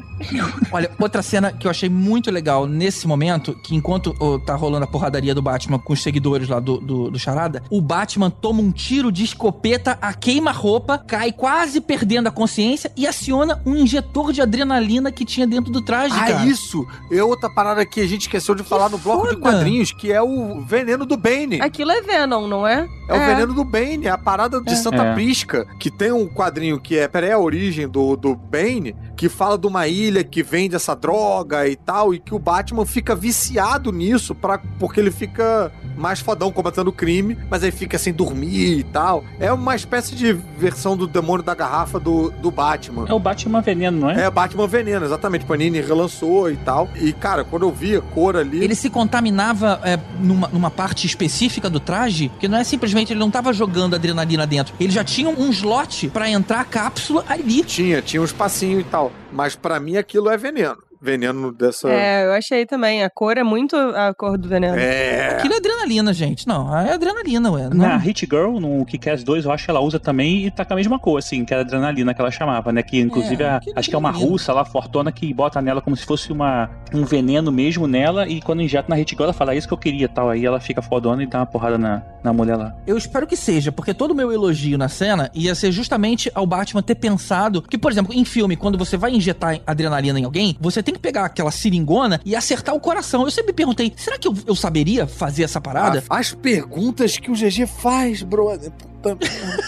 <laughs> Olha, outra cena que eu achei muito legal nesse momento, que enquanto ô, tá rolando a porradaria do Batman com os seguidores lá do, do, do Charada, o Batman toma um tiro de escopeta a queima-roupa, cai quase perdendo a consciência e aciona um injetor de adrenalina que tinha dentro do traje, Ah, cara. isso! É outra parada que a gente esqueceu de falar no bloco de quadrinhos, que é o veneno do Bane. Aquilo é Venom, não é? É o veneno do Bane, é a parada de É. Santa É. Prisca, que tem um quadrinho que é pré-origem do, do Bane, que fala de uma ilha que vende essa droga e tal, e que o Batman fica viciado nisso, pra, porque ele fica mais fodão combatendo o crime, mas aí fica sem dormir e tal. É uma espécie de versão do demônio da garrafa do, do Batman. É o Batman veneno, não é? É, Batman Veneno, exatamente. Panini relançou e tal. E, cara, quando eu vi a cor ali. Ele se contaminava é, numa, numa parte específica do traje, que não é simplesmente ele não tava jogando adrenalina dentro. Ele já tinha um slot pra entrar a cápsula ali. Tinha, tinha um espacinho e tal. Mas pra mim aquilo é veneno. Veneno dessa. É, eu achei também. A cor é muito a cor do veneno. É. Aquilo é adrenalina, gente. Não, é adrenalina, ué. Não. Na Hit Girl, no Kick-Ass 2, eu acho que ela usa também e tá com a mesma cor, assim, que era adrenalina que ela chamava, né? Que inclusive É, a- que acho que é uma russa lá, fortona, que bota nela como se fosse uma, um veneno mesmo nela e quando injeta na Hit Girl, ela fala, é isso que eu queria tal. Aí ela fica fodona e dá uma porrada na, na mulher lá. Eu espero que seja, porque todo o meu elogio na cena ia ser justamente ao Batman ter pensado que, por exemplo, em filme, quando você vai injetar adrenalina em alguém, você tem que pegar aquela seringona e acertar o coração. Eu sempre perguntei, será que eu, eu saberia fazer essa parada? Ah, As perguntas que o GG faz, brother. Puta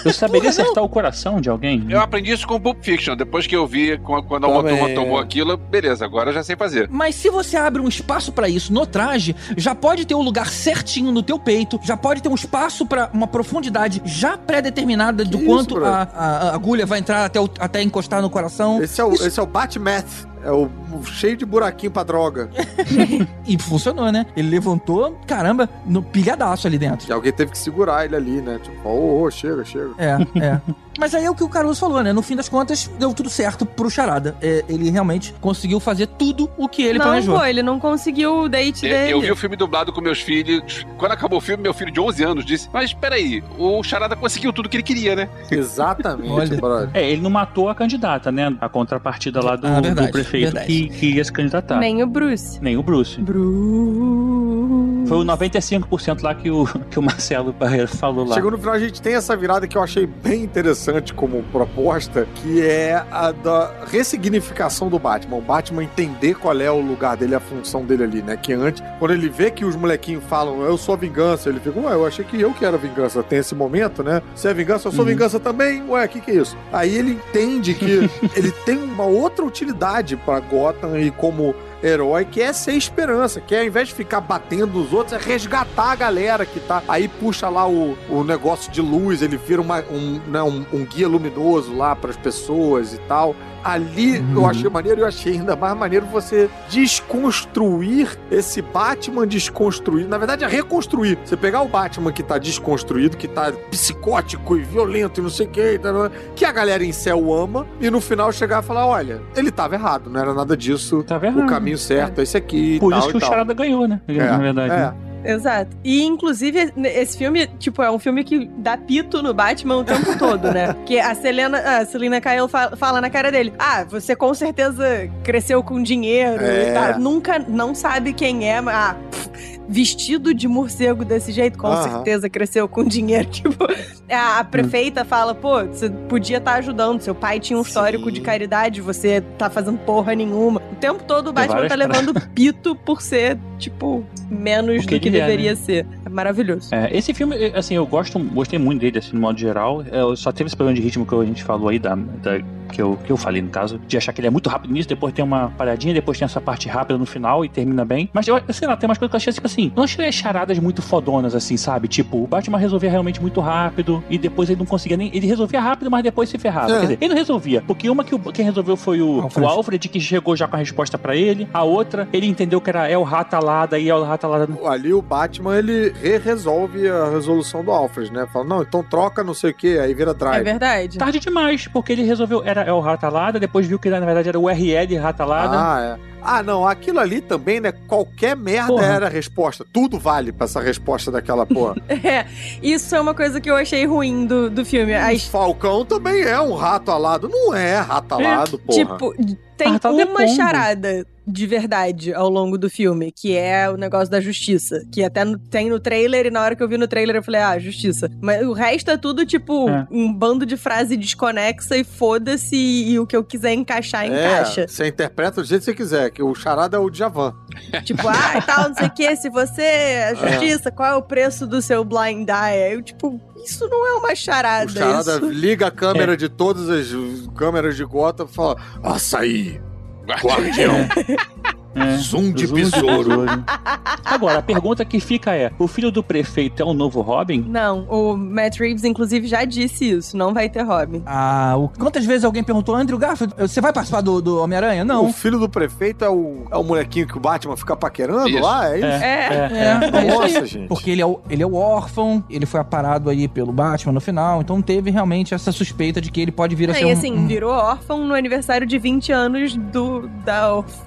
Eu saberia Porra, não. acertar o coração de alguém? Eu aprendi isso com Pulp Fiction. Depois que eu vi com- quando a Também. turma tomou aquilo, beleza, agora eu já sei fazer. Mas se você abre um espaço pra isso no traje, já pode ter o lugar certinho no teu peito, já pode ter um espaço pra uma profundidade já pré-determinada do quanto isso, bro? a, a- a agulha vai entrar até, o- até encostar no coração. Esse é o, esse é o Batmeth. É o, o cheio de buraquinho pra droga. <laughs> E funcionou, né? Ele levantou, caramba, no pilhadaço ali dentro. E alguém teve que segurar ele ali, né? Tipo, ô, ô, chega, chega. É, é. <laughs> Mas aí é o que o Caruso falou, né? No fim das contas, deu tudo certo pro Charada. É, ele realmente conseguiu fazer tudo o que ele não, planejou. pô, ele não conseguiu o date Eu, dele. eu vi o filme dublado com meus filhos. Quando acabou o filme, meu filho de 11 anos disse: Mas peraí, o Charada conseguiu tudo que ele queria, né? <laughs> Exatamente, Olha. brother. É, ele não matou a candidata, né? A contrapartida lá do, Ah, verdade, do prefeito verdade. que, que ia se candidatar. Nem o Bruce. Nem o Bruce. Bruce. Foi o 95% lá que o, <laughs> que o Marcelo Barreiro falou lá. Chegou no final, a gente tem essa virada que eu achei bem interessante como proposta, que é a da ressignificação do Batman. O Batman entender qual é o lugar dele, a função dele ali, né? Que antes, quando ele vê que os molequinhos falam, eu sou a vingança, ele fica, ué, eu achei que eu que era vingança. Tem esse momento, né? Você é vingança, eu sou Uhum. vingança também? Ué, o que, que é isso? Aí ele entende que <laughs> ele tem uma outra utilidade pra Gotham e como herói que é ser esperança, que é, ao invés de ficar batendo os outros, é resgatar a galera que tá. Aí puxa lá o, o negócio de luz, ele vira uma, um, né, um, um guia luminoso lá para as pessoas e tal. Ali Uhum. eu achei maneiro eu achei ainda mais maneiro você desconstruir esse Batman desconstruído. Na verdade, é reconstruir. Você pegar o Batman que tá desconstruído, que tá psicótico e violento e não sei o que, que a galera em céu ama, e no final chegar e falar: olha, ele tava errado, não era nada disso. Tava O errado. Caminho certo é esse aqui. Por tal, isso que e o tal. Charada ganhou, né? Na verdade. É. né? Exato. E, inclusive, esse filme, tipo, é um filme que dá pito no Batman o tempo <laughs> todo, né? Que a Selena, a Selena Kyle fa- fala na cara dele, ah, você com certeza cresceu com dinheiro É. e tal. Nunca, não sabe quem é, mas, ah, pff, vestido de morcego desse jeito, com Aham. certeza cresceu com dinheiro. <laughs> Tipo, a, a prefeita fala, pô, você podia estar ajudando, seu pai tinha um histórico de caridade, você tá fazendo porra nenhuma. O tempo todo o Batman tá pra- levando pito por ser, tipo, menos que do que ele é, deveria né? ser. É maravilhoso. É, esse filme, assim, eu gosto, gostei muito dele, assim, no modo geral. É, Eu só teve esse problema de ritmo que a gente falou aí, da, da- que, eu, que eu falei, no caso, de achar que ele é muito rápido nisso, depois tem uma paradinha, depois tem essa parte rápida no final e termina bem. Mas, eu, sei lá, tem umas coisas que eu achei, tipo assim, não achei as charadas muito fodonas, assim, sabe? Tipo, o Batman resolvia realmente muito rápido e depois ele não conseguia nem... Ele resolvia rápido, mas depois se ferrava. É. Quer dizer, ele não resolvia, porque uma que o, quem resolveu foi o Alfred. o Alfred, que chegou já com a resposta pra ele. A outra, ele entendeu que era El Ratalada e El Ratalada Ali o Batman, ele re-resolve a resolução do Alfred, né? Fala, não, então troca não sei o que, aí vira É drive. verdade. Tarde demais, porque ele resolveu. Era El Ratalada, depois viu que na verdade era o RL Ratalada. Ah, é. Ah, não, aquilo ali também, né? Qualquer merda Porra. era a resposta. Tudo vale pra essa resposta daquela porra. <laughs> É, isso é uma coisa que eu achei ruim do, do filme. O As, Falcão também é um rato alado. Não é rato alado, porra. tipo, tem Ah, tá de uma charada de verdade ao longo do filme, que é o negócio da justiça. Que até no- tem no trailer, e na hora que eu vi no trailer eu falei, ah, justiça. Mas o resto é tudo, tipo, É. um bando de frase desconexa e foda-se, e o que eu quiser encaixar, encaixa. É, você interpreta do jeito que você quiser, que o charada é o Djavan. <laughs> Tipo, ah, e tal, não sei o que, se você é justiça, qual é o preço do seu blind eye? Eu, tipo, isso não é uma charada. O charada isso... liga a câmera de todas as câmeras de Gotham e fala: Açaí, <laughs> guardião, <laughs> É. zoom de Zoom de besouro. besouro. Agora, a pergunta que fica é: o filho do prefeito é o novo Robin? Não, o Matt Reeves, inclusive, já disse isso. Não vai ter Robin. Ah, o- quantas vezes alguém perguntou, Andrew Garfield, você vai participar do, do Homem-Aranha? O Não. filho do prefeito é o, é o molequinho que o Batman fica paquerando Isso. lá? É isso? É. É, é isso Nossa, aí. gente. Porque ele é, o, ele é o órfão, ele foi aparado aí pelo Batman no final, então teve realmente essa suspeita de que ele pode vir a É, ser e um... assim, um- virou órfão no aniversário de 20 anos do, da orf-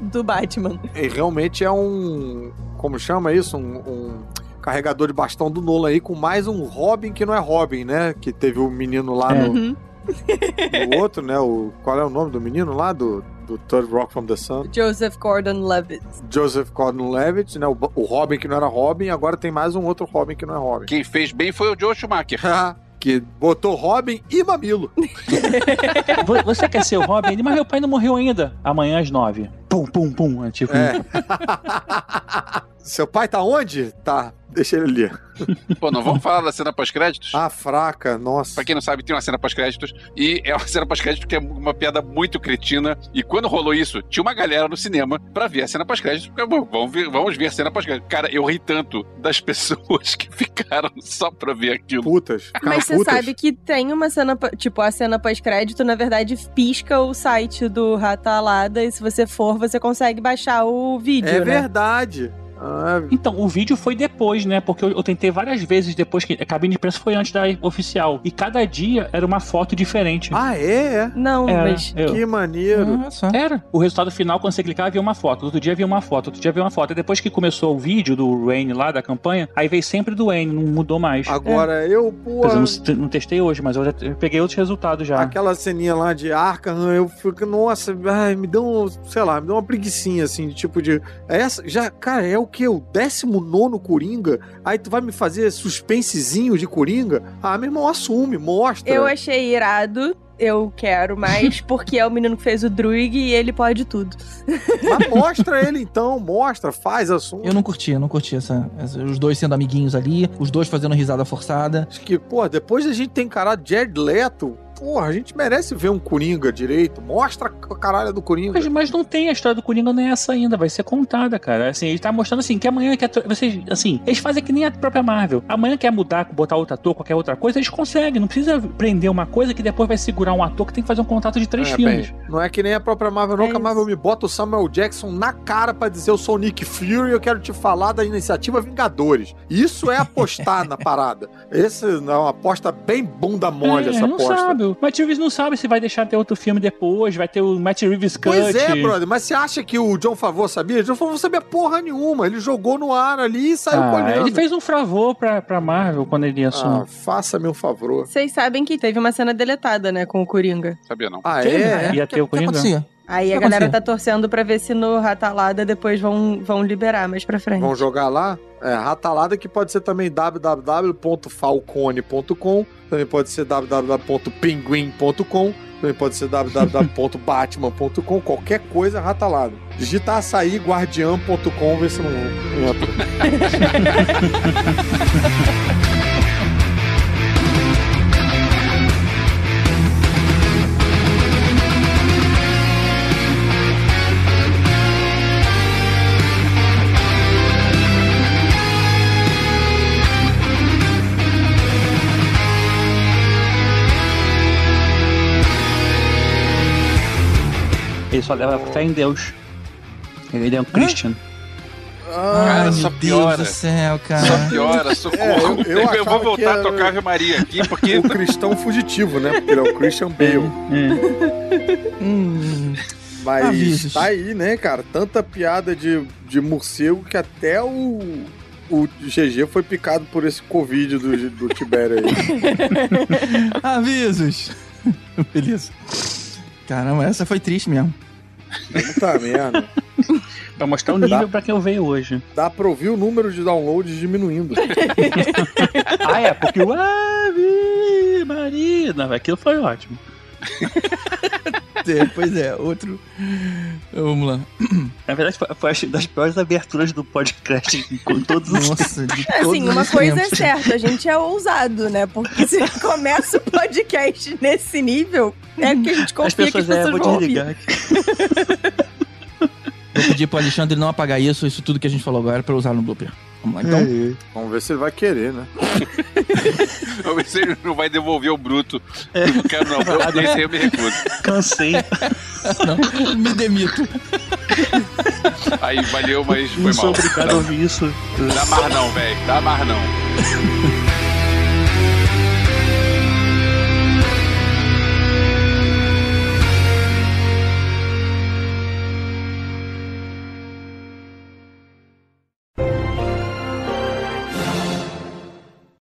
do Batman. E realmente é um. Como chama isso? Um. um carregador de bastão do Nolan aí com mais um Robin que não é Robin, né? Que teve o menino lá no, Uhum. no <laughs> outro, né? O, qual é o nome do menino lá? Do, do Third Rock from the Sun? Joseph Gordon-Levitt. Joseph Gordon-Levitt, né? O, o Robin que não era Robin, agora tem mais um outro Robin que não é Robin. Quem fez bem foi o Joe Schumacher. <laughs> que botou Robin e Mamilo. Vo- Você quer ser o Robin? Mas meu pai não morreu ainda. Amanhã às nove. Pum, pum, pum. É tipo. É. <laughs> Seu pai tá onde? Tá, deixa ele ali. Pô, não vamos falar da cena pós-créditos? Ah, fraca, nossa. Pra quem não sabe, tem uma cena pós-créditos. E é uma <laughs> cena pós-crédito que é uma piada muito cretina. E quando rolou isso, tinha uma galera no cinema pra ver a cena pós-créditos. Porque, bom, Vamos ver, vamos ver a cena pós-crédito. Cara, eu ri tanto das <laughs> pessoas que ficaram só pra ver aquilo. Putas. Mas você putas. sabe que tem uma cena, tipo, a cena pós-crédito, na verdade, pisca o site do Rata Alada e se você for, você consegue baixar o vídeo, É né? verdade. Ah, Então, o vídeo foi depois, né? Porque eu, eu tentei várias vezes depois que. A cabine de imprensa foi antes da oficial. E cada dia era uma foto diferente. ah, é? é? Não, Era, mas... eu- Que maneiro. Só. Era. O resultado final, quando você clicava, havia uma foto. Outro dia havia uma foto. Outro dia havia uma foto. E depois que começou o vídeo do Wayne lá, da campanha, aí veio sempre do Wayne, não mudou mais. Agora, eu, pô, dizer, eu não, não testei hoje, mas eu já eu peguei outros resultados já. aquela ceninha lá de Arkham, eu fico, nossa, ai, me deu, um, sei lá, me deu uma preguiçinha, assim, de tipo de... Essa, já, cara, é o que? O 19 Coringa? Aí tu vai me fazer suspensezinho de Coringa? Ah, meu irmão, assume, mostra. Eu achei irado, eu quero mais, <laughs> porque é o menino que fez o Druig e ele pode tudo. Mas <laughs> mostra ele então, mostra, faz, assume. Eu não curti, eu não curti essa, essa- os dois sendo amiguinhos ali, os dois fazendo risada forçada. Acho que, pô, depois da gente ter encarado Jared Leto, porra, a gente merece ver um Coringa direito. Mostra a caralho do Coringa. Mas, mas não tem a história do Coringa, não é essa ainda, vai ser contada, cara. Assim, ele tá mostrando assim, que amanhã quer. Vocês, assim, eles fazem que nem a própria Marvel. Amanhã quer mudar, botar outro ator, qualquer outra coisa, eles conseguem. Não precisa prender uma coisa que depois vai segurar um ator que tem que fazer um contrato de três É, filmes. bem, não é que nem a própria Marvel, não, É que a. Marvel me bota o Samuel Jackson na cara pra dizer eu sou o Nick Fury e eu quero te falar da iniciativa Vingadores. Isso é apostar <laughs> na parada. Esse é uma aposta bem bunda mole, É, essa não aposta. sabe. Matt Reeves não sabe se vai deixar ter outro filme depois, vai ter o Matt Reeves Cut. Pois é, brother, mas você acha que o John Favreau sabia? O John Favreau não sabia porra nenhuma. Ele jogou no ar ali e saiu Ah, colhendo. ele fez um favor pra, pra Marvel quando ele assumiu. Ah, faça-me um favor. Vocês sabem que teve uma cena deletada, né, com o Coringa. Sabia não. Ah, Que- é? Ia ter o que Coringa? Aí a galera acontecia? tá torcendo pra ver se no Ratalada depois vão, vão liberar mais pra frente. Vão jogar lá? É, ratalada que pode ser também www.falcone.com, também pode ser www.pinguim.com, também pode ser www.batman.com, <laughs> qualquer coisa ratalada. Digita açaí guardiã.com, vê se não entra. <laughs> Ele só leva fé em Deus. Ele é um Christian. Cara, Ai, só meu piora. Deus do céu, cara. Só piora, socorro. É, eu- eu vou achava voltar a tocar Ave Maria aqui, <laughs> porque O cristão fugitivo, né? Porque ele é o Christian Bale. Hum, Mas Avisos. tá aí, né, cara? Tanta piada de, de morcego que até o, o GG foi picado por esse Covid do, do Tibério aí. <laughs> avisos. <laughs> Beleza. Caramba, essa foi triste mesmo. Puta <laughs> merda. Pra mostrar o nível pra quem eu veio hoje. Dá pra ouvir o número de downloads diminuindo. <laughs> Ah, é, porque o Ave Maria. Não, aquilo foi ótimo. <laughs> É, pois é, outro. Vamos lá. Na verdade, foi, acho, das piores aberturas do podcast com todos os Nossa, de É, Assim, todos uma os coisa tempos. é certa, a gente é ousado, né? Porque se <laughs> começa o podcast nesse nível, é que a gente As confia que as pessoas, é, pessoas vou vão ouvir. desligar aqui. Vou pedir pro Alexandre não apagar isso, isso tudo que a gente falou agora, pra usar no blooper. Vamos lá, então. Vamos ver se ele vai querer, né? <laughs> vamos ver se ele não vai devolver o bruto. Não quero não, eu, aí eu me recuso. Cansei. Não, me demito. Aí valeu, mas foi Não sou mal. obrigado a ouvir isso. Dá mais não, velho. Dá mais não. <laughs>